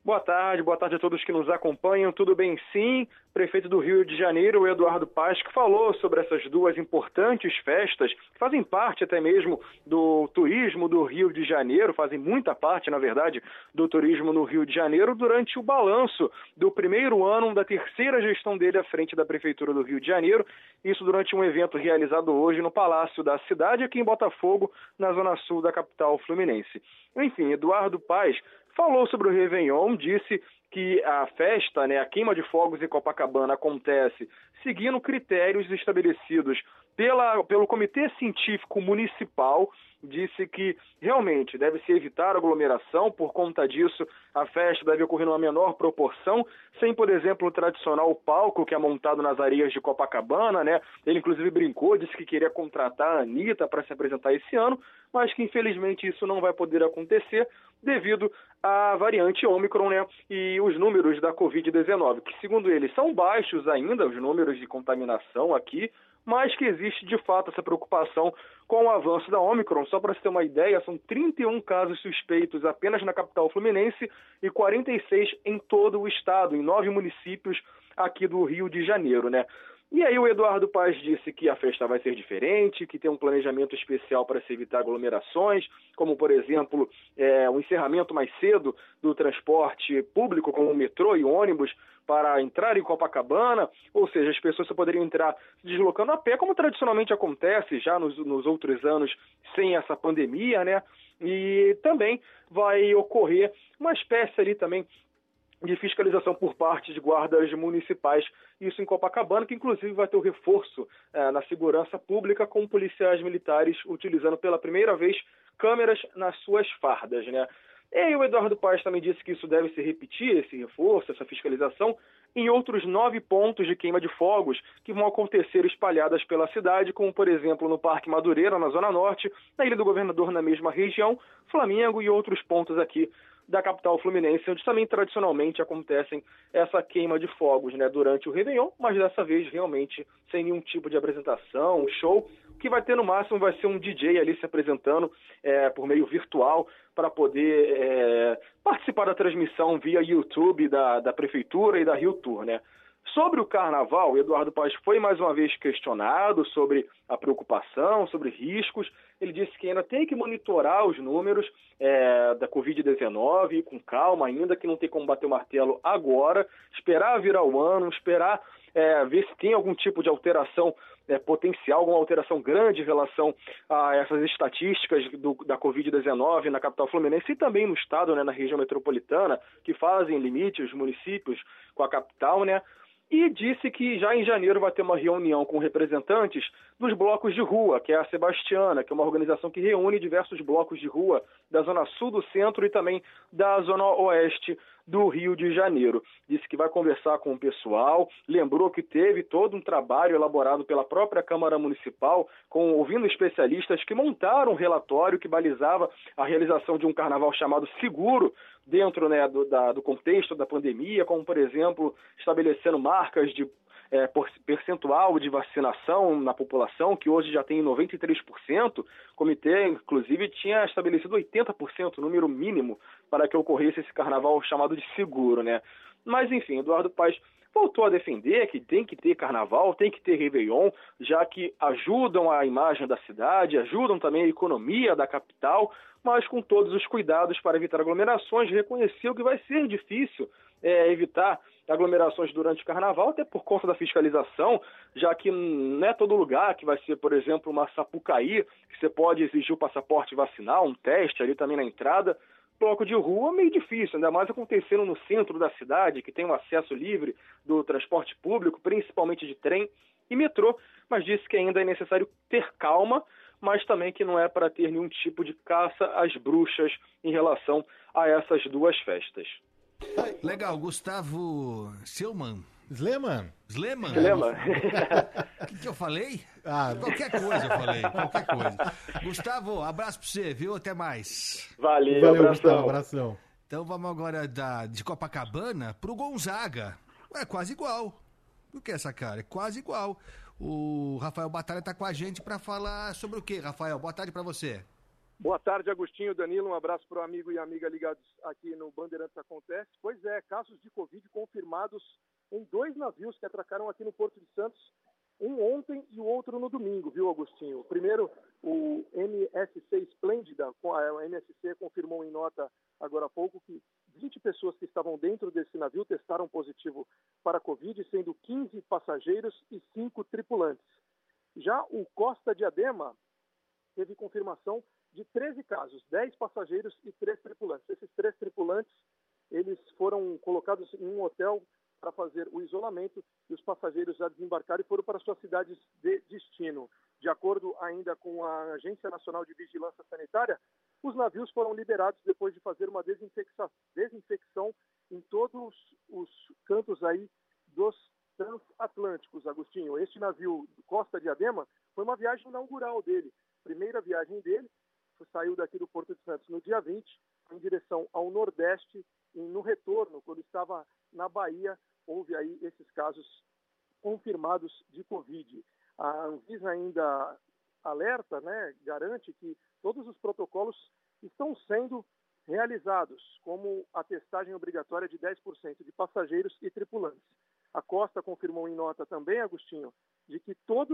Boa tarde, boa tarde a todos que nos acompanham. Tudo bem sim? Prefeito do Rio de Janeiro, Eduardo Paz, que falou sobre essas duas importantes festas, que fazem parte até mesmo do turismo do Rio de Janeiro, fazem muita parte, na verdade, do turismo no Rio de Janeiro, durante o balanço do primeiro ano da terceira gestão dele à frente da Prefeitura do Rio de Janeiro. Isso durante um evento realizado hoje no Palácio da Cidade, aqui em Botafogo, na zona sul da capital fluminense. Enfim, Eduardo Paz falou sobre o Réveillon, disse que a festa, né, a queima de fogos em Copacabana acontece seguindo critérios estabelecidos pela, pelo Comitê Científico Municipal, disse que realmente deve-se evitar aglomeração, por conta disso a festa deve ocorrer numa menor proporção, sem, por exemplo, o tradicional palco que é montado nas areias de Copacabana, né? Ele inclusive brincou, disse que queria contratar a Anitta para se apresentar esse ano, mas que infelizmente isso não vai poder acontecer devido à variante Ômicron, né? E os números da Covid-19, que segundo ele são baixos ainda, os números de contaminação aqui, mas que existe de fato essa preocupação com o avanço da Omicron. Só para você ter uma ideia, são 31 casos suspeitos apenas na capital fluminense e 46 em todo o estado, em nove municípios aqui do Rio de Janeiro, né? E aí o Eduardo Paz disse que a festa vai ser diferente, que tem um planejamento especial para se evitar aglomerações, como por exemplo é, o encerramento mais cedo do transporte público, como metrô e ônibus, para entrar em Copacabana, ou seja, as pessoas só poderiam entrar se deslocando a pé, como tradicionalmente acontece já nos, nos outros anos sem essa pandemia, né? E também vai ocorrer uma espécie ali também de fiscalização por parte de guardas municipais, isso em Copacabana, que inclusive vai ter o reforço eh, na segurança pública com policiais militares utilizando pela primeira vez câmeras nas suas fardas, né? E aí o Eduardo Paes também disse que isso deve se repetir, esse reforço, essa fiscalização, em outros nove pontos de queima de fogos que vão acontecer espalhadas pela cidade, como por exemplo no Parque Madureira, na Zona Norte, na Ilha do Governador, na mesma região, Flamengo e outros pontos aqui da capital fluminense, onde também tradicionalmente acontecem essa queima de fogos né, durante o Réveillon, mas dessa vez realmente sem nenhum tipo de apresentação, show. O que vai ter no máximo vai ser um DJ ali se apresentando é, por meio virtual para poder é, participar da transmissão via YouTube da, da Prefeitura e da Rio Tour, né? Sobre o carnaval, Eduardo Paz foi mais uma vez questionado sobre a preocupação, sobre riscos. Ele disse que ainda tem que monitorar os números é, da Covid-19 com calma, ainda que não tem como bater o martelo agora, esperar virar o ano, esperar é, ver se tem algum tipo de alteração é, potencial, alguma alteração grande em relação a essas estatísticas do, da Covid-19 na capital fluminense e também no estado, né, na região metropolitana, que fazem limite os municípios com a capital, né? E disse que já em janeiro vai ter uma reunião com representantes dos blocos de rua, que é a Sebastiana, que é uma organização que reúne diversos blocos de rua da zona sul do centro e também da zona oeste do Rio de Janeiro. Disse que vai conversar com o pessoal, lembrou que teve todo um trabalho elaborado pela própria Câmara Municipal, com ouvindo especialistas que montaram um relatório que balizava a realização de um carnaval chamado Seguro, dentro né, do, da, do contexto da pandemia, como, por exemplo, estabelecendo marcas de é, percentual de vacinação na população, que hoje já tem 93%. O comitê, inclusive, tinha estabelecido 80%, número mínimo, para que ocorresse esse carnaval chamado de seguro, né? Mas, enfim, Eduardo Paz voltou a defender que tem que ter carnaval, tem que ter Réveillon, já que ajudam a imagem da cidade, ajudam também a economia da capital, mas com todos os cuidados para evitar aglomerações, reconheceu que vai ser difícil é, evitar aglomerações durante o carnaval, até por conta da fiscalização, já que não é todo lugar que vai ser, por exemplo, uma Sapucaí, que você pode exigir o passaporte vacinal, um teste ali também na entrada. Bloco de rua meio difícil, ainda mais acontecendo no centro da cidade, que tem um acesso livre do transporte público, principalmente de trem e metrô, mas disse que ainda é necessário ter calma, mas também que não é para ter nenhum tipo de caça às bruxas em relação a essas duas festas. Legal, Gustavo Silman. Sleman. Sleman? Sleman. O que, que eu falei? Ah, qualquer coisa eu falei, qualquer coisa. Gustavo, abraço pra você, viu? Até mais. Valeu, Valeu, abração. Gustavo. Abração. Então vamos agora da, de Copacabana pro Gonzaga. É quase igual. O que é essa cara? É quase igual. O Rafael Batalha tá com a gente para falar sobre o que, Rafael? Boa tarde para você. Boa tarde, Agostinho, Danilo. Um abraço para o amigo e amiga ligados aqui no Bandeirantes Acontece. Pois é, casos de Covid confirmados em dois navios que atracaram aqui no Porto de Santos, um ontem e o outro no domingo, viu, Agostinho? Primeiro, o MSC Esplêndida, a MSC confirmou em nota agora há pouco que 20 pessoas que estavam dentro desse navio testaram positivo para Covid, sendo 15 passageiros e 5 tripulantes. Já o Costa Diadema teve confirmação de 13 casos, 10 passageiros e 3 tripulantes. Esses três tripulantes, eles foram colocados em um hotel para fazer o isolamento e os passageiros já desembarcaram e foram para suas cidades de destino. De acordo ainda com a Agência Nacional de Vigilância Sanitária, os navios foram liberados depois de fazer uma desinfecção, em todos os cantos aí dos transatlânticos, Agostinho. Este navio Costa Diadema foi uma viagem inaugural dele, primeira viagem dele, saiu daqui do Porto de Santos no dia 20, em direção ao Nordeste, e no retorno, quando estava na Bahia, houve aí esses casos confirmados de Covid. A Anvisa ainda alerta, né, garante que todos os protocolos estão sendo realizados, como a testagem obrigatória de 10% de passageiros e tripulantes. A Costa confirmou em nota também, Agostinho, de que todos